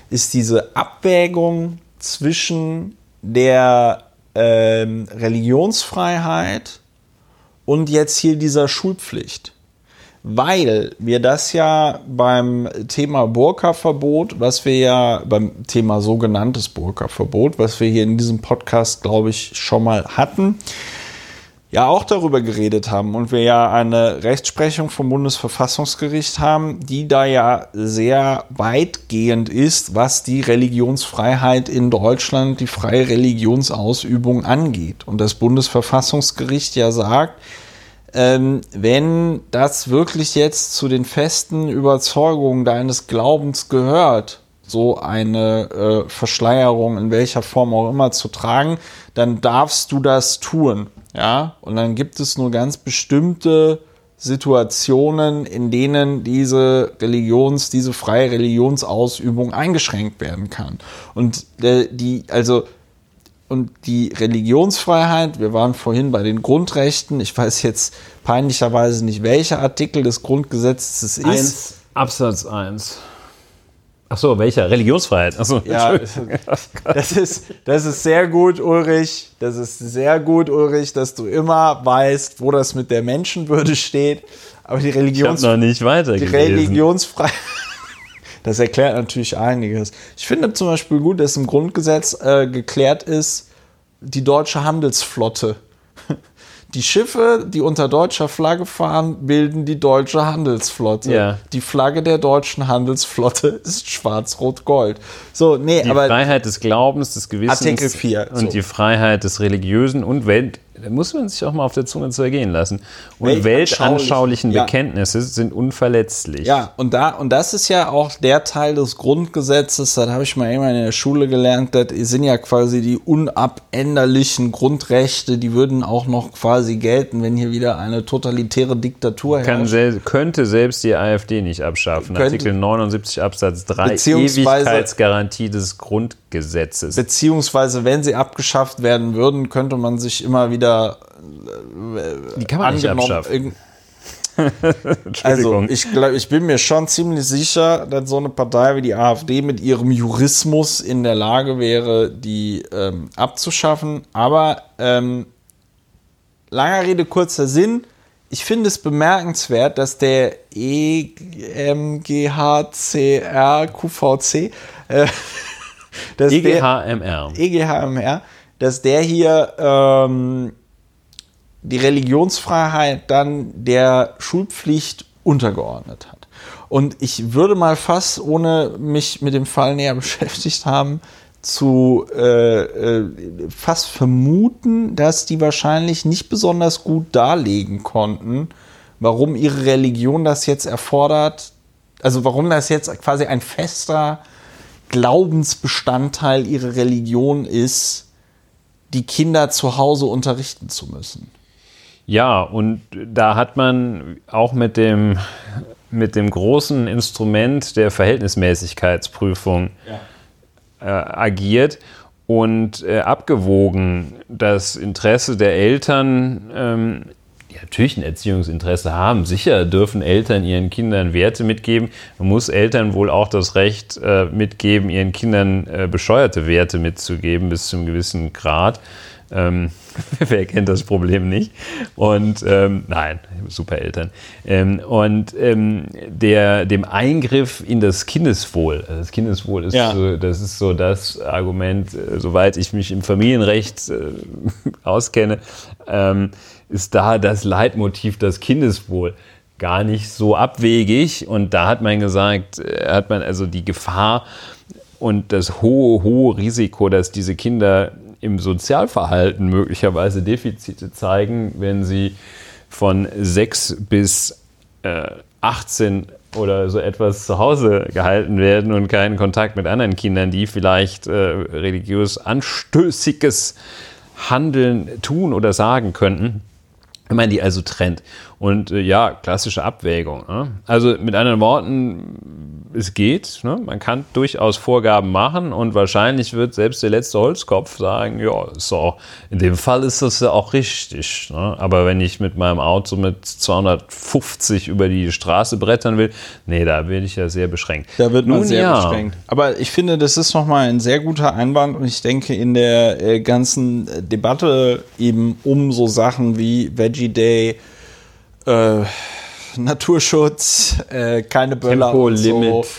ist diese Abwägung zwischen der ähm, Religionsfreiheit und jetzt hier dieser Schulpflicht weil wir das ja beim Thema Burka-Verbot, was wir ja beim Thema sogenanntes Burka-Verbot, was wir hier in diesem Podcast, glaube ich, schon mal hatten, ja auch darüber geredet haben und wir ja eine Rechtsprechung vom Bundesverfassungsgericht haben, die da ja sehr weitgehend ist, was die Religionsfreiheit in Deutschland, die freie Religionsausübung angeht. Und das Bundesverfassungsgericht ja sagt, ähm, wenn das wirklich jetzt zu den festen Überzeugungen deines Glaubens gehört, so eine äh, Verschleierung in welcher Form auch immer zu tragen, dann darfst du das tun. Ja, und dann gibt es nur ganz bestimmte Situationen, in denen diese Religions, diese freie Religionsausübung eingeschränkt werden kann. Und äh, die, also und die Religionsfreiheit, wir waren vorhin bei den Grundrechten, ich weiß jetzt peinlicherweise nicht, welcher Artikel des Grundgesetzes es ist. Eins, Absatz 1. Ach so, welcher? Religionsfreiheit. Ach so, ja, das ist, das ist sehr gut, Ulrich. Das ist sehr gut, Ulrich, dass du immer weißt, wo das mit der Menschenwürde steht. Aber die Religions ich noch nicht weiter die Religionsfreiheit, das erklärt natürlich einiges. Ich finde zum Beispiel gut, dass im Grundgesetz äh, geklärt ist, die deutsche Handelsflotte die Schiffe, die unter deutscher Flagge fahren, bilden die deutsche Handelsflotte. Ja. Die Flagge der deutschen Handelsflotte ist schwarz-rot-gold. So, nee, die aber. Die Freiheit des Glaubens, des Gewissens. Artikel 4. Und so. die Freiheit des religiösen und Welt, da muss man sich auch mal auf der Zunge zergehen lassen. Und weltanschaulichen ja. Bekenntnisse sind unverletzlich. Ja, und, da, und das ist ja auch der Teil des Grundgesetzes, das habe ich mal immer in der Schule gelernt, das sind ja quasi die unabänderlichen Grundrechte, die würden auch noch quasi gelten, wenn hier wieder eine totalitäre Diktatur herrscht. Sel könnte selbst die AfD nicht abschaffen. Könnte, Artikel 79 Absatz 3 Ewigkeitsgarantie des Grundgesetzes. Beziehungsweise, wenn sie abgeschafft werden würden, könnte man sich immer wieder wieder Die kann man nicht abschaffen. also ich, glaub, ich bin mir schon ziemlich sicher, dass so eine Partei wie die AfD mit ihrem Jurismus in der Lage wäre, die ähm, abzuschaffen. Aber ähm, langer Rede, kurzer Sinn. Ich finde es bemerkenswert, dass der EGHCR QVC äh, EGHMR. EGHMR, dass der hier ähm, die Religionsfreiheit dann der Schulpflicht untergeordnet hat. Und ich würde mal fast, ohne mich mit dem Fall näher beschäftigt haben, zu äh, äh, fast vermuten, dass die wahrscheinlich nicht besonders gut darlegen konnten, warum ihre Religion das jetzt erfordert, also warum das jetzt quasi ein fester Glaubensbestandteil ihrer Religion ist, die Kinder zu Hause unterrichten zu müssen. Ja, und da hat man auch mit dem, mit dem großen Instrument der Verhältnismäßigkeitsprüfung ja. äh, agiert und äh, abgewogen das Interesse der Eltern, ähm, die natürlich ein Erziehungsinteresse haben. Sicher dürfen Eltern ihren Kindern Werte mitgeben. Man muss Eltern wohl auch das Recht äh, mitgeben, ihren Kindern äh, bescheuerte Werte mitzugeben bis zu einem gewissen Grad. Ähm, wer kennt das Problem nicht? Und ähm, nein, super Eltern. Ähm, und ähm, der, dem Eingriff in das Kindeswohl, also das Kindeswohl ist, ja. so, das ist so das Argument, äh, soweit ich mich im Familienrecht äh, auskenne, ähm, ist da das Leitmotiv das Kindeswohl gar nicht so abwegig. Und da hat man gesagt, äh, hat man also die Gefahr und das hohe, hohe Risiko, dass diese Kinder im Sozialverhalten möglicherweise Defizite zeigen, wenn sie von 6 bis äh, 18 oder so etwas zu Hause gehalten werden und keinen Kontakt mit anderen Kindern, die vielleicht äh, religiös anstößiges Handeln tun oder sagen könnten. Wenn man die also trennt. Und äh, ja, klassische Abwägung. Ne? Also mit anderen Worten, es geht. Ne? Man kann durchaus Vorgaben machen und wahrscheinlich wird selbst der letzte Holzkopf sagen, ja, so, in dem Fall ist das ja auch richtig. Ne? Aber wenn ich mit meinem Auto mit 250 über die Straße brettern will, nee, da bin ich ja sehr beschränkt. Da wird man Nun, sehr ja. beschränkt. Aber ich finde, das ist nochmal ein sehr guter Einwand und ich denke, in der äh, ganzen Debatte eben um so Sachen wie Veggie Day, äh, Naturschutz, äh, keine Böller Tempolimit. und so.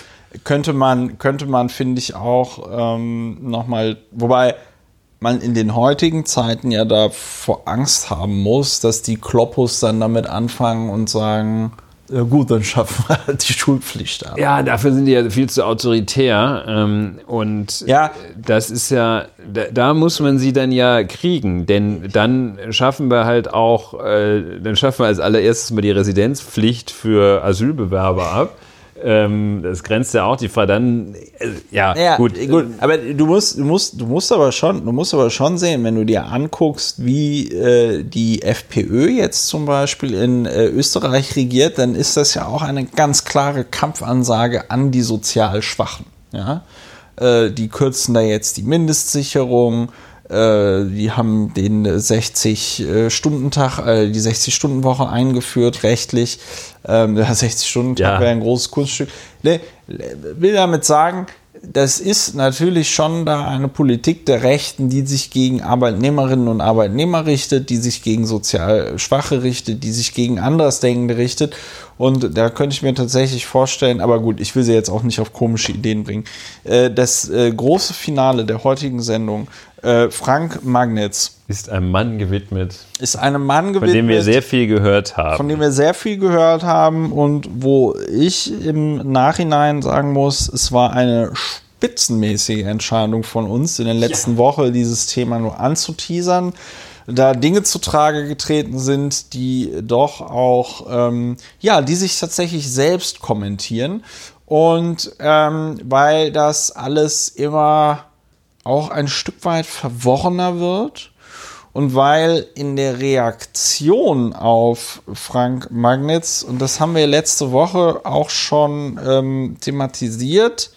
Könnte man, könnte man, finde ich, auch ähm, nochmal, wobei man in den heutigen Zeiten ja davor Angst haben muss, dass die Kloppus dann damit anfangen und sagen, ja gut, dann schaffen wir halt die Schulpflicht ab. Ja, dafür sind die ja viel zu autoritär. Ähm, und Ja. das ist ja, da, da muss man sie dann ja kriegen. Denn dann schaffen wir halt auch, äh, dann schaffen wir als allererstes mal die Residenzpflicht für Asylbewerber ab. Ähm, das grenzt ja auch die Frage. Dann, äh, ja, Ja, gut. gut, aber du musst, du musst, du musst aber schon, du musst aber schon sehen, wenn du dir anguckst, wie äh, die FPÖ jetzt zum Beispiel in äh, Österreich regiert, dann ist das ja auch eine ganz klare Kampfansage an die sozial Schwachen. Ja, äh, die kürzen da jetzt die Mindestsicherung. äh, Die haben den 60-Stunden-Tag, äh, die 60-Stunden-Woche eingeführt, rechtlich. Ähm, Der 60-Stunden-Tag Ja. wäre ein großes Kunststück. Ne, will damit sagen, das ist natürlich schon da eine Politik der Rechten, die sich gegen Arbeitnehmerinnen und Arbeitnehmer richtet, die sich gegen sozial Schwache richtet, die sich gegen Andersdenkende richtet. Und da könnte ich mir tatsächlich vorstellen, aber gut, ich will sie jetzt auch nicht auf komische Ideen bringen. Äh, Das äh, große Finale der heutigen Sendung, äh, Frank Magnitz, Ist einem Mann gewidmet, ist einem Mann von gewidmet dem wir sehr viel gehört haben. von dem wir sehr viel gehört haben und wo ich im Nachhinein sagen muss, es war eine spitzenmäßige Entscheidung von uns in der letzten Woche, dieses Thema nur anzuteasern, da Dinge zu Trage getreten sind, die doch auch, ähm, ja, die sich tatsächlich selbst kommentieren und ähm, weil das alles immer auch ein Stück weit verworrener wird und weil in der Reaktion auf Frank Magnitz, und das haben wir letzte Woche auch schon ähm, thematisiert,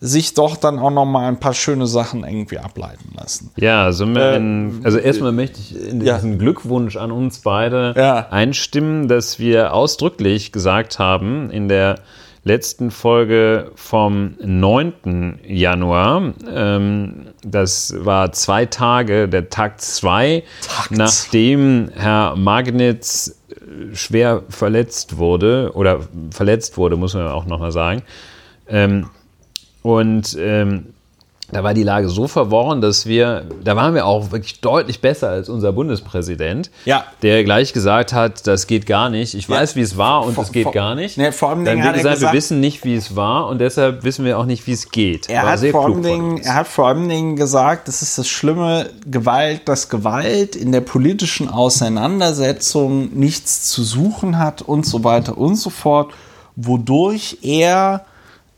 sich doch dann auch noch mal ein paar schöne Sachen irgendwie ableiten lassen. Ja, also, Äh, in, also erstmal möchte ich in ja. diesen Glückwunsch an uns beide Ja. einstimmen, dass wir ausdrücklich gesagt haben in der letzten Folge vom 9. Januar, ähm, das war zwei Tage, der Tag zwei, Tag nachdem Herr Magnitz äh, schwer verletzt wurde, oder verletzt wurde, muss man auch nochmal sagen, ähm, und ähm, da war die Lage so verworren, dass wir, da waren wir auch wirklich deutlich besser als unser Bundespräsident, Ja. der gleich gesagt hat, das geht gar nicht. Ich weiß, wie es war und es geht vor- gar nicht. Nee, vor allem Dann hat er gesagt, wir gesagt- wissen nicht, wie es war und deshalb wissen wir auch nicht, wie es geht. Er War hat, vor allem Dingen, er hat vor allem Dingen gesagt, das ist das Schlimme, Gewalt, dass Gewalt in der politischen Auseinandersetzung nichts zu suchen hat und so weiter und so fort, wodurch er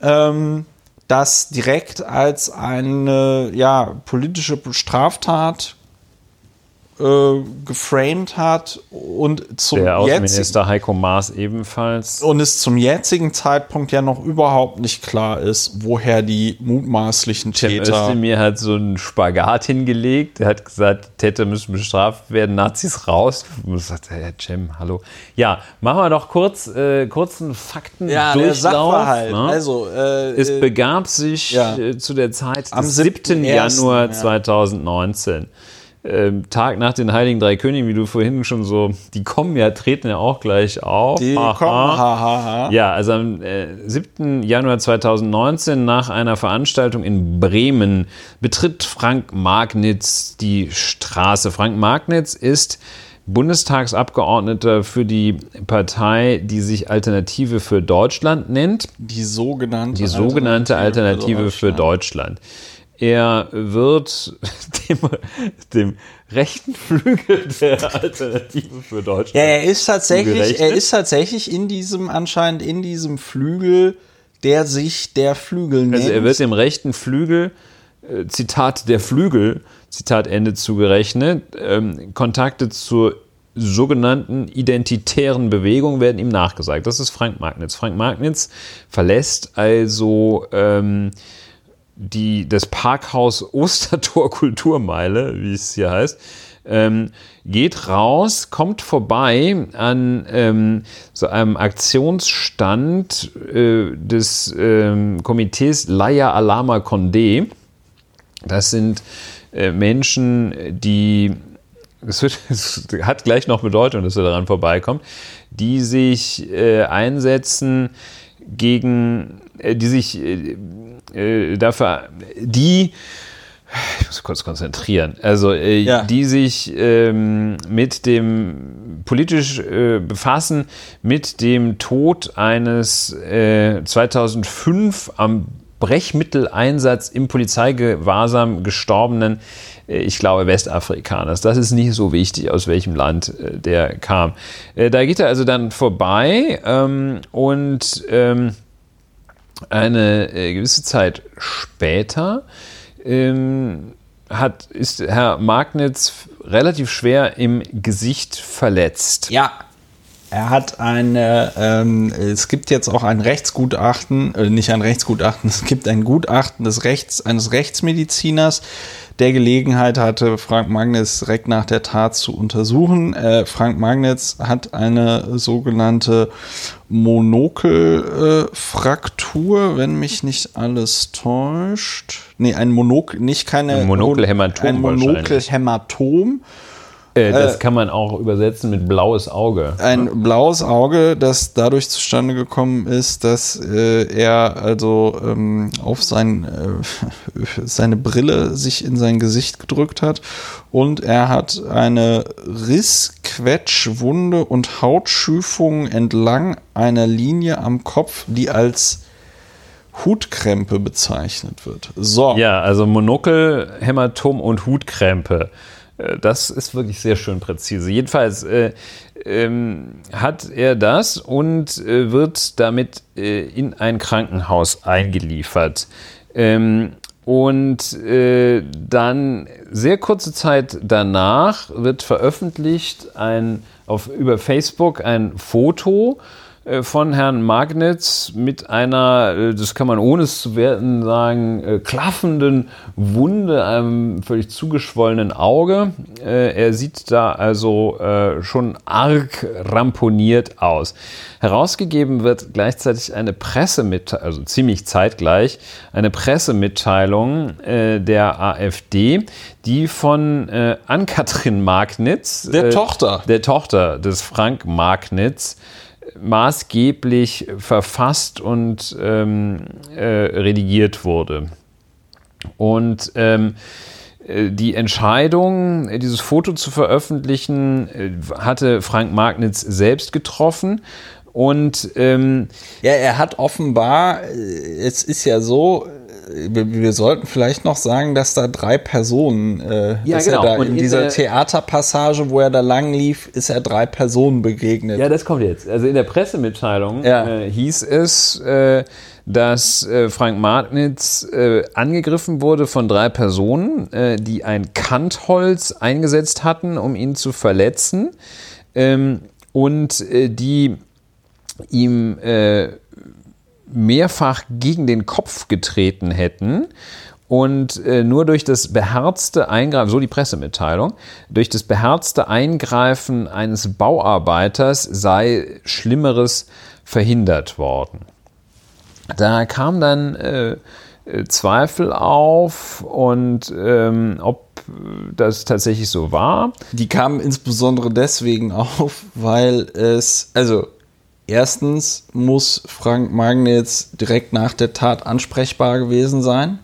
ähm, das direkt als eine ja, politische Straftat äh, geframed hat und zum Der Außenminister Heiko Maas ebenfalls. und es zum jetzigen Zeitpunkt ja noch überhaupt nicht klar ist, woher die mutmaßlichen Täter. Özdemir hat so einen Spagat hingelegt. Er hat gesagt, Täter müssen bestraft werden, Nazis raus. Und sagt, Herr Cem, hallo. Ja, machen wir doch kurz, äh, kurzen Fakten Ja, der Durchlauf. Sachverhalt. ne? Also, äh, Es begab sich ja. äh, zu der Zeit Am des 7. 7.1., Januar ja. 2019. Ähm, Tag nach den Heiligen Drei Königen, wie du vorhin schon so, die kommen ja, treten ja auch gleich auf. die Aha. kommen, hahaha. Ja, also am äh, 7. Januar 2019 nach einer Veranstaltung in Bremen betritt Frank Magnitz die Straße. Frank Magnitz ist Bundestagsabgeordneter für die Partei, die sich Alternative für Deutschland nennt. Die sogenannte, Die sogenannte Alternative für Deutschland. Er wird dem, dem rechten Flügel der Alternative für Deutschland. Ja, er ist tatsächlich, er ist tatsächlich in diesem, anscheinend in diesem Flügel, der sich der Flügel nennt. Also er wird dem rechten Flügel, äh, Zitat der Flügel, Zitat Ende zugerechnet, ähm, Kontakte zur sogenannten identitären Bewegung werden ihm nachgesagt. Das ist Frank Magnitz. Frank Magnitz verlässt also ähm, die, das Parkhaus Ostertor Kulturmeile, wie es hier heißt, ähm, geht raus, kommt vorbei an ähm, so einem Aktionsstand äh, des ähm, Komitees Laia Alama Condé. Das sind äh, Menschen, die, es, wird, es hat gleich noch Bedeutung, dass er daran vorbeikommt, die sich äh, einsetzen gegen, die sich äh, äh, dafür, die ich muss kurz konzentrieren, also äh, Ja. die sich ähm, mit dem politisch äh, befassen, mit dem Tod eines äh, 2005 am Brechmitteleinsatz im Polizeigewahrsam gestorbenen, äh, ich glaube, Westafrikaners. Das ist nicht so wichtig, aus welchem Land äh, der kam. Äh, da geht er also dann vorbei ähm, und ähm, eine äh, gewisse Zeit später ähm, hat, ist Herr Magnitz relativ schwer im Gesicht verletzt. Ja. Er hat eine, ähm, es gibt jetzt auch ein Rechtsgutachten, äh, nicht ein Rechtsgutachten, es gibt ein Gutachten des Rechts, eines Rechtsmediziners, der Gelegenheit hatte, Frank Magnitz direkt nach der Tat zu untersuchen. Äh, Frank Magnitz hat eine sogenannte Monokelfraktur, wenn mich nicht alles täuscht. Nee, ein Monokel, nicht keine. Ein Monokelhämatom Ein wahrscheinlich. Monokelhämatom. Äh, das kann man auch übersetzen mit blaues Auge. ein blaues Auge, das dadurch zustande gekommen ist, dass äh, er also ähm, auf sein, äh, seine Brille sich in sein Gesicht gedrückt hat und er hat eine Riss, Quetsch, Wunde und Hautschüfung entlang einer Linie am Kopf, die als Hutkrempe bezeichnet wird. So. Ja, also Monokel, Hämatom und Hutkrämpe. Äh, Das ist wirklich sehr schön präzise. Jedenfalls äh, ähm, hat er das und äh, wird damit äh, in ein Krankenhaus eingeliefert. Ähm, und äh, dann sehr kurze Zeit danach wird veröffentlicht ein, auf, über Facebook ein Foto von Herrn Magnitz mit einer, äh, das kann man ohne es zu werten sagen, äh, klaffenden Wunde, einem völlig zugeschwollenen Auge. Äh, Er sieht da also äh, schon arg ramponiert aus. Herausgegeben wird gleichzeitig eine Pressemitteilung, also ziemlich zeitgleich, eine Pressemitteilung äh, der AfD, die von äh, Ann-Kathrin Magnitz, Der äh, Tochter. der Tochter des Frank Magnitz, maßgeblich verfasst und ähm, äh, redigiert wurde. Und ähm, äh, die Entscheidung, dieses Foto zu veröffentlichen, äh, hatte Frank Magnitz selbst getroffen. Und ähm, Ja, er hat offenbar, äh, es ist ja so, wir, wir sollten vielleicht noch sagen, dass da drei Personen, äh, Ja, genau. er da in in dieser der- Theaterpassage, wo er da lang lief, ist er drei Personen begegnet. Ja, das kommt jetzt. Also in der Pressemitteilung Ja. äh, hieß es, äh, dass äh, Frank Magnitz äh, angegriffen wurde von drei Personen, äh, die ein Kantholz eingesetzt hatten, um ihn zu verletzen ähm, und die ihm äh, mehrfach gegen den Kopf getreten hätten. Und äh, nur durch das beherzte Eingreifen, so die Pressemitteilung, durch das beherzte Eingreifen eines Bauarbeiters sei Schlimmeres verhindert worden. Da kam dann äh, äh, Zweifel auf und ähm, ob das tatsächlich so war. Die kamen insbesondere deswegen auf, weil es, also erstens muss Frank Magnitz direkt nach der Tat ansprechbar gewesen sein,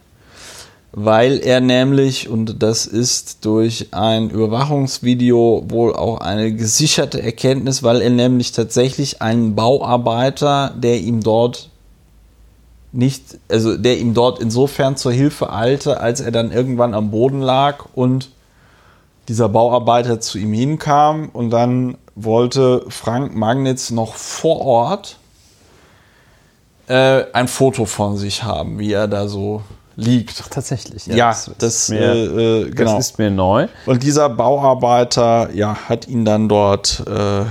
weil er nämlich, und das ist durch ein Überwachungsvideo wohl auch eine gesicherte Erkenntnis, weil er nämlich tatsächlich einen Bauarbeiter, der ihm dort nicht, also der ihm dort insofern zur Hilfe eilte, als er dann irgendwann am Boden lag und dieser Bauarbeiter zu ihm hinkam und dann wollte Frank Magnitz noch vor Ort äh, ein Foto von sich haben, wie er da so liegt. Tatsächlich. Ja, das, mir, äh, äh, genau. das ist mir neu. Und dieser Bauarbeiter, ja, hat ihn dann dort äh,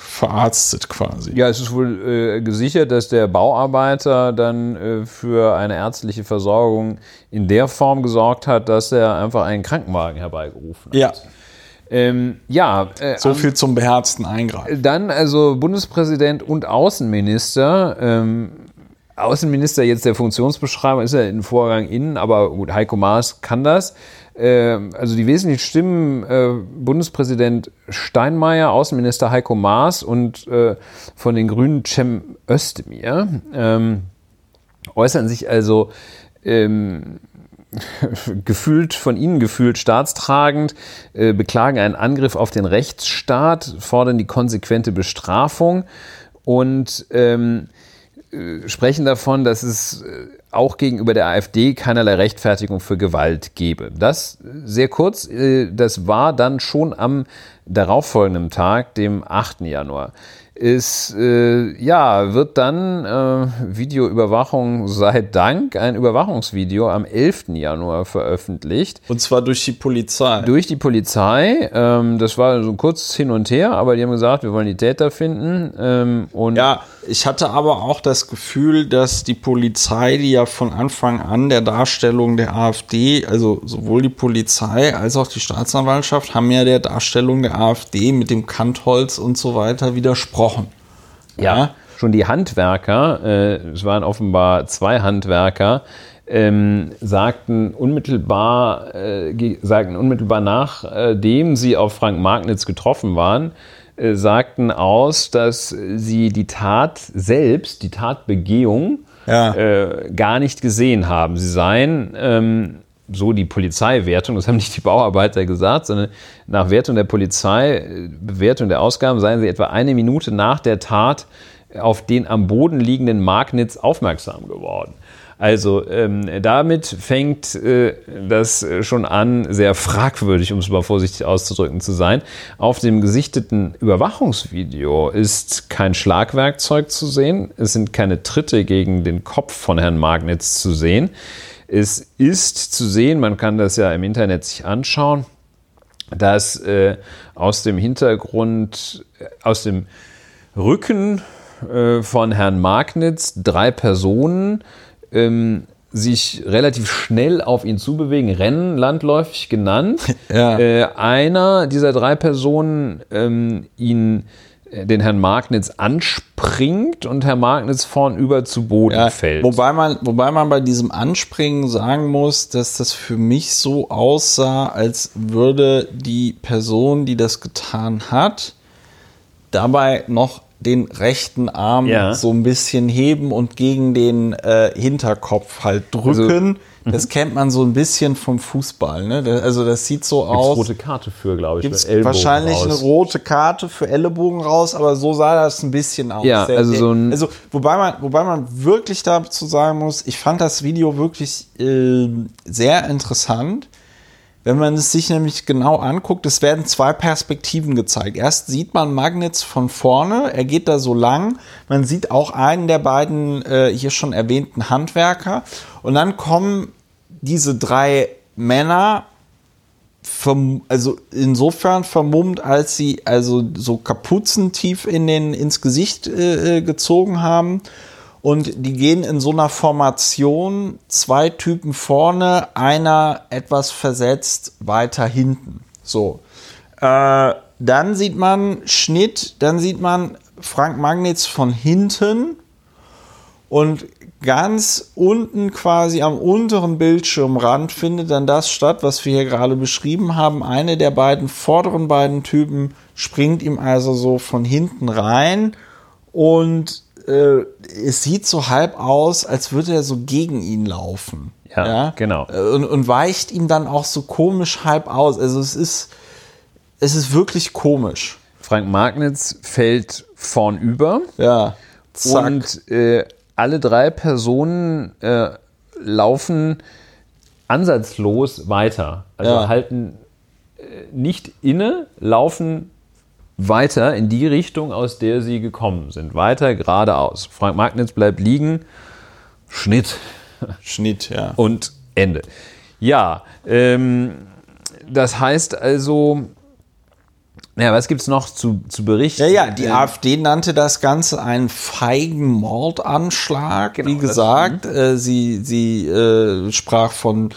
verarztet quasi. Ja, es ist wohl äh, gesichert, dass der Bauarbeiter dann äh, für eine ärztliche Versorgung in der Form gesorgt hat, dass er einfach einen Krankenwagen herbeigerufen hat. Ja, Ähm, ja, äh, so viel zum beherzten Eingreifen. Dann also Bundespräsident und Außenminister. Ähm, Außenminister jetzt der Funktionsbeschreibung ist ja ein Vorgang innen, aber gut, Heiko Maas kann das. Ähm, also die wesentlichen Stimmen äh, Bundespräsident Steinmeier, Außenminister Heiko Maas und äh, von den Grünen Cem Özdemir ähm, äußern sich also ähm, gefühlt von ihnen gefühlt staatstragend, äh, beklagen einen Angriff auf den Rechtsstaat, fordern die konsequente Bestrafung und ähm, äh, sprechen davon, dass es äh, auch gegenüber der AfD keinerlei Rechtfertigung für Gewalt gebe. Das sehr kurz, äh, das war dann schon am darauffolgenden Tag, dem 8. Januar ist, äh, ja, wird dann äh, Videoüberwachung sei Dank, ein Überwachungsvideo am 11. Januar veröffentlicht. Und zwar durch die Polizei. Durch die Polizei. Ähm, das war so kurz hin und her, aber die haben gesagt, wir wollen die Täter finden. Ähm, und ja, ich hatte aber auch das Gefühl, dass die Polizei, die ja von Anfang an der Darstellung der AfD, also sowohl die Polizei als auch die Staatsanwaltschaft, haben ja der Darstellung der AfD mit dem Kantholz und so weiter widersprochen. Ja, ja. schon die Handwerker, äh, es waren offenbar zwei Handwerker, ähm, sagten unmittelbar, äh, sagten unmittelbar nachdem sie auf Frank Magnitz getroffen waren, äh, sagten aus, dass sie die Tat selbst, die Tatbegehung, ja. äh, gar nicht gesehen haben. Sie seien, ähm, so die Polizeiwertung, das haben nicht die Bauarbeiter gesagt, sondern nach Wertung der Polizei, äh, Bewertung der Ausgaben, seien sie etwa eine Minute nach der Tat auf den am Boden liegenden Magnitz aufmerksam geworden. Also ähm, damit fängt äh, das schon an, sehr fragwürdig, um es mal vorsichtig auszudrücken, zu sein. Auf dem gesichteten Überwachungsvideo ist kein Schlagwerkzeug zu sehen. Es sind keine Tritte gegen den Kopf von Herrn Magnitz zu sehen. Es ist zu sehen, man kann das ja im Internet sich anschauen, dass äh, aus dem Hintergrund, äh, aus dem Rücken äh, von Herrn Magnitz drei Personen ähm, sich relativ schnell auf ihn zubewegen, rennen landläufig genannt. Ja. Äh, einer dieser drei Personen ähm, ihn äh, den Herrn Magnitz anspringt und Herr Magnitz vornüber zu Boden ja, fällt. Wobei man, wobei man bei diesem Anspringen sagen muss, dass das für mich so aussah, als würde die Person, die das getan hat, dabei noch den rechten Arm ja. so ein bisschen heben und gegen den äh, Hinterkopf halt drücken. Also, das mhm. kennt man so ein bisschen vom Fußball. Ne? Das, also das sieht so gibt's aus. rote Karte für, glaube ich. Gibt's wahrscheinlich raus. eine rote Karte für Ellenbogen raus, aber so sah das ein bisschen aus. Ja, also so ein also wobei man, wobei man wirklich dazu sagen muss, ich fand das Video wirklich äh, sehr interessant wenn man es sich nämlich genau anguckt, es werden zwei Perspektiven gezeigt. Erst sieht man Magnets von vorne, er geht da so lang. Man sieht auch einen der beiden äh, hier schon erwähnten Handwerker. Und dann kommen diese drei Männer, also insofern vermummt, als sie also so Kapuzen tief in den, ins Gesicht äh, äh gezogen haben und die gehen in so einer Formation, zwei Typen vorne, einer etwas versetzt weiter hinten. So. Äh, dann sieht man Schnitt, dann sieht man Frank Magnitz von hinten und ganz unten quasi am unteren Bildschirmrand findet dann das statt, was wir hier gerade beschrieben haben. Eine der beiden vorderen beiden Typen springt ihm also so von hinten rein und äh, es sieht so halb aus, als würde er so gegen ihn laufen. Ja, ja? genau. Äh, und, und, weicht ihm dann auch so komisch halb aus. Also es ist, es ist wirklich komisch. Frank Magnitz fällt vornüber. Ja. Zack. Und äh, alle drei Personen äh, laufen ansatzlos weiter. Also ja. halten äh, nicht inne, laufen weiter in die Richtung, aus der sie gekommen sind. Weiter geradeaus. Frank Magnitz bleibt liegen. Schnitt. Schnitt, ja. Und Ende. Ja, ähm, das heißt also, ja, was gibt es noch zu, zu berichten? Ja, ja, die ähm, AfD nannte das Ganze einen feigen Mordanschlag. Genau, Wie gesagt, äh, sie, sie äh, sprach von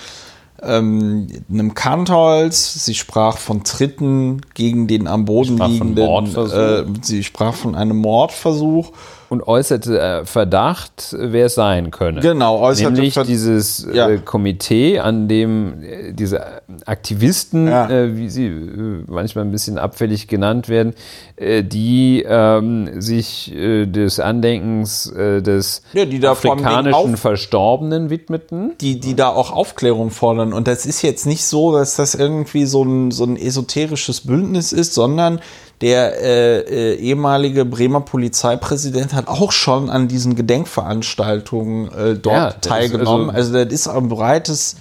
ähm, einem Kantholz, sie sprach von Tritten gegen den am Boden liegenden, äh, sie sprach von einem Mordversuch und äußerte äh, Verdacht, wer es sein könne. Genau, äußerte Nämlich Ver dieses ja. äh, Komitee, an dem äh, diese Aktivisten, ja. wie sie manchmal ein bisschen abfällig genannt werden, die ähm, sich des Andenkens des ja, afrikanischen Verstorbenen widmeten. Die, die da auch Aufklärung fordern. Und das ist jetzt nicht so, dass das irgendwie so ein, so ein esoterisches Bündnis ist, sondern der äh, äh, ehemalige Bremer Polizeipräsident hat auch schon an diesen Gedenkveranstaltungen äh, dort ja, teilgenommen. Also, also, das ist ein breites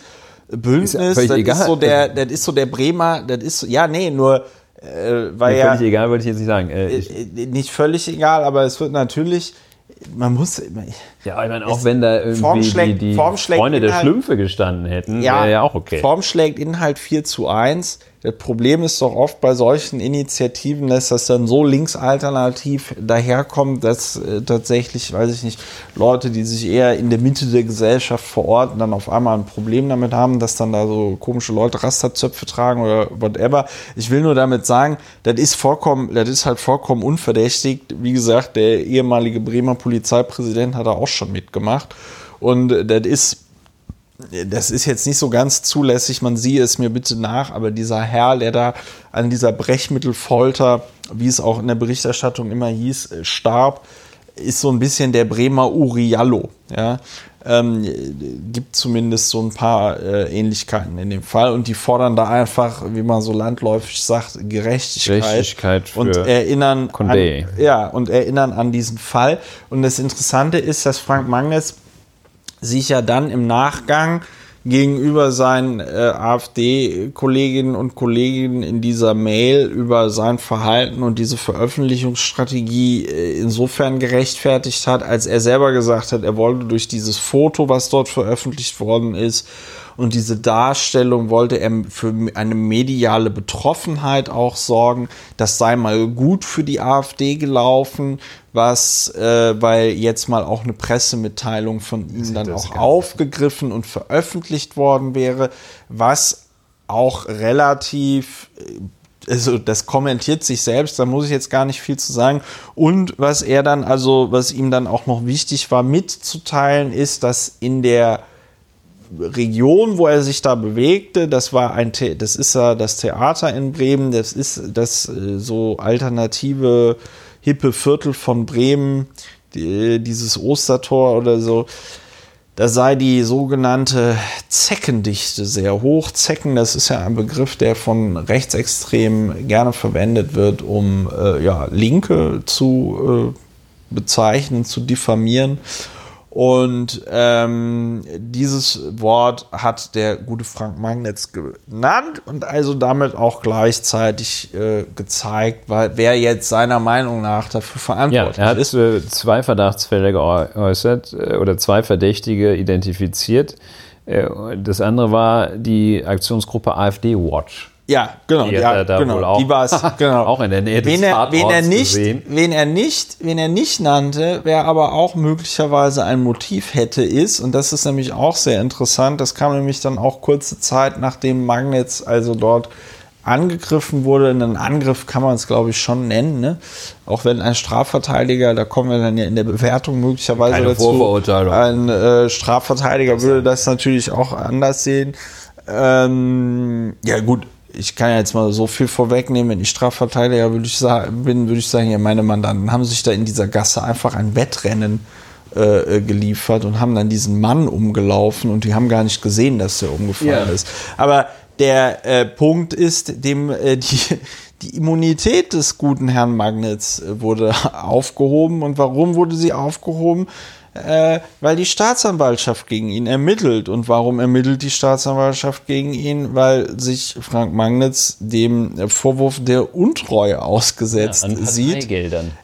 Bündnis. Ist das egal. ist so der, das ist so der Bremer, das ist ja nee, nur äh, weil nee, völlig ja, egal, wollte ich jetzt nicht sagen. Äh, äh nicht völlig egal, aber es wird natürlich man muss. Ja, ich meine, auch wenn da irgendwie die, die Freunde der Schlümpfe gestanden hätten, ja, wäre ja auch okay. Form schlägt Inhalt 4 zu 1. Das Problem ist doch oft bei solchen Initiativen, dass das dann so linksalternativ daherkommt, dass äh, tatsächlich, weiß ich nicht, Leute, die sich eher in der Mitte der Gesellschaft verorten, dann auf einmal ein Problem damit haben, dass dann da so komische Leute Rasterzöpfe tragen oder whatever. Ich will nur damit sagen, das ist vollkommen, das ist halt vollkommen unverdächtig. Wie gesagt, der ehemalige Bremer Polizeipräsident hat da auch schon mitgemacht. Und das ist das ist jetzt nicht so ganz zulässig, man sieht es mir bitte nach, aber dieser Herr, der da an dieser Brechmittelfolter, wie es auch in der Berichterstattung immer hieß, äh, starb, ist so ein bisschen der Bremer Uriallo. Ja? Ähm, gibt zumindest so ein paar äh, Ähnlichkeiten in dem Fall und die fordern da einfach, wie man so landläufig sagt, Gerechtigkeit, Gerechtigkeit und erinnern an, ja und erinnern an diesen Fall. Und das Interessante ist, dass Frank Mangels sich ja dann im Nachgang gegenüber seinen äh, AfD-Kolleginnen und Kollegen in dieser Mail über sein Verhalten und diese Veröffentlichungsstrategie äh, insofern gerechtfertigt hat, als er selber gesagt hat, er wollte durch dieses Foto, was dort veröffentlicht worden ist, und diese Darstellung wollte er für eine mediale Betroffenheit auch sorgen. Das sei mal gut für die AfD gelaufen, was, äh, weil jetzt mal auch eine Pressemitteilung von ihm dann auch aufgegriffen und veröffentlicht worden wäre, was auch relativ äh, also das kommentiert sich selbst, da muss ich jetzt gar nicht viel zu sagen. Und was er dann, also was ihm dann auch noch wichtig war mitzuteilen, ist, dass in der Region, wo er sich da bewegte, das war ein, The das ist ja das Theater in Bremen, das ist das äh, so alternative hippe Viertel von Bremen, die, dieses Ostertor oder so. Da sei die sogenannte Zeckendichte sehr hoch. Zecken, das ist ja ein Begriff, der von Rechtsextremen gerne verwendet wird, um äh, ja, Linke zu äh, bezeichnen, zu diffamieren. Und ähm, dieses Wort hat der gute Frank Magnetz genannt und also damit auch gleichzeitig äh, gezeigt, weil wer jetzt seiner Meinung nach dafür verantwortlich ja, er hat ist. Äh, zwei Verdachtsfälle geäußert äh, oder zwei Verdächtige identifiziert. Äh, das andere war die Aktionsgruppe AfD Watch. Ja, genau, die ja, da genau. Auch, die war es, genau. auch in der Nähe des wen er, wen er nicht, gesehen. Wen er nicht, wen er nicht nannte, wer aber auch möglicherweise ein Motiv hätte, ist, und das ist nämlich auch sehr interessant, das kam nämlich dann auch kurze Zeit nachdem Magnets also dort angegriffen wurde. Einen Angriff kann man es, glaube ich, schon nennen. Ne? Auch wenn ein Strafverteidiger, da kommen wir dann ja in der Bewertung möglicherweise Keine dazu, ein äh, Strafverteidiger würde das natürlich auch anders sehen. Ähm, ja gut, ich kann ja jetzt mal so viel vorwegnehmen, wenn ich Strafverteidiger würde ich sagen, bin, würde ich sagen, ja, meine Mandanten haben sich da in dieser Gasse einfach ein Wettrennen äh, geliefert und haben dann diesen Mann umgelaufen und die haben gar nicht gesehen, dass der umgefallen ja. ist. Aber der äh, Punkt ist, dem äh, die, die Immunität des guten Herrn Magnets äh, wurde aufgehoben. Und warum wurde sie aufgehoben? Äh, weil die Staatsanwaltschaft gegen ihn ermittelt. Und warum ermittelt die Staatsanwaltschaft gegen ihn? Weil sich Frank Magnitz dem Vorwurf der Untreue ausgesetzt ja, sieht.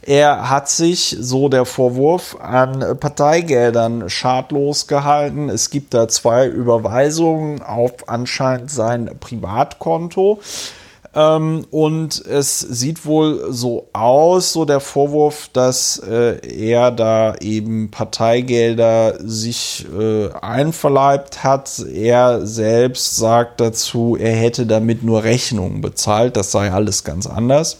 Er hat sich, so der Vorwurf, an Parteigeldern schadlos gehalten. Es gibt da zwei Überweisungen auf anscheinend sein Privatkonto. Ähm, und es sieht wohl so aus, so der Vorwurf, dass äh, er da eben Parteigelder sich äh, einverleibt hat. Er selbst sagt dazu, er hätte damit nur Rechnungen bezahlt. Das sei alles ganz anders.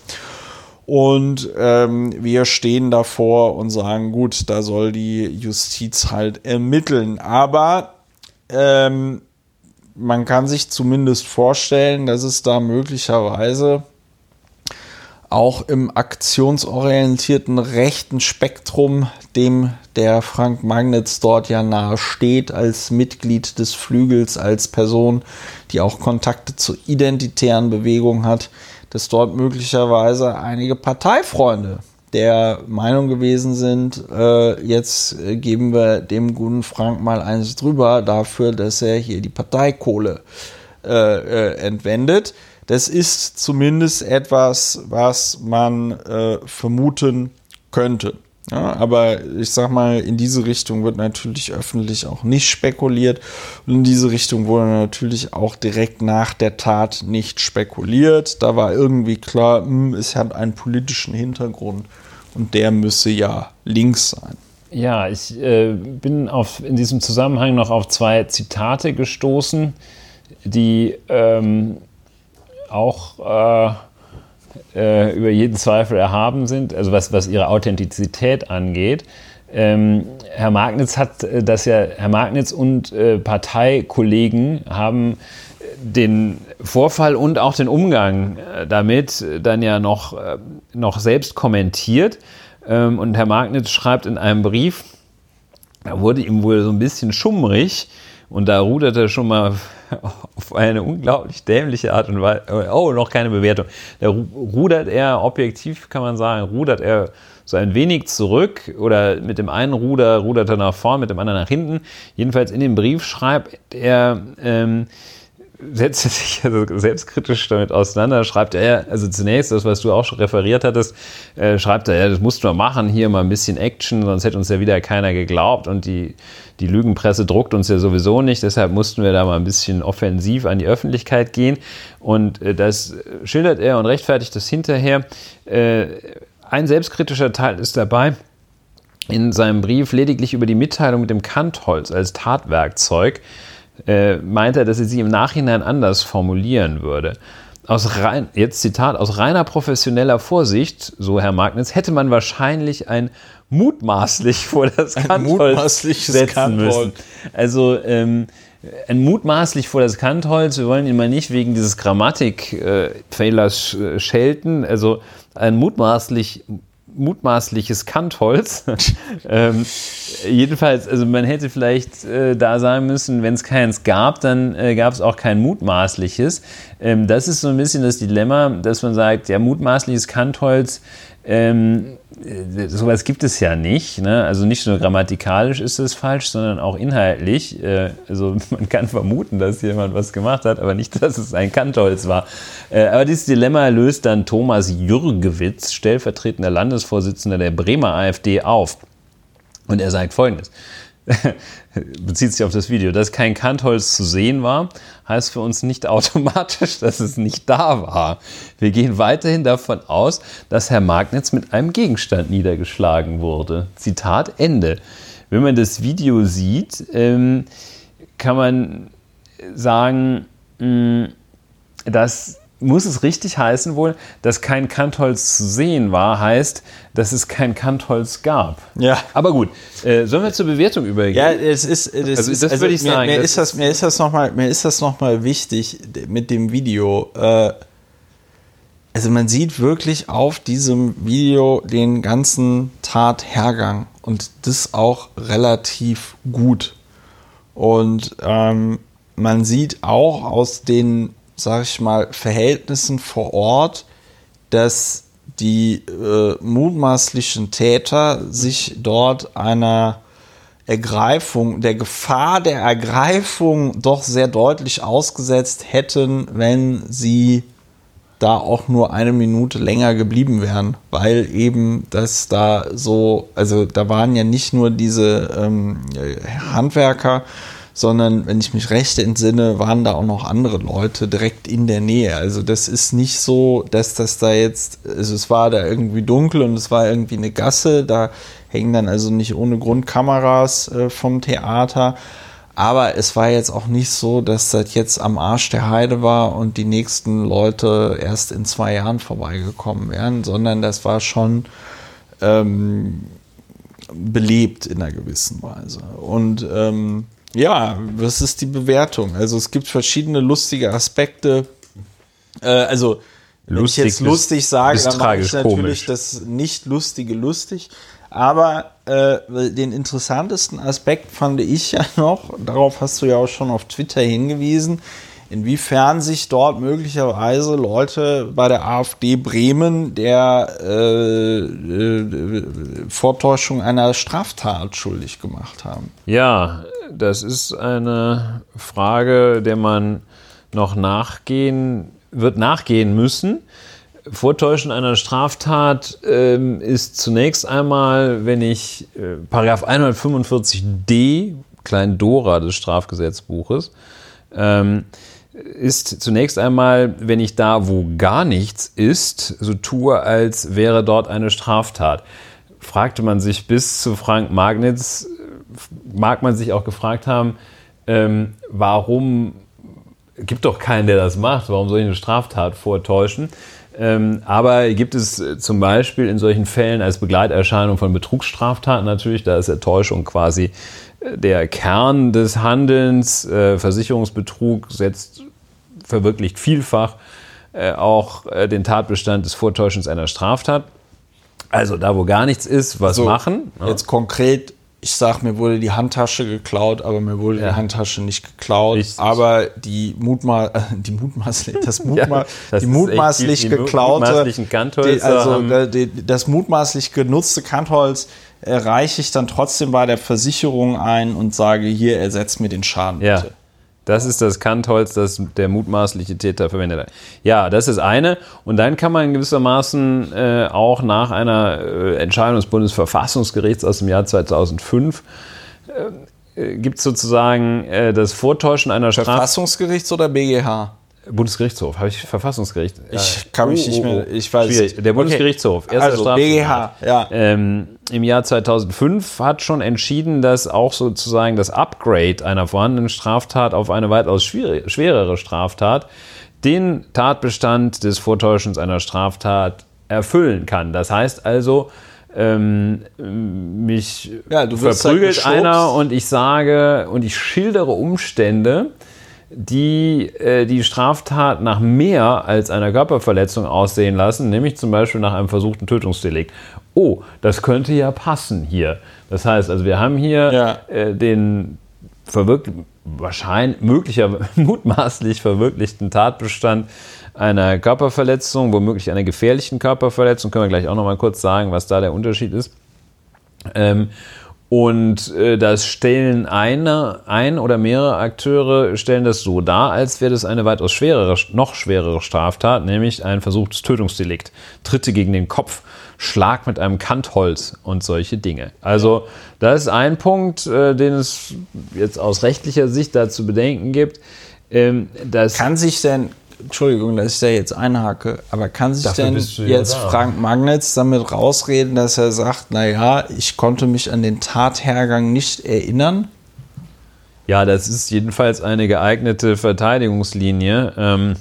Und ähm, wir stehen davor und sagen, gut, da soll die Justiz halt ermitteln. Aber ähm, man kann sich zumindest vorstellen, dass es da möglicherweise auch im aktionsorientierten rechten Spektrum, dem der Frank Magnitz dort ja nahe steht, als Mitglied des Flügels, als Person, die auch Kontakte zur identitären Bewegung hat, dass dort möglicherweise einige Parteifreunde der Meinung gewesen sind, äh, jetzt geben wir dem guten Frank mal eins drüber dafür, dass er hier die Parteikohle äh, äh, entwendet. Das ist zumindest etwas, was man äh, vermuten könnte. Ja, aber ich sag mal, in diese Richtung wird natürlich öffentlich auch nicht spekuliert. Und in diese Richtung wurde natürlich auch direkt nach der Tat nicht spekuliert. Da war irgendwie klar, hm, es hat einen politischen Hintergrund und der müsse ja links sein. Ja, ich äh, bin auf, in diesem Zusammenhang noch auf zwei Zitate gestoßen, die ähm, auch äh, äh, über jeden Zweifel erhaben sind, also was, was ihre Authentizität angeht. Ähm, Herr Magnitz hat äh, das ja, Herr Magnitz und äh, Parteikollegen haben den Vorfall und auch den Umgang äh, damit dann ja noch, äh, noch selbst kommentiert. Ähm, und Herr Magnitz schreibt in einem Brief, da wurde ihm wohl so ein bisschen schummrig und da rudert er schon mal auf eine unglaublich dämliche Art und Weise. Oh, noch keine Bewertung. Da rudert er, objektiv kann man sagen, rudert er so ein wenig zurück oder mit dem einen Ruder rudert er nach vorn, mit dem anderen nach hinten. Jedenfalls in dem Brief schreibt er, ähm, setzt er sich also selbstkritisch damit auseinander, schreibt er, also zunächst das, was du auch schon referiert hattest, äh, schreibt er, ja, das musst du machen, hier mal ein bisschen Action, sonst hätte uns ja wieder keiner geglaubt und die, die Lügenpresse druckt uns ja sowieso nicht, deshalb mussten wir da mal ein bisschen offensiv an die Öffentlichkeit gehen und äh, das schildert er und rechtfertigt das hinterher. Äh, ein selbstkritischer Teil ist dabei, in seinem Brief lediglich über die Mitteilung mit dem Kantholz als Tatwerkzeug äh, meint er, dass er sie im Nachhinein anders formulieren würde. Aus rein, jetzt Zitat, aus reiner professioneller Vorsicht, so Herr Magnitz, hätte man wahrscheinlich ein mutmaßlich vor das Kantholz setzen Kantholz. müssen. Also ähm, ein mutmaßlich vor das Kantholz, wir wollen ihn mal nicht wegen dieses Grammatik-Fehlers äh, schelten, also ein mutmaßlich mutmaßliches Kantholz. ähm, jedenfalls, also man hätte vielleicht äh, da sagen müssen, wenn es keins gab, dann äh, gab es auch kein mutmaßliches. Ähm, das ist so ein bisschen das Dilemma, dass man sagt, ja, mutmaßliches Kantholz ähm, äh, sowas gibt es ja nicht. Ne? Also nicht nur grammatikalisch ist es falsch, sondern auch inhaltlich. Äh, also man kann vermuten, dass jemand was gemacht hat, aber nicht, dass es ein Kantholz war. Äh, aber dieses Dilemma löst dann Thomas Jürgewitz, stellvertretender Landesvorsitzender der Bremer AfD, auf. Und er sagt folgendes. bezieht sich auf das Video, dass kein Kantholz zu sehen war, heißt für uns nicht automatisch, dass es nicht da war. Wir gehen weiterhin davon aus, dass Herr Magnitz mit einem Gegenstand niedergeschlagen wurde. Zitat Ende. Wenn man das Video sieht, ähm, kann man sagen, mh, dass muss es richtig heißen wohl, dass kein Kantholz zu sehen war, heißt, dass es kein Kantholz gab. Ja. Aber gut, äh, sollen wir zur Bewertung übergehen? Ja, es ist, es also, das also, würde ich mir, sagen. Mir, ist das, mir ist das nochmal, mir ist das noch mal wichtig mit dem Video. Äh, also man sieht wirklich auf diesem Video den ganzen Tathergang und das auch relativ gut. Und ähm, man sieht auch aus den sage ich mal, Verhältnissen vor Ort, dass die äh, mutmaßlichen Täter sich dort einer Ergreifung, der Gefahr der Ergreifung doch sehr deutlich ausgesetzt hätten, wenn sie da auch nur eine Minute länger geblieben wären, weil eben das da so, also da waren ja nicht nur diese ähm, Handwerker, sondern wenn ich mich recht entsinne, waren da auch noch andere Leute direkt in der Nähe. Also das ist nicht so, dass das da jetzt, also es war da irgendwie dunkel und es war irgendwie eine Gasse, da hängen dann also nicht ohne Grund Kameras äh, vom Theater. Aber es war jetzt auch nicht so, dass das jetzt am Arsch der Heide war und die nächsten Leute erst in zwei Jahren vorbeigekommen wären, sondern das war schon ähm, belebt in einer gewissen Weise. Und ähm, ja, was ist die Bewertung? Also es gibt verschiedene lustige Aspekte. Äh, also wenn Lustig ich jetzt bis- lustig sage, bis dann mache ich natürlich komisch. das nicht lustige lustig. Aber äh, den interessantesten Aspekt fand ich ja noch, darauf hast du ja auch schon auf Twitter hingewiesen, inwiefern sich dort möglicherweise Leute bei der AfD Bremen der äh, äh, Vortäuschung einer Straftat schuldig gemacht haben. Ja, das ist eine Frage, der man noch nachgehen wird nachgehen müssen. Vortäuschen einer Straftat ähm, ist zunächst einmal, wenn ich äh, Paragraph 145d, Klein Dora des Strafgesetzbuches, ähm, ist zunächst einmal, wenn ich da, wo gar nichts ist, so tue, als wäre dort eine Straftat. Fragte man sich bis zu Frank Magnitz, mag man sich auch gefragt haben, ähm, warum gibt doch keinen, der das macht, warum soll ich eine Straftat vortäuschen? Ähm, aber gibt es zum Beispiel in solchen Fällen als Begleiterscheinung von Betrugsstraftaten natürlich, da ist ja Täuschung quasi äh, der Kern des Handelns. Äh, Versicherungsbetrug setzt verwirklicht vielfach äh, auch äh, den Tatbestand des Vortäuschens einer Straftat. Also da, wo gar nichts ist, was So, machen. ne? Jetzt konkret, ich sag, mir wurde die Handtasche geklaut, aber mir wurde Ja. die Handtasche nicht geklaut. Richtig. Aber die Mutma äh, die mutmaßlich, das, Mutma das die mutmaßlich echt die- die geklaute, die, also äh, die, das mutmaßlich genutzte Kantholz äh, reiche ich dann trotzdem bei der Versicherung ein und sage, hier, ersetzt mir den Schaden. Ja. bitte. Das ist das Kantholz, das der mutmaßliche Täter verwendet hat. Ja, das ist eine. Und dann kann man gewissermaßen äh, auch nach einer äh, Entscheidung des Bundesverfassungsgerichts aus dem Jahr 2005 äh, gibt es sozusagen äh, das Vortäuschen einer Strafe. Verfassungsgerichts oder BGH? Bundesgerichtshof, habe ich Verfassungsgericht? Ich kann mich Oh, nicht oh, mehr, oh. ich weiß Schwierig. Der Bundesgerichtshof, Okay. erster Also. BGH, ja. ähm, im Jahr 2005 hat schon entschieden, dass auch sozusagen das Upgrade einer vorhandenen Straftat auf eine weitaus schwere- schwerere Straftat den Tatbestand des Vortäuschens einer Straftat erfüllen kann. Das heißt also, ähm, mich Ja, halt verprügelt geschubst. einer und ich sage und ich schildere Umstände, die äh, die Straftat nach mehr als einer Körperverletzung aussehen lassen, nämlich zum Beispiel nach einem versuchten Tötungsdelikt. Oh, das könnte ja passen hier. Das heißt, also wir haben hier Ja. äh, den verwirkt, wahrscheinlich, möglicher, mutmaßlich verwirklichten Tatbestand einer Körperverletzung, womöglich einer gefährlichen Körperverletzung. Können wir gleich auch noch mal kurz sagen, was da der Unterschied ist. Ähm, und äh, das stellen eine, ein oder mehrere Akteure stellen das so dar, als wäre das eine weitaus schwerere, noch schwerere Straftat, nämlich ein versuchtes Tötungsdelikt. Tritte gegen den Kopf, Schlag mit einem Kantholz und solche Dinge. Also das ist ein Punkt, äh, den es jetzt aus rechtlicher Sicht da zu bedenken gibt. Ähm, Kann sich denn, Entschuldigung, dass ich da jetzt einhake, aber kann sich Dafür denn ja jetzt da. Frank Magnitz damit rausreden, dass er sagt, naja, ich konnte mich an den Tathergang nicht erinnern? Ja, das ist jedenfalls eine geeignete Verteidigungslinie. Ähm,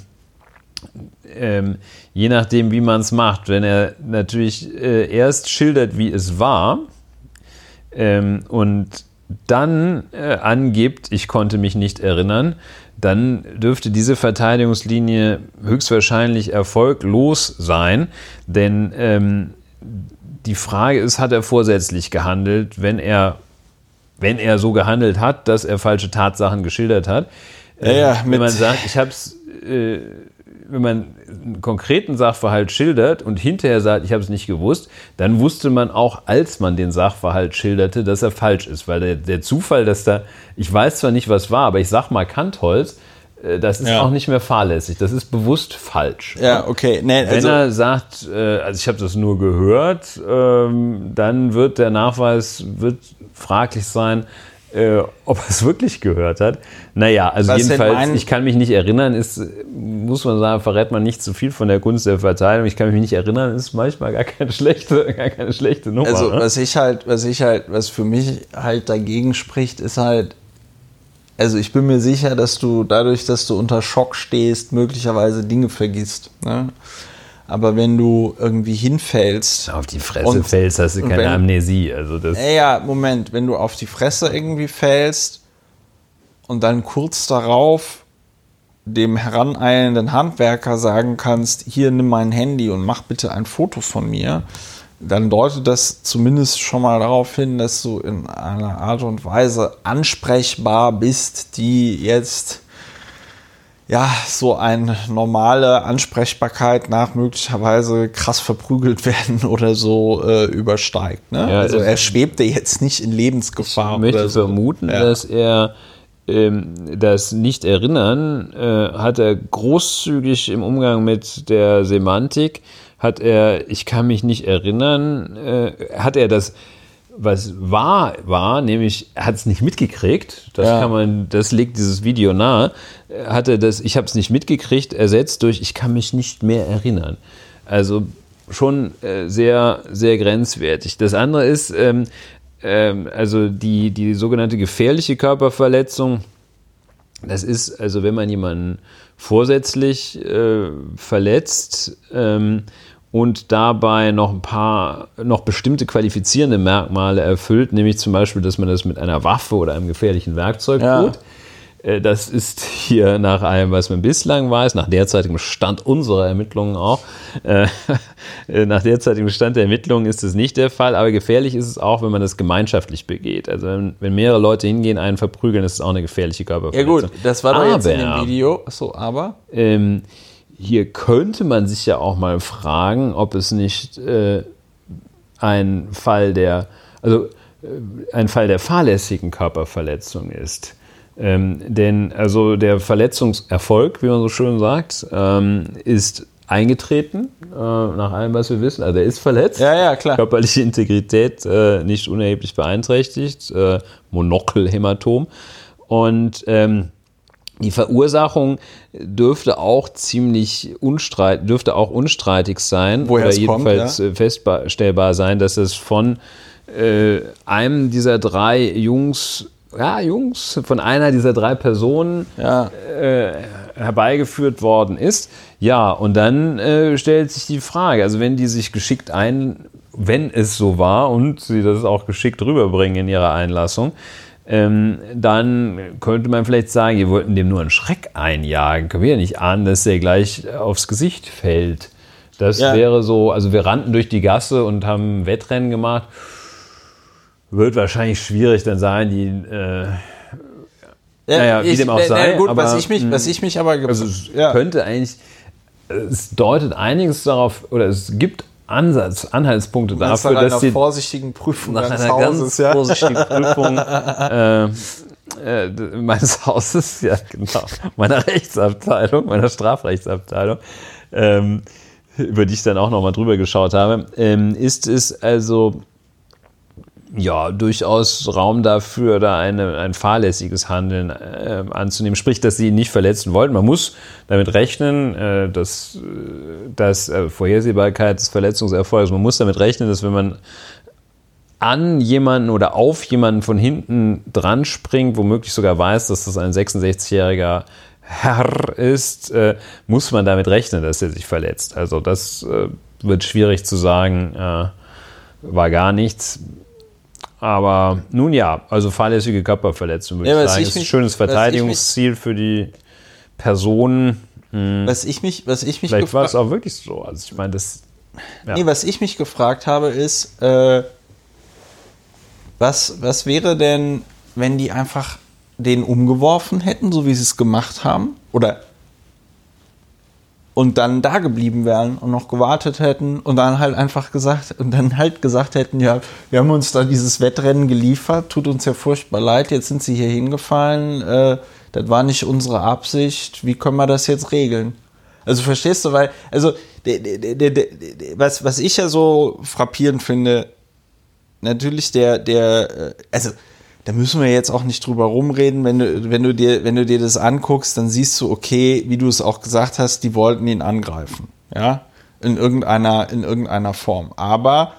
ähm, je nachdem, wie man es macht. Wenn er natürlich äh, erst schildert, wie es war ähm, und dann äh, angibt, ich konnte mich nicht erinnern, dann dürfte diese Verteidigungslinie höchstwahrscheinlich erfolglos sein, denn ähm, die Frage ist, hat er vorsätzlich gehandelt, wenn er, wenn er so gehandelt hat, dass er falsche Tatsachen geschildert hat. Ja, ja, wenn man sagt, ich habe es, äh, wenn man einen konkreten Sachverhalt schildert und hinterher sagt, ich habe es nicht gewusst, dann wusste man auch, als man den Sachverhalt schilderte, dass er falsch ist. Weil der, der Zufall, dass da, ich weiß zwar nicht, was war, aber ich sag mal Kantholz, äh, das ist Ja. auch nicht mehr fahrlässig. Das ist bewusst falsch. Ja, okay. Nee, Wenn also, er sagt, äh, also ich habe das nur gehört, ähm, dann wird der Nachweis wird fraglich sein, äh, ob er es wirklich gehört hat. Naja, also Was jedenfalls, ich kann mich nicht erinnern, ist, muss man sagen, verrät man nicht zu viel von der Kunst der Verteilung. Ich kann mich nicht erinnern, ist manchmal gar keine schlechte, gar keine schlechte Nummer. also ne? was ich halt, was ich halt, was für mich halt dagegen spricht, ist halt, also ich bin mir sicher, dass du dadurch, dass du unter Schock stehst, möglicherweise Dinge vergisst. Ne? Aber wenn du irgendwie hinfällst. Auf die Fresse und, fällst, hast du keine wenn, Amnesie. Also das ja, Moment, wenn du auf die Fresse irgendwie fällst und dann kurz darauf dem heraneilenden Handwerker sagen kannst, hier nimm mein Handy und mach bitte ein Foto von mir, dann deutet das zumindest schon mal darauf hin, dass du in einer Art und Weise ansprechbar bist, die jetzt ja so eine normale Ansprechbarkeit nach möglicherweise krass verprügelt werden oder so äh, übersteigt. Ne? Ja, also er schwebte jetzt nicht in Lebensgefahr. Ich möchte so. vermuten, ja. dass er ähm, das Nicht-Erinnern äh, hat er großzügig im Umgang mit der Semantik hat er, ich kann mich nicht erinnern, äh, hat er das, was wahr war, nämlich er hat es nicht mitgekriegt, das ja. kann man, das legt dieses Video nahe, hat er das, ich habe es nicht mitgekriegt, ersetzt durch, ich kann mich nicht mehr erinnern. Also schon äh, sehr, sehr grenzwertig. Das andere ist, ähm, ähm, also die, die sogenannte gefährliche Körperverletzung, das ist, also wenn man jemanden vorsätzlich äh, verletzt, ähm, und dabei noch ein paar, noch bestimmte qualifizierende Merkmale erfüllt, nämlich zum Beispiel, dass man das mit einer Waffe oder einem gefährlichen Werkzeug ja. tut. Äh, das ist hier nach allem, was man bislang weiß, nach derzeitigem Stand unserer Ermittlungen auch, äh, nach derzeitigem Stand der Ermittlungen ist es nicht der Fall, aber gefährlich ist es auch, wenn man das gemeinschaftlich begeht. Also wenn, wenn mehrere Leute hingehen, einen verprügeln, ist es auch eine gefährliche Körperverletzung. Ja gut, das war doch aber, jetzt in dem Video. Achso, aber? Ähm, hier könnte man sich ja auch mal fragen, ob es nicht äh, ein Fall der, also äh, ein Fall der fahrlässigen Körperverletzung ist. Ähm, denn also der Verletzungserfolg, wie man so schön sagt, ähm, ist eingetreten, äh, nach allem, was wir wissen. Also er ist verletzt. Ja, ja, klar. Körperliche Integrität äh, nicht unerheblich beeinträchtigt. Äh, Monokelhämatom. Und ähm, die Verursachung dürfte auch ziemlich unstreit, dürfte auch unstreitig sein Woher oder jedenfalls kommt, ja? feststellbar sein, dass es von äh, einem dieser drei Jungs, ja Jungs, von einer dieser drei Personen ja. äh, herbeigeführt worden ist. Ja, und dann äh, stellt sich die Frage, also wenn die sich geschickt ein, wenn es so war und sie das auch geschickt rüberbringen in ihrer Einlassung, ähm, dann könnte man vielleicht sagen, ihr wollten dem nur einen Schreck einjagen. Können wir ja nicht ahnen, dass der gleich aufs Gesicht fällt. Das ja. wäre so, also wir rannten durch die Gasse und haben Wettrennen gemacht. Wird wahrscheinlich schwierig dann sein, die äh, naja, wie ich, dem auch sei. Na, gut, aber, was, ich mich, was ich mich aber also es ja. könnte eigentlich, es deutet einiges darauf, oder es gibt Ansatz, Anhaltspunkte dafür, dass einer die vorsichtigen Prüfung nach einer Hauses, ganz ja. vorsichtigen Prüfung äh, äh, meines Hauses, ja genau, meiner Rechtsabteilung, meiner Strafrechtsabteilung, ähm, über die ich dann auch nochmal drüber geschaut habe, ähm, ist es also ja, durchaus Raum dafür, da eine, ein fahrlässiges Handeln äh, anzunehmen. Sprich, dass sie ihn nicht verletzen wollten. Man muss damit rechnen, äh, dass, äh, dass äh, Vorhersehbarkeit des Verletzungserfolgs, man muss damit rechnen, dass wenn man an jemanden oder auf jemanden von hinten dran springt, womöglich sogar weiß, dass das ein 66-jähriger Herr ist, äh, muss man damit rechnen, dass er sich verletzt. Also das äh, wird schwierig zu sagen, war gar nichts aber nun ja, also fahrlässige Körperverletzung würde ja, ich sagen. Ich ist ein schönes Verteidigungsziel für die Personen. Hm. Was ich mich, was ich mich Vielleicht war es auch wirklich so. Also ich meine, das. Ja. Nee, was ich mich gefragt habe, ist, äh, was, was wäre denn, wenn die einfach den umgeworfen hätten, so wie sie es gemacht haben? Oder und dann da geblieben wären und noch gewartet hätten und dann halt einfach gesagt und dann halt gesagt hätten, ja, wir haben uns da dieses Wettrennen geliefert, tut uns ja furchtbar leid, jetzt sind sie hier hingefallen, äh, das war nicht unsere Absicht, wie können wir das jetzt regeln? Also verstehst du, weil, also was, was ich ja so frappierend finde, natürlich der, der, äh, also da müssen wir jetzt auch nicht drüber rumreden. Wenn du, wenn du dir, wenn du dir das anguckst, dann siehst du, okay, wie du es auch gesagt hast, die wollten ihn angreifen. Ja, in irgendeiner, in irgendeiner Form. Aber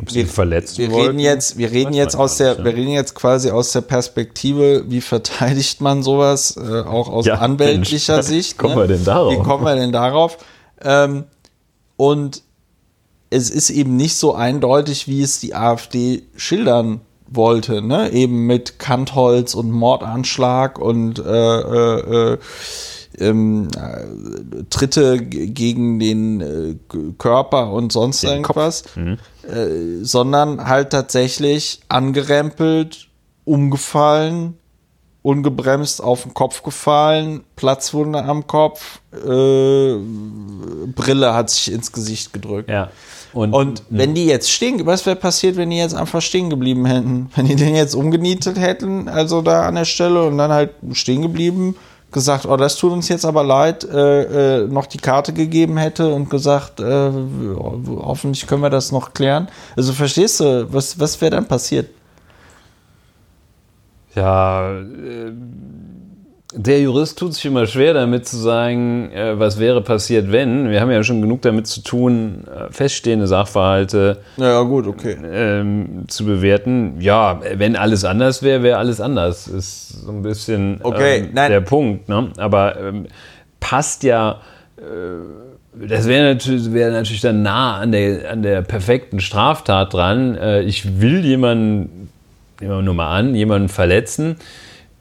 Ob sie ihn verletzt wir wollten, reden jetzt, wir reden jetzt aus der, nicht, wir ne? reden jetzt quasi aus der Perspektive, wie verteidigt man sowas, äh, auch aus Ja, anwältlicher Mensch, Sicht. wie kommen wir denn darauf? Wie kommen wir denn darauf? Ähm, und es ist eben nicht so eindeutig, wie es die AfD schildern wollte, ne? Eben mit Kantholz und Mordanschlag und äh, äh, äh, ähm, äh, Tritte gegen den äh, Körper und sonst Den irgendwas, Mhm. äh, sondern halt tatsächlich angerempelt, umgefallen, ungebremst auf den Kopf gefallen, Platzwunde am Kopf, äh, Brille hat sich ins Gesicht gedrückt. Ja. Und, Und wenn die jetzt stehen, was wäre passiert, wenn die jetzt einfach stehen geblieben hätten? Wenn die den jetzt umgenietet hätten, also da an der Stelle und dann halt stehen geblieben, gesagt, oh, das tut uns jetzt aber leid, äh, äh, noch die Karte gegeben hätte und gesagt, äh, hoffentlich können wir das noch klären. Also verstehst du, was, was wäre dann passiert? Ja, äh, der Jurist tut sich immer schwer damit zu sagen, äh, was wäre passiert, wenn. Wir haben ja schon genug damit zu tun, äh, feststehende Sachverhalte Ja, gut, okay. ähm, zu bewerten. Ja, wenn alles anders wäre, wäre alles anders. Ist so ein bisschen Okay, ähm, der Punkt. Ne? Aber ähm, passt ja. Äh, das wäre natürlich, wäre natürlich dann nah an der, an der perfekten Straftat dran. Äh, ich will jemanden, nehmen wir nur mal an, jemanden verletzen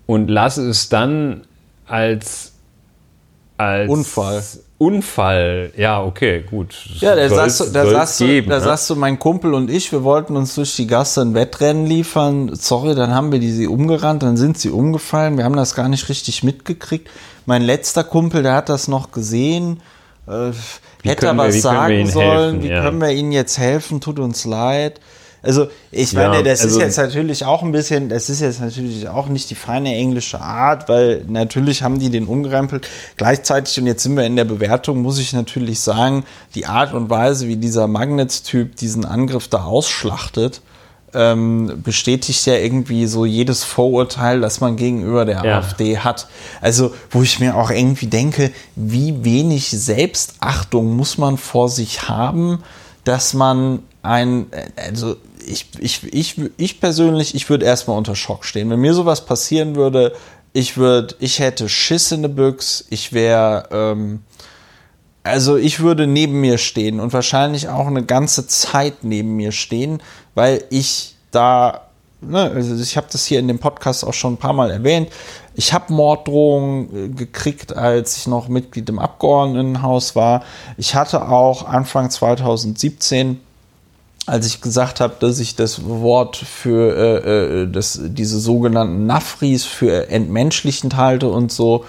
und lasse es dann als, als Unfall. Unfall, ja, okay, gut. Ja, da du, da du, geben, da ne? sagst du, mein Kumpel und ich, wir wollten uns durch die Gasse ein Wettrennen liefern. Sorry, dann haben wir die sie umgerannt, dann sind sie umgefallen. Wir haben das gar nicht richtig mitgekriegt. Mein letzter Kumpel, der hat das noch gesehen. Äh, hätte er was sagen sollen. helfen? Wie Ja. können wir ihnen jetzt helfen? Tut uns leid. Also, ich Ja, meine, das also- ist jetzt natürlich auch ein bisschen, das ist jetzt natürlich auch nicht die feine englische Art, weil natürlich haben die den umgerempelt. Gleichzeitig, und jetzt sind wir in der Bewertung, muss ich natürlich sagen, die Art und Weise, wie dieser Magnets-Typ diesen Angriff da ausschlachtet, ähm, bestätigt ja irgendwie so jedes Vorurteil, das man gegenüber der Ja. AfD hat. Also, wo ich mir auch irgendwie denke, wie wenig Selbstachtung muss man vor sich haben, dass man ein, also ich, ich, ich, ich persönlich, ich würde erstmal unter Schock stehen. Wenn mir sowas passieren würde, ich würde, ich hätte Schiss in der Büchs, ich wäre, ähm, also ich würde neben mir stehen und wahrscheinlich auch eine ganze Zeit neben mir stehen, weil ich da, ne, also ich habe das hier in dem Podcast auch schon ein paar Mal erwähnt, ich habe Morddrohungen äh, gekriegt, als ich noch Mitglied im Abgeordnetenhaus war. Ich hatte auch Anfang 2017 als ich gesagt habe, dass ich das Wort für äh, äh, das, diese sogenannten Nafris für entmenschlichend halte und so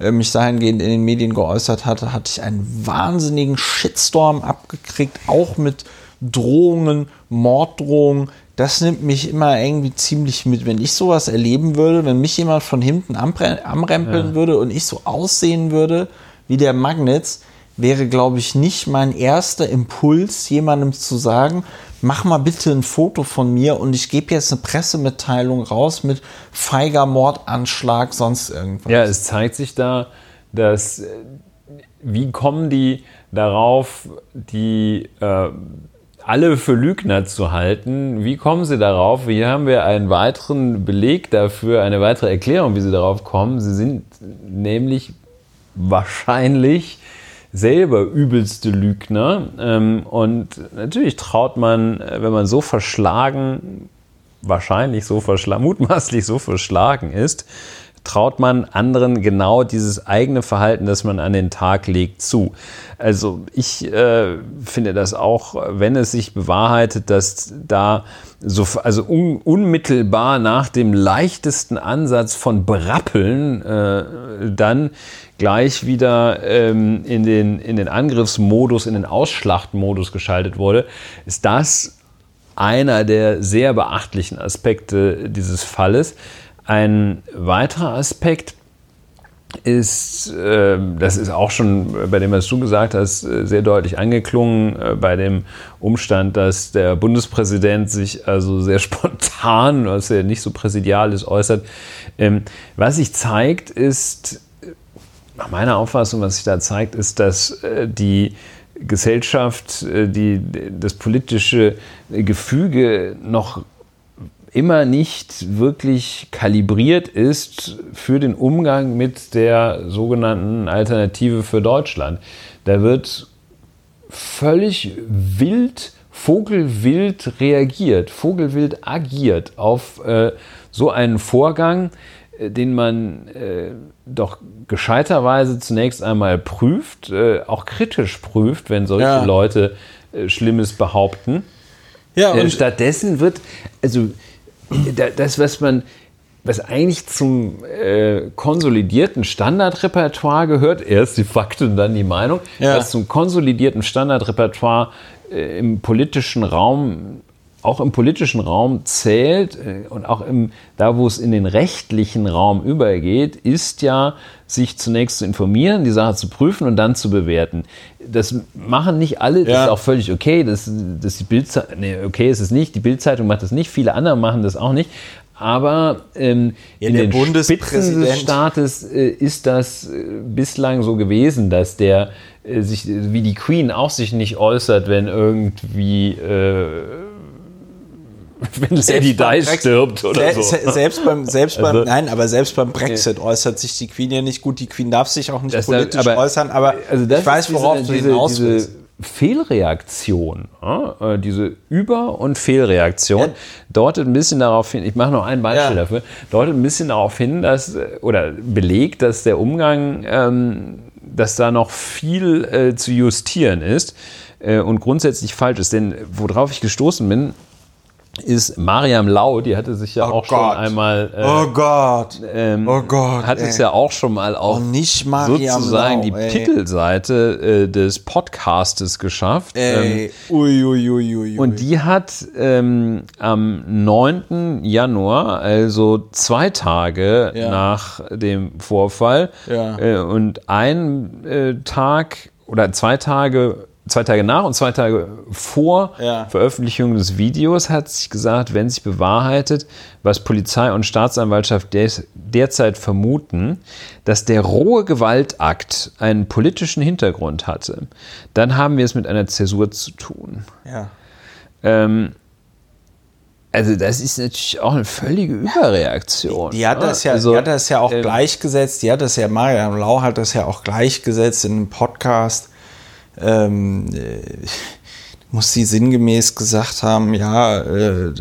äh, mich dahingehend in den Medien geäußert hatte, hatte ich einen wahnsinnigen Shitstorm abgekriegt, auch mit Drohungen, Morddrohungen. Das nimmt mich immer irgendwie ziemlich mit. Wenn ich sowas erleben würde, wenn mich jemand von hinten amre- amrempeln würde und ich so aussehen würde wie der Magnets, wäre, glaube ich, nicht mein erster Impuls, jemandem zu sagen, mach mal bitte ein Foto von mir und ich gebe jetzt eine Pressemitteilung raus mit feiger Mordanschlag, sonst irgendwas. Ja, es zeigt sich da, dass äh, wie kommen die darauf, die äh, alle für Lügner zu halten? Wie kommen sie darauf? Hier haben wir einen weiteren Beleg dafür, eine weitere Erklärung, wie sie darauf kommen. Sie sind nämlich wahrscheinlich selber übelste Lügner. Ähm, und natürlich traut man, äh, wenn man so verschlagen, wahrscheinlich so verschlagen, mutmaßlich so verschlagen ist, traut man anderen genau dieses eigene Verhalten, das man an den Tag legt, zu. Also ich äh, finde das auch, wenn es sich bewahrheitet, dass da so, also un, unmittelbar nach dem leichtesten Ansatz von Brappeln äh, dann gleich wieder ähm, in, den, in den Angriffsmodus, in den Ausschlachtmodus geschaltet wurde, ist das einer der sehr beachtlichen Aspekte dieses Falles. Ein weiterer Aspekt ist, äh, das ist auch schon bei dem, was du gesagt hast, äh, sehr deutlich angeklungen, äh, bei dem Umstand, dass der Bundespräsident sich also sehr spontan, was ja nicht so präsidial ist, äußert. Ähm, was sich zeigt, ist, nach meiner Auffassung, was sich da zeigt, ist, dass äh, die Gesellschaft, die, das politische Gefüge noch immer nicht wirklich kalibriert ist für den Umgang mit der sogenannten Alternative für Deutschland. Da wird völlig wild, vogelwild reagiert, vogelwild agiert auf äh, so einen Vorgang, äh, den man äh, doch gescheiterweise zunächst einmal prüft, äh, auch kritisch prüft, wenn solche ja. Leute äh, Schlimmes behaupten. Ja, und stattdessen wird, also das, was man, was eigentlich zum äh, konsolidierten Standardrepertoire gehört, erst die Fakten, dann die Meinung, ja. was zum konsolidierten Standardrepertoire äh, im politischen Raum auch im politischen Raum zählt äh, und auch im, da, wo es in den rechtlichen Raum übergeht, ist ja, sich zunächst zu informieren, die Sache zu prüfen und dann zu bewerten. Das machen nicht alle, das ja. ist auch völlig okay. Das, das die Bildzeitung, nee, okay ist es nicht, die Bildzeitung macht das nicht, viele andere machen das auch nicht. Aber ähm, ja, in den Spitzen des Staates äh, ist das äh, bislang so gewesen, dass der äh, sich, wie die Queen auch sich nicht äußert, wenn irgendwie äh, wenn Lady Di stirbt oder se so. Selbst beim, selbst beim, also, nein, aber selbst beim Brexit äußert sich die Queen ja nicht gut. Die Queen darf sich auch nicht politisch aber, äußern, aber also ich weiß, worauf diese, du hinaus willst. Fehlreaktion, äh, diese Über- und Fehlreaktion, ja. deutet ein bisschen darauf hin, ich mache noch ein Beispiel ja. dafür, deutet ein bisschen darauf hin, dass, oder belegt, dass der Umgang, ähm, dass da noch viel äh, zu justieren ist äh, und grundsätzlich falsch ist. Denn worauf ich gestoßen bin, ist Mariam Lau, die hatte sich ja oh auch Gott. schon einmal. Äh, oh Gott. Ähm, oh Gott. Hat es ja auch schon mal auf oh, sozusagen Lau, die ey. Titelseite äh, des Podcastes geschafft. Ey. Ähm, ui, ui, ui, Und die hat ähm, am 9. Januar, also zwei Tage ja. nach dem Vorfall ja. äh, und ein äh, Tag oder zwei Tage zwei Tage nach und zwei Tage vor ja. Veröffentlichung des Videos hat sich gesagt, wenn sich bewahrheitet, was Polizei und Staatsanwaltschaft derzeit vermuten, dass der rohe Gewaltakt einen politischen Hintergrund hatte, dann haben wir es mit einer Zäsur zu tun. Ja. Ähm, also das ist natürlich auch eine völlige Überreaktion. Die, die hat das ja, also, die hat das ja auch ähm, gleichgesetzt, die hat das ja, Mariam Lau hat das ja auch gleichgesetzt in einem Podcast ähm, äh, muss sie sinngemäß gesagt haben, ja, äh,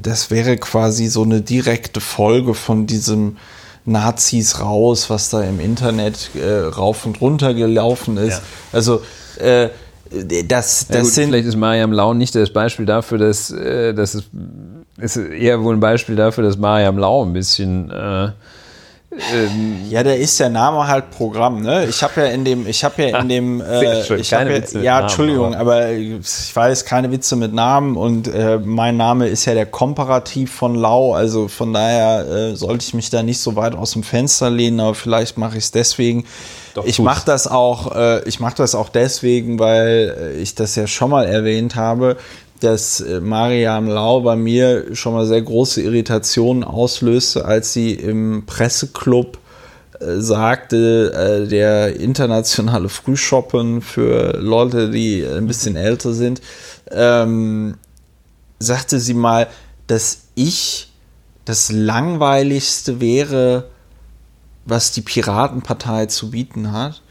das wäre quasi so eine direkte Folge von diesem Nazis raus, was da im Internet äh, rauf und runter gelaufen ist. Ja. Also äh, das, das ja, gut, sind vielleicht ist Mariam Lau nicht das Beispiel dafür, dass, äh, dass es ist eher wohl ein Beispiel dafür, dass Mariam Lau ein bisschen äh, ähm, ja, der ist der Name halt Programm, ne? Ich habe ja in dem, ich habe ja in dem, äh, schön, ich habe ja, ja, Entschuldigung, aber, aber, ich weiß keine Witze mit Namen und äh, mein Name ist ja der Komparativ von Lau, also von daher äh, sollte ich mich da nicht so weit aus dem Fenster lehnen, aber vielleicht mache ich es deswegen. Doch, ich mache das auch, äh, ich mache das auch deswegen, weil äh, ich das ja schon mal erwähnt habe dass äh, Mariam Lau bei mir schon mal sehr große Irritationen auslöste, als sie im Presseclub äh, sagte, äh, der internationale Frühshoppen für Leute, die ein bisschen älter sind, ähm, sagte sie mal, dass ich das langweiligste wäre, was die Piratenpartei zu bieten hat.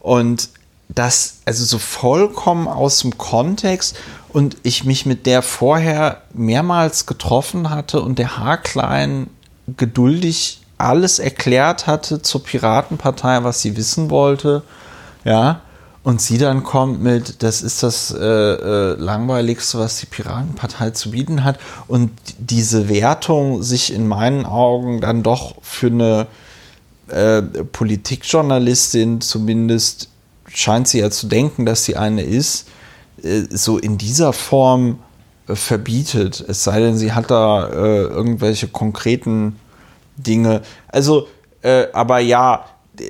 Und das also so vollkommen aus dem Kontext und ich mich mit der vorher mehrmals getroffen hatte und der Haarklein geduldig alles erklärt hatte zur Piratenpartei, was sie wissen wollte, ja, und sie dann kommt mit, das ist das äh, äh, langweiligste, was die Piratenpartei zu bieten hat und diese Wertung sich in meinen Augen dann doch für eine äh, Politikjournalistin zumindest scheint sie ja zu denken, dass sie eine ist, so in dieser Form äh, verbietet. Es sei denn, sie hat da äh, irgendwelche konkreten Dinge. Also, äh, aber ja, äh,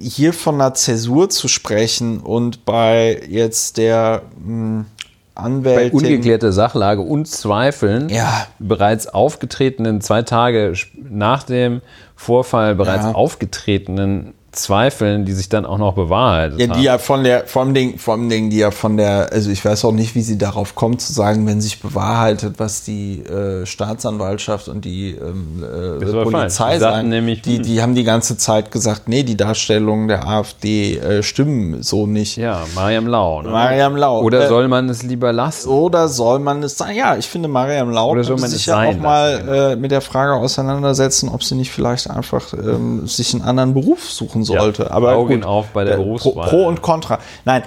hier von einer Zäsur zu sprechen und bei jetzt der mh, hm, Anwältin. Bei ungeklärter Sachlage und Zweifeln ja. bereits aufgetretenen, zwei Tage nach dem Vorfall bereits ja. aufgetretenen Zweifeln, die sich dann auch noch bewahrheitet Ja, haben. die ja von der, vor allem Ding, vor allem Ding, die ja von der, also ich weiß auch nicht, wie sie darauf kommt zu sagen, wenn sich bewahrheitet, was die äh, Staatsanwaltschaft und die ähm, äh. Polizei sagen. nämlich, die, hm. die haben die ganze Zeit gesagt, nee, die Darstellungen der AfD äh, stimmen so nicht. ja, Mariam Lau. Ne? Mariam Lau. Oder Äh, soll man es lieber lassen? Oder soll man es sein? Ja, ich finde, Mariam Lau Oder soll man sich ja auch mal genau. äh, mit der Frage auseinandersetzen, ob sie nicht vielleicht einfach ähm, sich einen anderen Beruf suchen sollte. Aber Augen gut, auf bei der äh, Pro, Berufswahl. Pro und Contra. Nein,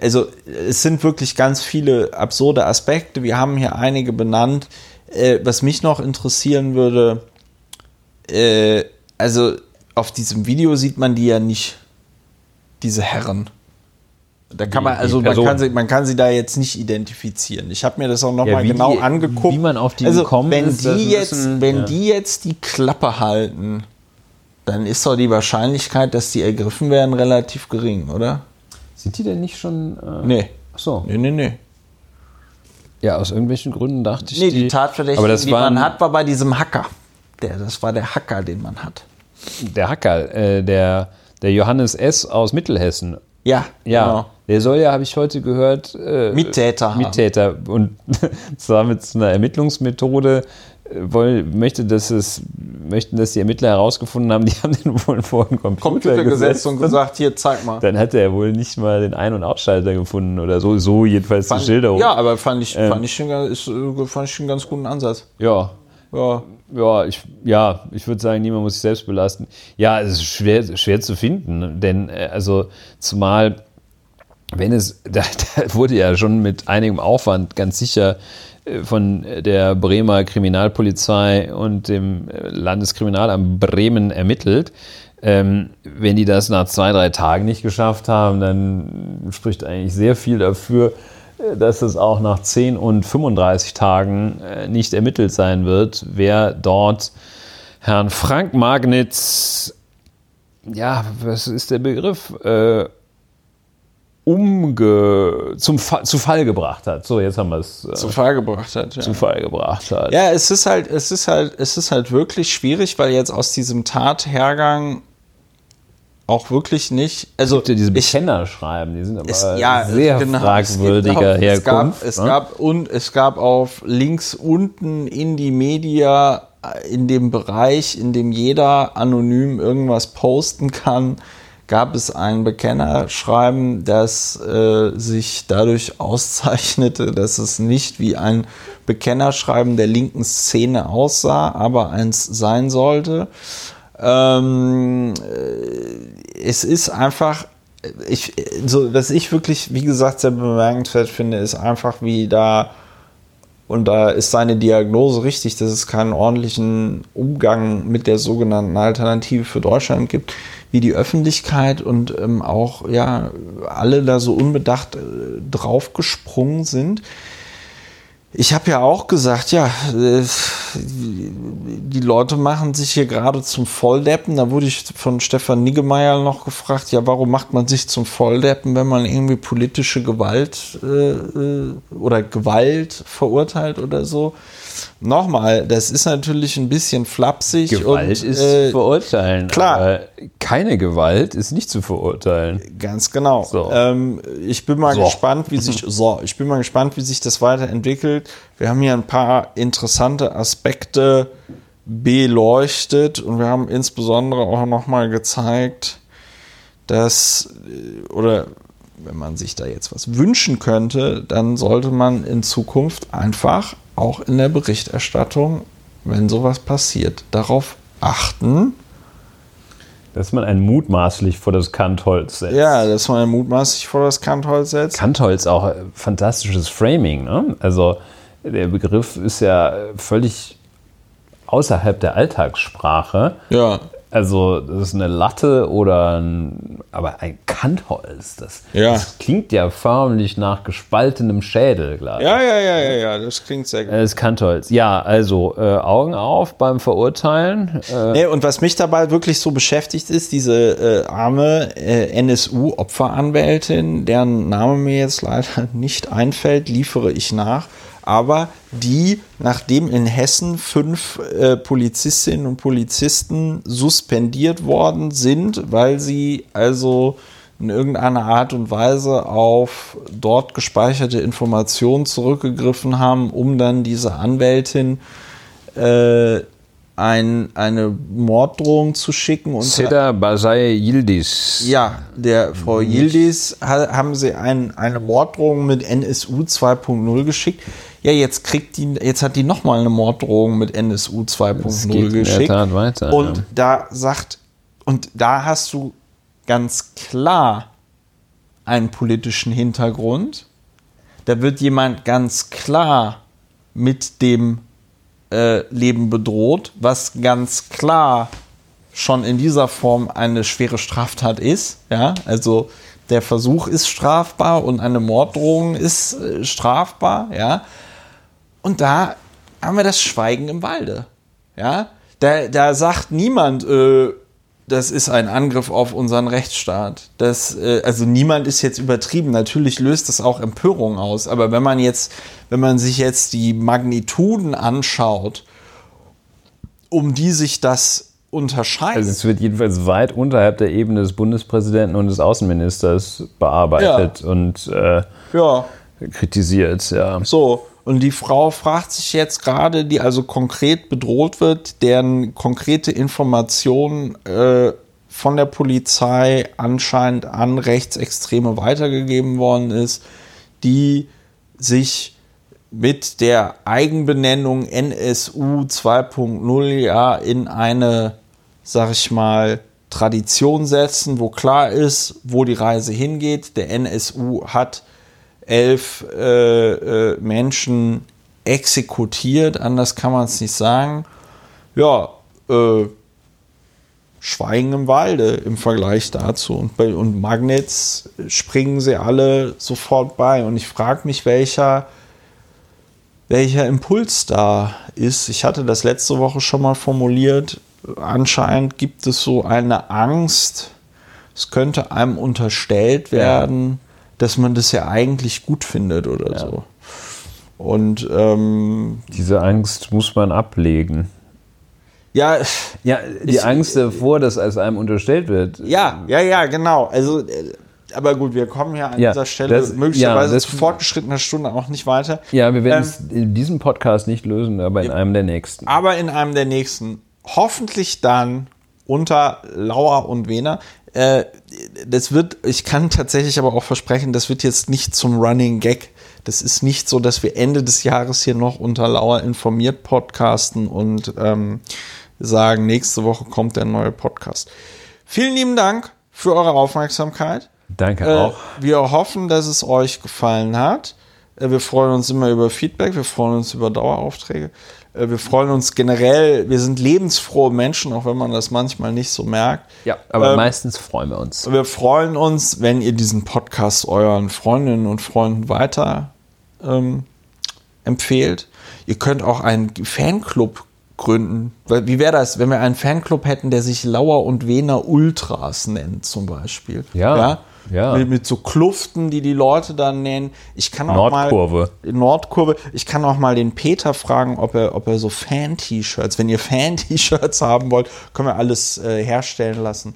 also es sind wirklich ganz viele absurde Aspekte. Wir haben hier einige benannt. Äh, was mich noch interessieren würde, äh, also auf diesem Video sieht man die ja nicht, diese Herren. Da kann man, also man kann, sie, man kann sie da jetzt nicht identifizieren. Ich habe mir das auch noch Ja, genau die- angeguckt. wie man auf die also, gekommen wenn ist, die jetzt, müssen- wenn ja. die jetzt die Klappe halten, dann ist doch die Wahrscheinlichkeit, dass die ergriffen werden, relativ gering, oder? Sind die denn nicht schon. Äh, Nee. Ach so. Nee, nee, nee. Ja, aus irgendwelchen Gründen dachte ich. Nee, die Tatverdächtigen, aber das die waren, man hat, war bei diesem Hacker. Der, das war der Hacker, den man hat. Der Hacker, äh, der, der Johannes S. aus Mittelhessen. Ja, Ja, genau. der soll ja, habe ich heute gehört, äh, Mittäter haben. Mittäter und zwar mit so einer Ermittlungsmethode woll, möchte, dass es, möchten, dass die Ermittler herausgefunden haben, die haben den wohl vor den Computer, Computer gesetzt und gesagt, hier, zeig mal. Dann hat er wohl nicht mal den Ein- und Ausschalter gefunden oder so, so jedenfalls die Fand- Schilderung. Ja, aber fand ich, Ähm. fand, ich schon, ist, äh, fand ich schon einen ganz guten Ansatz. ja, Ja. Ja, ich, ja, ich würde sagen, niemand muss sich selbst belasten. Ja, es ist schwer, schwer zu finden, denn äh, also zumal, wenn es, da, da wurde ja schon mit einigem Aufwand ganz sicher von der Bremer Kriminalpolizei und dem äh, Landeskriminalamt Bremen ermittelt. Ähm, wenn die das nach zwei, drei Tagen nicht geschafft haben, dann spricht eigentlich sehr viel dafür, äh, dass es auch nach 10 und 35 Tagen äh, nicht ermittelt sein wird, wer dort Herrn Frank Magnitz, ja, was ist der Begriff, äh, umge zum Fa zu Fall gebracht hat. So, jetzt haben wir es äh, Zu Fall gebracht hat. Ja. zu Fall gebracht hat. Ja, es ist halt, es ist halt, es ist halt wirklich schwierig, weil jetzt aus diesem Tathergang auch wirklich nicht, also gibt ja diese Bekennerschreiben, die sind aber es, ja, sehr genau, fragwürdiger es Herkunft. Es gab, ne? es gab und es gab auf links unten in die Media äh, in dem Bereich, in dem jeder anonym irgendwas posten kann, gab es ein Bekennerschreiben, das äh, sich dadurch auszeichnete, dass es nicht wie ein Bekennerschreiben der linken Szene aussah, aber eins sein sollte. Ähm, äh, es ist einfach, ich, so, was ich wirklich, wie gesagt, sehr bemerkenswert finde, ist einfach, wie da, und da ist seine Diagnose richtig, dass es keinen ordentlichen Umgang mit der sogenannten Alternative für Deutschland gibt, wie die Öffentlichkeit und ähm, auch ja alle da so unbedacht äh, draufgesprungen sind. Ich habe ja auch gesagt, ja, äh, die Leute machen sich hier gerade zum Volldeppen. Da wurde ich von Stefan Niggemeier noch gefragt, ja, warum macht man sich zum Volldeppen, wenn man irgendwie politische Gewalt äh, äh, oder Gewalt verurteilt oder so? Nochmal, das ist natürlich ein bisschen flapsig. Gewalt und, ist äh, zu verurteilen. klar. Aber keine Gewalt ist nicht zu verurteilen. Ganz genau. So. Ähm, ich bin mal So. gespannt, wie sich so, ich bin mal gespannt, wie sich das weiterentwickelt. Wir haben hier ein paar interessante Aspekte beleuchtet und wir haben insbesondere auch noch mal gezeigt, dass äh, oder wenn man sich da jetzt was wünschen könnte, dann sollte man in Zukunft einfach auch in der Berichterstattung, wenn sowas passiert, darauf achten, Dass man ein mutmaßlich vor das Kantholz setzt. ja, dass man mutmaßlich vor das Kantholz setzt. Kantholz auch äh, fantastisches Framing. Ne? Also der Begriff ist ja völlig außerhalb der Alltagssprache. Ja, Also das ist eine Latte oder ein, aber ein Kantholz. Das, Ja. das klingt ja förmlich nach gespaltenem Schädel gleich. Ja, ja, ja, ja, ja, das klingt sehr gut. Das Kantholz. Ja, also äh, Augen auf beim Verurteilen. Äh, Nee, und was mich dabei wirklich so beschäftigt ist, diese äh, arme äh, NSU-Opferanwältin, deren Name mir jetzt leider nicht einfällt, liefere ich nach. Aber die, nachdem in Hessen fünf äh, Polizistinnen und Polizisten suspendiert worden sind, weil sie also in irgendeiner Art und Weise auf dort gespeicherte Informationen zurückgegriffen haben, um dann diese Anwältin äh, ein, eine Morddrohung zu schicken. Und Seda Basay Yildiz. Ja, der Frau Yildiz ha, haben sie ein, eine Morddrohung mit NSU 2.0 geschickt. Ja, jetzt kriegt die, jetzt hat die nochmal eine Morddrohung mit NSU 2.0 geschickt. Weiter, und ja. da sagt, und da hast du ganz klar einen politischen Hintergrund. Da wird jemand ganz klar mit dem äh, Leben bedroht, was ganz klar schon in dieser Form eine schwere Straftat ist. Ja, also der Versuch ist strafbar und eine Morddrohung ist äh, strafbar. Ja, und da haben wir das Schweigen im Walde. Ja, da, da sagt niemand, äh, das ist ein Angriff auf unseren Rechtsstaat. Das, äh, also niemand ist jetzt übertrieben. Natürlich löst das auch Empörung aus. Aber wenn man jetzt, wenn man sich jetzt die Magnituden anschaut, um die sich das unterscheidet. Also es wird jedenfalls weit unterhalb der Ebene des Bundespräsidenten und des Außenministers bearbeitet ja. und äh, ja. kritisiert. Ja. So, und die Frau fragt sich jetzt gerade, die also konkret bedroht wird, deren konkrete Informationen äh, von der Polizei anscheinend an Rechtsextreme weitergegeben worden ist, die sich mit der Eigenbenennung NSU 2.0 ja in eine, sag ich mal, Tradition setzen, wo klar ist, wo die Reise hingeht. Der NSU hat elf äh, äh, Menschen exekutiert, anders kann man es nicht sagen. Ja, äh, Schweigen im Walde im Vergleich dazu. Und bei und Magnets springen sie alle sofort bei. Und ich frage mich, welcher, welcher Impuls da ist. Ich hatte das letzte Woche schon mal formuliert. Anscheinend gibt es so eine Angst, es könnte einem unterstellt werden, ja dass man das ja eigentlich gut findet oder ja. so. Und ähm, diese Angst muss man ablegen. Ja, ja, die ich, Angst davor, dass es einem unterstellt wird. Ja, ja, ja, genau. Also, äh, aber gut, wir kommen ja an ja, dieser Stelle das, möglicherweise ja, zu fortgeschrittener Stunde auch nicht weiter. Ja, wir werden ähm, es in diesem Podcast nicht lösen, aber in einem der nächsten. Aber in einem der nächsten. Hoffentlich dann unter Lauer und Wehner. Äh, das wird, ich kann tatsächlich aber auch versprechen, das wird jetzt nicht zum Running Gag. Das ist nicht so, dass wir Ende des Jahres hier noch unter Lauer informiert podcasten und ähm, sagen, nächste Woche kommt der neue Podcast. Vielen lieben Dank für eure Aufmerksamkeit. Danke äh, auch. Wir hoffen, dass es euch gefallen hat. Äh, wir freuen uns immer über Feedback, wir freuen uns über Daueraufträge. Äh, wir freuen uns generell, wir sind lebensfrohe Menschen, auch wenn man das manchmal nicht so merkt. Ja, aber ähm, meistens freuen wir uns. Wir freuen uns, wenn ihr diesen Podcast euren Freundinnen und Freunden weiter ähm, empfehlt. Ihr könnt auch einen Fanclub gründen. Wie wäre das, wenn wir einen Fanclub hätten, der sich Lauer und Wener Ultras nennt, zum Beispiel? Ja. ja? Ja. Mit, mit, so Kluften, die die Leute dann nennen. Ich kann auch Nordkurve. mal Nordkurve. Ich kann auch mal den Peter fragen, ob er, ob er so Fan-T-Shirts, wenn ihr Fan-T-Shirts haben wollt, können wir alles äh, herstellen lassen.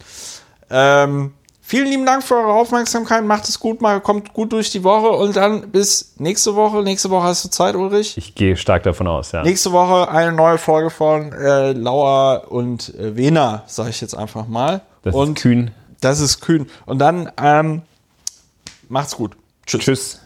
Ähm, vielen lieben Dank für eure Aufmerksamkeit. Macht es gut, mal kommt gut durch die Woche und dann bis nächste Woche. Nächste Woche hast du Zeit, Ulrich? Ich gehe stark davon aus, ja. Nächste Woche eine neue Folge von äh, Lauer und äh, Wena, sage ich jetzt einfach mal. Das und ist kühn. Das ist kühn. Und dann ähm, macht's gut. Tschüss. Tschüss.